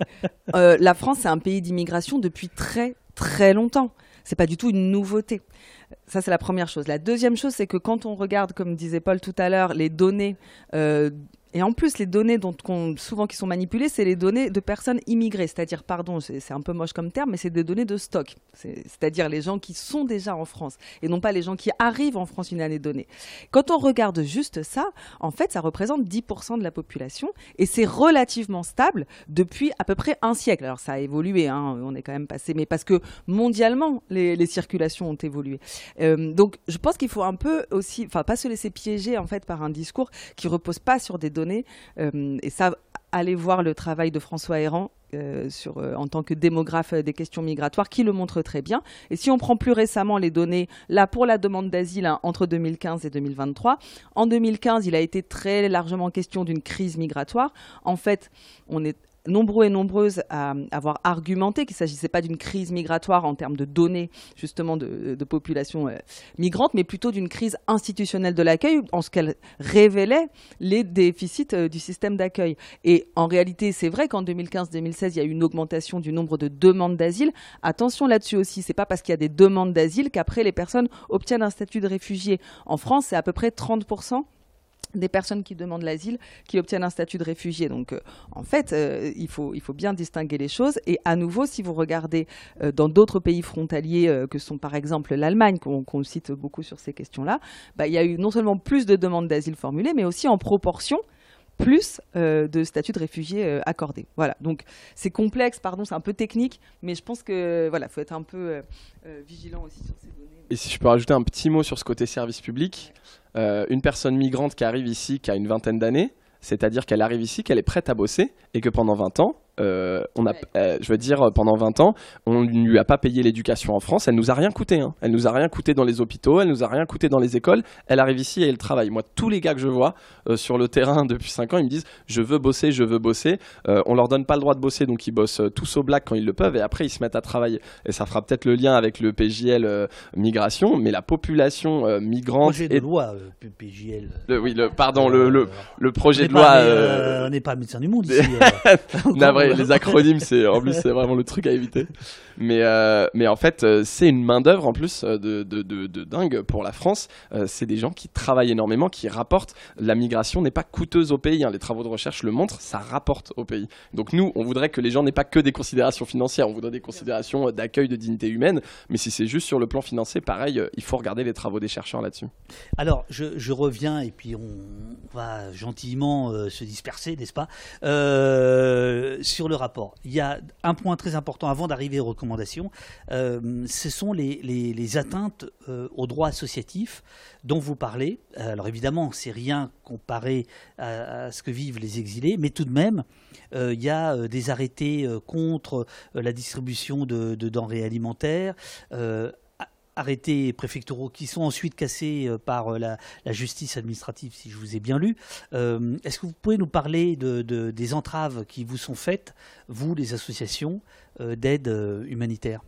euh, la France, c'est un pays d'immigration depuis très très longtemps. C'est pas du tout une nouveauté. Ça, c'est la première chose. La deuxième chose, c'est que quand on regarde, comme disait Paul tout à l'heure, les données euh, Et en plus, les données dont souvent qui sont manipulées, c'est les données de personnes immigrées, c'est-à-dire, pardon, c'est un peu moche comme terme, mais c'est des données de stock, c'est-à-dire les gens qui sont déjà en France et non pas les gens qui arrivent en France une année donnée. Quand on regarde juste ça, en fait, ça représente 10% de la population et c'est relativement stable depuis à peu près un siècle. Alors ça a évolué, hein, on est quand même passé, mais parce que mondialement, les, circulations ont évolué. Euh, donc je pense qu'il faut un peu aussi, enfin pas se laisser piéger en fait par un discours qui repose pas sur des données. Euh, et ça, allez voir le travail de François Héran euh, euh, en tant que démographe des questions migratoires, qui le montre très bien. Et si on prend plus récemment les données, là, pour la demande d'asile hein, entre 2015 et 2023, en 2015, il a été très largement question d'une crise migratoire. En fait, on est nombreux et nombreuses à avoir argumenté qu'il ne s'agissait pas d'une crise migratoire en termes de données justement de, population euh, migrante, mais plutôt d'une crise institutionnelle de l'accueil en ce qu'elle révélait les déficits euh, du système d'accueil. Et en réalité, c'est vrai qu'en 2015-2016, il y a eu une augmentation du nombre de demandes d'asile. Attention là-dessus aussi, c'est pas parce qu'il y a des demandes d'asile qu'après les personnes obtiennent un statut de réfugié. En France, c'est à peu près 30 des personnes qui demandent l'asile qui obtiennent un statut de réfugié. Donc, euh, en fait, euh, il, faut, il faut bien distinguer les choses. Et à nouveau, si vous regardez euh, dans d'autres pays frontaliers, que sont par exemple l'Allemagne, qu'on cite beaucoup sur ces questions-là, bah, il y a eu non seulement plus de demandes d'asile formulées, mais aussi en proportion plus de statuts de réfugiés accordés. Voilà. Donc c'est complexe, pardon, c'est un peu technique, mais je pense que voilà, faut être un peu vigilant aussi sur ces données. Et si je peux rajouter un petit mot sur ce côté service public, euh, une personne migrante qui arrive ici, qui a une vingtaine d'années, c'est-à-dire qu'elle arrive ici, qu'elle est prête à bosser et que pendant 20 ans, euh, on a, euh, je veux dire, pendant 20 ans, on ne lui a pas payé l'éducation en France. Elle nous a rien coûté. Hein. Elle nous a rien coûté dans les hôpitaux. Elle nous a rien coûté dans les écoles. Elle arrive ici et elle travaille. Moi, tous les gars que je vois euh, sur le terrain depuis 5 ans, ils me disent je veux bosser, je veux bosser. on leur donne pas le droit de bosser, donc ils bossent tous au black quand ils le peuvent et après ils se mettent à travailler. Et ça fera peut-être le lien avec le PJL migration, mais la population migrante. Projet de loi PJL. oui, le, pardon, le, le, projet de loi. on n'est pas médecin du monde ici. les acronymes, c'est en plus c'est vraiment le truc à éviter. Mais euh, mais en fait, euh, c'est une main d'œuvre en plus euh, de, de, de, dingue pour la France. c'est des gens qui travaillent énormément, qui rapportent. La migration n'est pas coûteuse au pays. Hein. Les travaux de recherche le montrent, ça rapporte au pays. Donc nous, on voudrait que les gens n'aient pas que des considérations financières. On voudrait des considérations d'accueil, de dignité humaine. Mais si c'est juste sur le plan financier, pareil, il faut regarder les travaux des chercheurs là-dessus. Alors, je, je, reviens et puis on va gentiment se disperser, n'est-ce pas, sur le rapport. Il y a un point très important avant d'arriver aux recommandations, euh, ce sont les, atteintes euh, aux droits associatifs dont vous parlez. Alors évidemment, c'est rien comparé à, ce que vivent les exilés, mais tout de même, euh, il y a des arrêtés contre la distribution de, de denrées alimentaires arrêtés préfectoraux qui sont ensuite cassés euh, par euh, la, justice administrative, si je vous ai bien lu. Euh, est-ce que vous pouvez nous parler de, des entraves qui vous sont faites, vous, les associations d'aide humanitaire?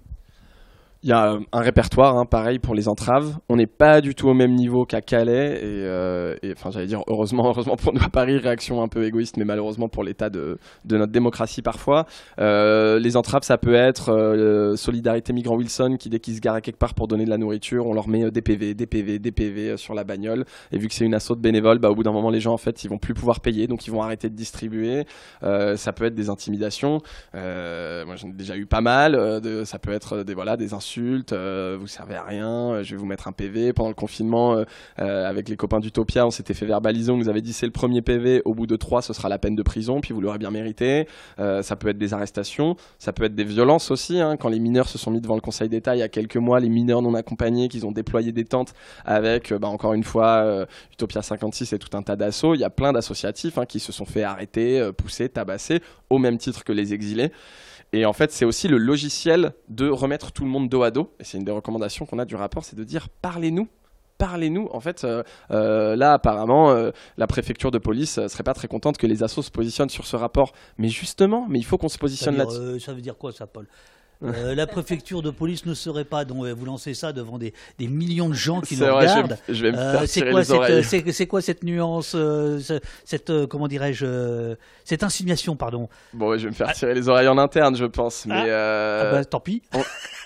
Il y a un répertoire, hein, pareil pour les entraves. On n'est pas du tout au même niveau qu'à Calais euh, et, enfin j'allais dire heureusement, heureusement pour nous à Paris, réaction un peu égoïste, mais malheureusement pour l'état de, notre démocratie parfois. Euh, les entraves, ça peut être euh, Solidarité Migrant Wilson qui dès qu'ils se garent quelque part pour donner de la nourriture, on leur met des PV, des PV, des PV sur la bagnole. Et vu que c'est une assaut de bénévoles, bah, au bout d'un moment les gens en fait ils vont plus pouvoir payer, donc ils vont arrêter de distribuer. ça peut être des intimidations. moi j'en ai déjà eu pas mal. Ça peut être des voilà des insultes euh, vous servez à rien, euh, je vais vous mettre un PV. Pendant le confinement, euh, avec les copains d'Utopia, on s'était fait verbaliser, on nous avait dit c'est le premier PV, au bout de trois, ce sera la peine de prison, puis vous l'aurez bien mérité. ça peut être des arrestations, ça peut être des violences aussi. Hein. quand les mineurs se sont mis devant le Conseil d'État il y a quelques mois, les mineurs non accompagnés, qu'ils ont déployé des tentes avec, bah, encore une fois, Utopia 56 et tout un tas d'assauts. Il y a plein d'associatifs hein, qui se sont fait arrêter, pousser, tabasser, au même titre que les exilés. Et en fait, c'est aussi le logiciel de remettre tout le monde dos à dos. Et c'est une des recommandations qu'on a du rapport, c'est de dire parlez-nous parlez-nous. En fait, euh, euh, là, apparemment, euh, la préfecture de police serait pas très contente que les assos se positionnent sur ce rapport. Mais justement, mais il faut qu'on se positionne là-dessus. ça veut dire quoi, ça, Paul? Euh, la préfecture de police ne serait pas donc vous lancez ça devant des, des millions de gens qui nous regardent. Je vais, me euh, faire c'est quoi cette c'est, quoi cette nuance euh, cette comment dirais-je cette insinuation pardon? Bon, je vais me faire tirer les oreilles en interne, je pense, mais ah, bah, tant pis.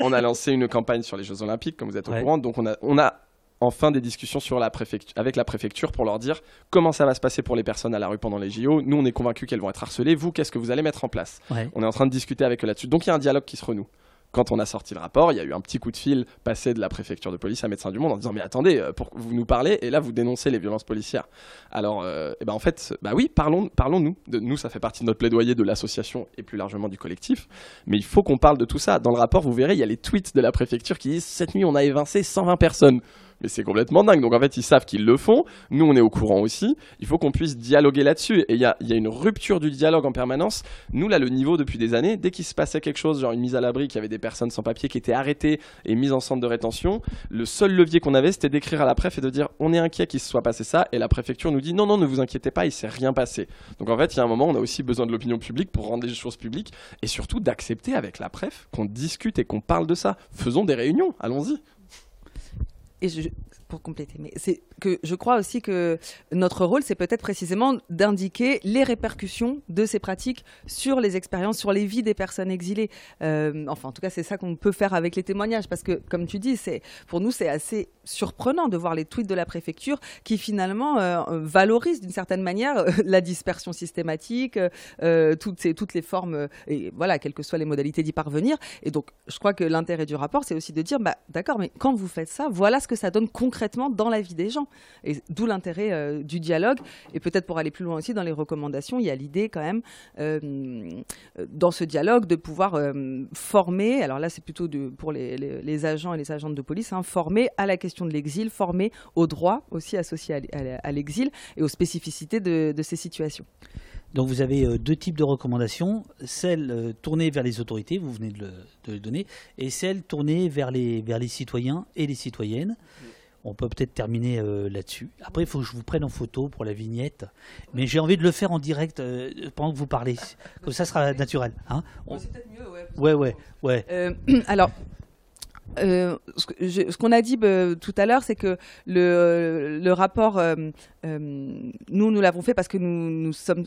On, a lancé une campagne sur les Jeux Olympiques, comme vous êtes au courant, donc on a on a en fin des discussions sur la avec la préfecture pour leur dire comment ça va se passer pour les personnes à la rue pendant les JO. Nous, on est convaincus qu'elles vont être harcelées. Vous, qu'est-ce que vous allez mettre en place? On est en train de discuter avec eux là-dessus. Donc il y a un dialogue qui se renoue quand on a sorti le rapport, il y a eu un petit coup de fil passé de la préfecture de police à Médecins du Monde en disant mais attendez, euh, pour, vous nous parlez et là vous dénoncez les violences policières. Alors, euh, eh ben en fait, bah oui, parlons, parlons nous. De, nous, ça fait partie de notre plaidoyer de l'association et plus largement du collectif. Mais il faut qu'on parle de tout ça. Dans le rapport, vous verrez, il y a les tweets de la préfecture qui disent cette nuit on a évincé 120 personnes mais c'est complètement dingue. Donc en fait, ils savent qu'ils le font. Nous, on est au courant aussi. Il faut qu'on puisse dialoguer là-dessus. Et il y a, une rupture du dialogue en permanence. Nous, là, le niveau depuis des années, dès qu'il se passait quelque chose, genre une mise à l'abri, qu'il y avait des personnes sans papier qui étaient arrêtées et mises en centre de rétention, le seul levier qu'on avait, c'était d'écrire à la préf et de dire on est inquiet qu'il se soit passé ça. Et la préfecture nous dit non, non, ne vous inquiétez pas, il s'est rien passé. Donc en fait, il y a un moment, on a aussi besoin de l'opinion publique pour rendre les choses publiques et surtout d'accepter avec la préf qu'on discute et qu'on parle de ça. Faisons des réunions, allons-y. Et je, pour compléter, mais c'est que je crois aussi que notre rôle, c'est peut-être précisément d'indiquer les répercussions de ces pratiques sur les expériences, sur les vies des personnes exilées. Euh, enfin, en tout cas, c'est ça qu'on peut faire avec les témoignages, parce que, comme tu dis, c'est pour nous, c'est assez surprenant de voir les tweets de la préfecture qui finalement euh, valorisent d'une certaine manière euh, la dispersion systématique, toutes, ces, toutes les formes, et voilà, quelles que soient les modalités d'y parvenir. Et donc, je crois que l'intérêt du rapport, c'est aussi de dire, bah, d'accord, mais quand vous faites ça, voilà ce que ça donne concrètement dans la vie des gens. Et d'où l'intérêt euh, du dialogue. Et peut-être pour aller plus loin aussi dans les recommandations, il y a l'idée quand même euh, dans ce dialogue de pouvoir euh, former. Alors là, c'est plutôt de, pour les, agents et les agentes de police, hein, former à la question de l'exil, former aux droits aussi associés à, l'exil et aux spécificités de, ces situations. Donc vous avez deux types de recommandations, celle tournée vers les autorités, vous venez de le, donner, et celle tournée vers les, vers les citoyens et les citoyennes. On peut peut-être terminer euh, là-dessus. Après, il faut que je vous prenne en photo pour la vignette. Mais j'ai envie de le faire en direct euh, pendant que vous parlez. Comme ça, sera naturel. Hein C'est peut-être mieux, ouais. Ouais, ouais, ouais. Euh, alors, ce qu'on a dit tout à l'heure, c'est que le, le rapport, nous, nous l'avons fait parce que nous, nous sommes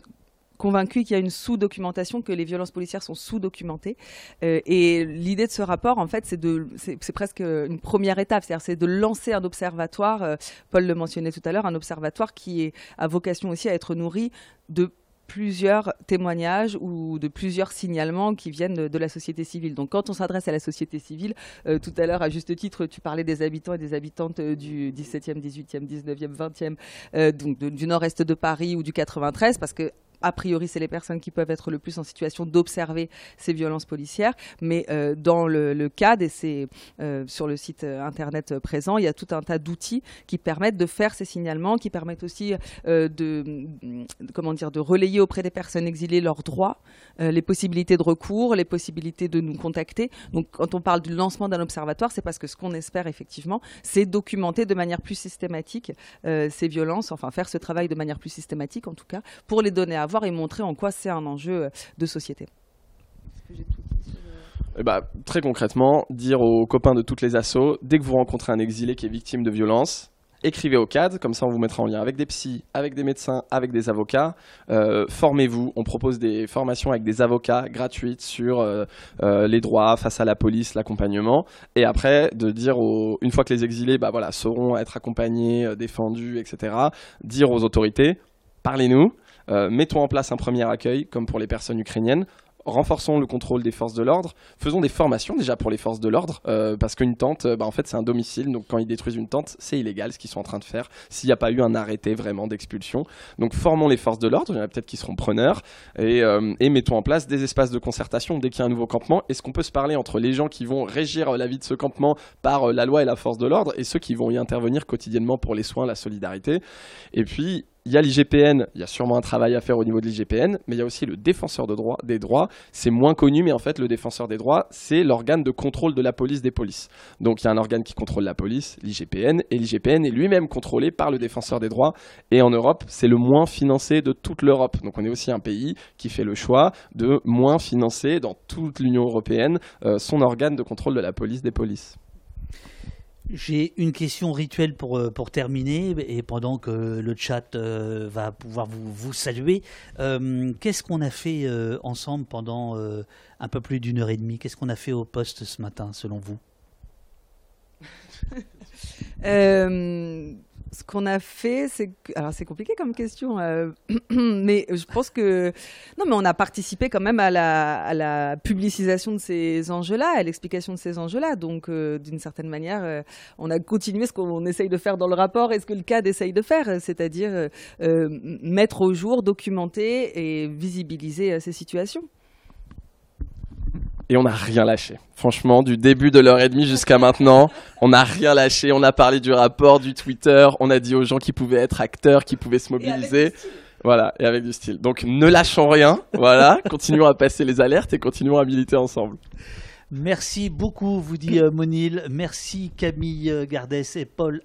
convaincu qu'il y a une sous-documentation, que les violences policières sont sous-documentées. Euh, et l'idée de ce rapport, en fait, c'est de, c'est presque une première étape, c'est-à-dire c'est de lancer un observatoire. Euh, Paul le mentionnait tout à l'heure, un observatoire qui est, a vocation aussi à être nourri de plusieurs témoignages ou de plusieurs signalements qui viennent de, la société civile. Donc quand on s'adresse à la société civile, euh, tout à l'heure à juste titre, tu parlais des habitants et des habitantes du 17e, 18e, 19e, 20e, donc du nord-est de Paris ou du 93, parce que a priori, c'est les personnes qui peuvent être le plus en situation d'observer ces violences policières. Mais euh, dans le, cadre, et c'est euh, sur le site euh, internet présent, il y a tout un tas d'outils qui permettent de faire ces signalements, qui permettent aussi de, comment dire, de relayer auprès des personnes exilées leurs droits, les possibilités de recours, les possibilités de nous contacter. Donc, quand on parle du lancement d'un observatoire, c'est parce que ce qu'on espère effectivement, c'est documenter de manière plus systématique ces violences, enfin faire ce travail de manière plus systématique en tout cas, pour les donner à et montrer en quoi c'est un enjeu euh, de société. Eh bah, très concrètement, dire aux copains de toutes les assos, dès que vous rencontrez un exilé qui est victime de violence, écrivez au CAD, comme ça on vous mettra en lien avec des psys, avec des médecins, avec des avocats. Euh, formez-vous, on propose des formations avec des avocats gratuites sur euh, les droits face à la police, l'accompagnement. Et après, de dire, une fois que les exilés bah, voilà, sauront être accompagnés, défendus, etc., dire aux autorités, parlez-nous, euh, mettons en place un premier accueil, comme pour les personnes ukrainiennes. Renforçons le contrôle des forces de l'ordre, faisons des formations déjà pour les forces de l'ordre, euh, parce qu'une tente, euh, bah, en fait, c'est un domicile, donc quand ils détruisent une tente, c'est illégal ce qu'ils sont en train de faire, s'il n'y a pas eu un arrêté vraiment d'expulsion. Donc formons les forces de l'ordre, il y en a peut-être qui seront preneurs, et, et, mettons en place des espaces de concertation. Dès qu'il y a un nouveau campement. Est-ce qu'on peut se parler entre les gens qui vont régir la vie de ce campement par la loi et la force de l'ordre, et ceux qui vont y intervenir quotidiennement pour les soins, la solidarité? Et puis, il y a l'IGPN, il y a sûrement un travail à faire au niveau de l'IGPN, mais il y a aussi le défenseur des droits. C'est moins connu, mais en fait, le défenseur des droits, c'est l'organe de contrôle de la police des polices. Donc il y a un organe qui contrôle la police, l'IGPN, et l'IGPN est lui-même contrôlé par le défenseur des droits. Et en Europe, c'est le moins financé de toute l'Europe. Donc on est aussi un pays qui fait le choix de moins financer dans toute l'Union européenne euh, son organe de contrôle de la police des polices. J'ai une question rituelle pour, euh, pour terminer, et pendant que le chat euh, va pouvoir vous, vous saluer, euh, qu'est-ce qu'on a fait ensemble pendant un peu plus d'une heure et demie? Qu'est-ce qu'on a fait au poste ce matin, selon vous? Ce qu'on a fait, c'est alors c'est compliqué comme question, euh, mais je pense que non, mais on a participé quand même à la, publicisation de ces enjeux-là, à l'explication de ces enjeux-là. Donc, euh, d'une certaine manière, euh, on a continué ce qu'on essaye de faire dans le rapport et ce que le CAD essaye de faire, c'est-à-dire mettre au jour, documenter et visibiliser ces situations et on n'a rien lâché. Franchement, du début de l'heure et demie jusqu'à maintenant, on n'a rien lâché. On a parlé du rapport, du Twitter, on a dit aux gens qui pouvaient être acteurs, qui pouvaient se mobiliser. Voilà, et avec du style. Donc ne lâchons rien, voilà, continuons à passer les alertes et continuons à militer ensemble. Merci beaucoup, vous dit euh, Monil. Merci Camille Gardès et Paul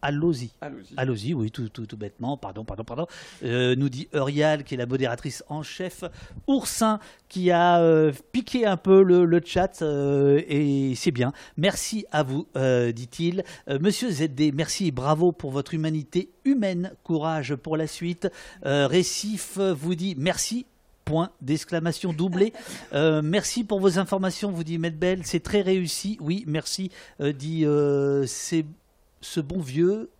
Allons-y. Allons-y, oui, tout, tout, tout, bêtement. Pardon, pardon, pardon. Euh, nous dit Eurial, qui est la modératrice en chef. Oursin, qui a euh, piqué un peu le, chat, euh, et c'est bien. Merci à vous, dit-il. Monsieur ZD, merci et bravo pour votre humanité humaine. Courage pour la suite. Récif vous dit merci point d'exclamation doublé. merci pour vos informations, vous dit Medbel. C'est très réussi. Oui, merci, dit c'est ce bon vieux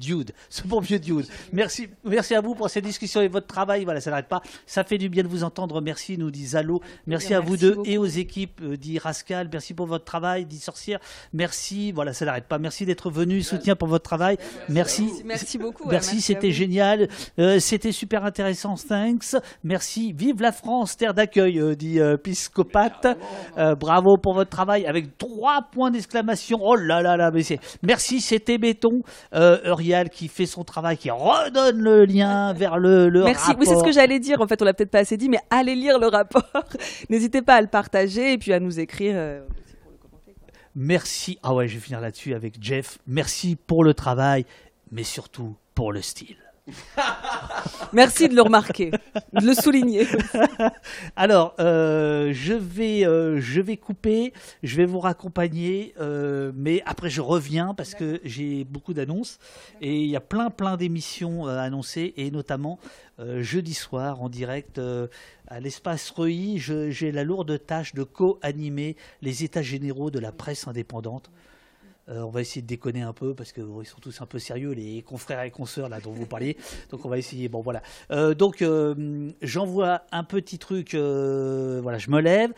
Dude, ce bon vieux Dude. Merci, merci à vous pour cette discussion et votre travail. Voilà, ça n'arrête pas. Ça fait du bien de vous entendre. Merci, nous dit Zalo. Merci à vous deux et aux équipes, euh, dit Rascal. Merci pour votre travail, dit Sorcière. Merci, voilà, ça n'arrête pas. Merci d'être venu, soutien pour votre travail. Merci. Merci beaucoup. Merci, c'était génial. Euh, c'était super intéressant. Thanks. Merci. Vive la France, terre d'accueil, euh, dit Piscopate. bravo pour votre travail avec trois points d'exclamation. Oh là là là, mais c'est. Merci, c'était béton qui fait son travail, qui redonne le lien vers le, le Merci. Oui, c'est ce que j'allais dire. En fait, on l'a peut-être pas assez dit, mais allez lire le rapport. N'hésitez pas à le partager et puis à nous écrire. Euh, Merci. Ah ouais, je vais finir là-dessus avec Jeff. Merci pour le travail, mais surtout pour le style. Merci de le remarquer, de le souligner. Alors, euh, je, vais, euh, je vais couper, je vais vous raccompagner, euh, mais après je reviens parce que j'ai beaucoup d'annonces et il y a plein plein d'émissions annoncées et notamment jeudi soir en direct à l'espace REI, j'ai la lourde tâche de co-animer les états généraux de la presse indépendante. Euh, on va essayer de déconner un peu parce qu'ils sont tous un peu sérieux, les confrères et consoeurs là dont vous parliez. Donc on va essayer. Bon voilà. Euh, donc euh, j'envoie un petit truc. voilà, je me lève.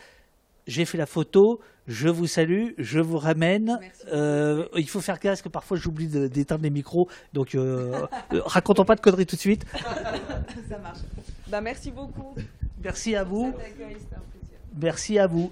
J'ai fait la photo, je vous salue, je vous ramène. il faut faire gaffe que parfois j'oublie d'éteindre les micros, donc racontons pas de conneries tout de suite. Ça marche. Bah, merci beaucoup. Merci à vous. Merci à vous.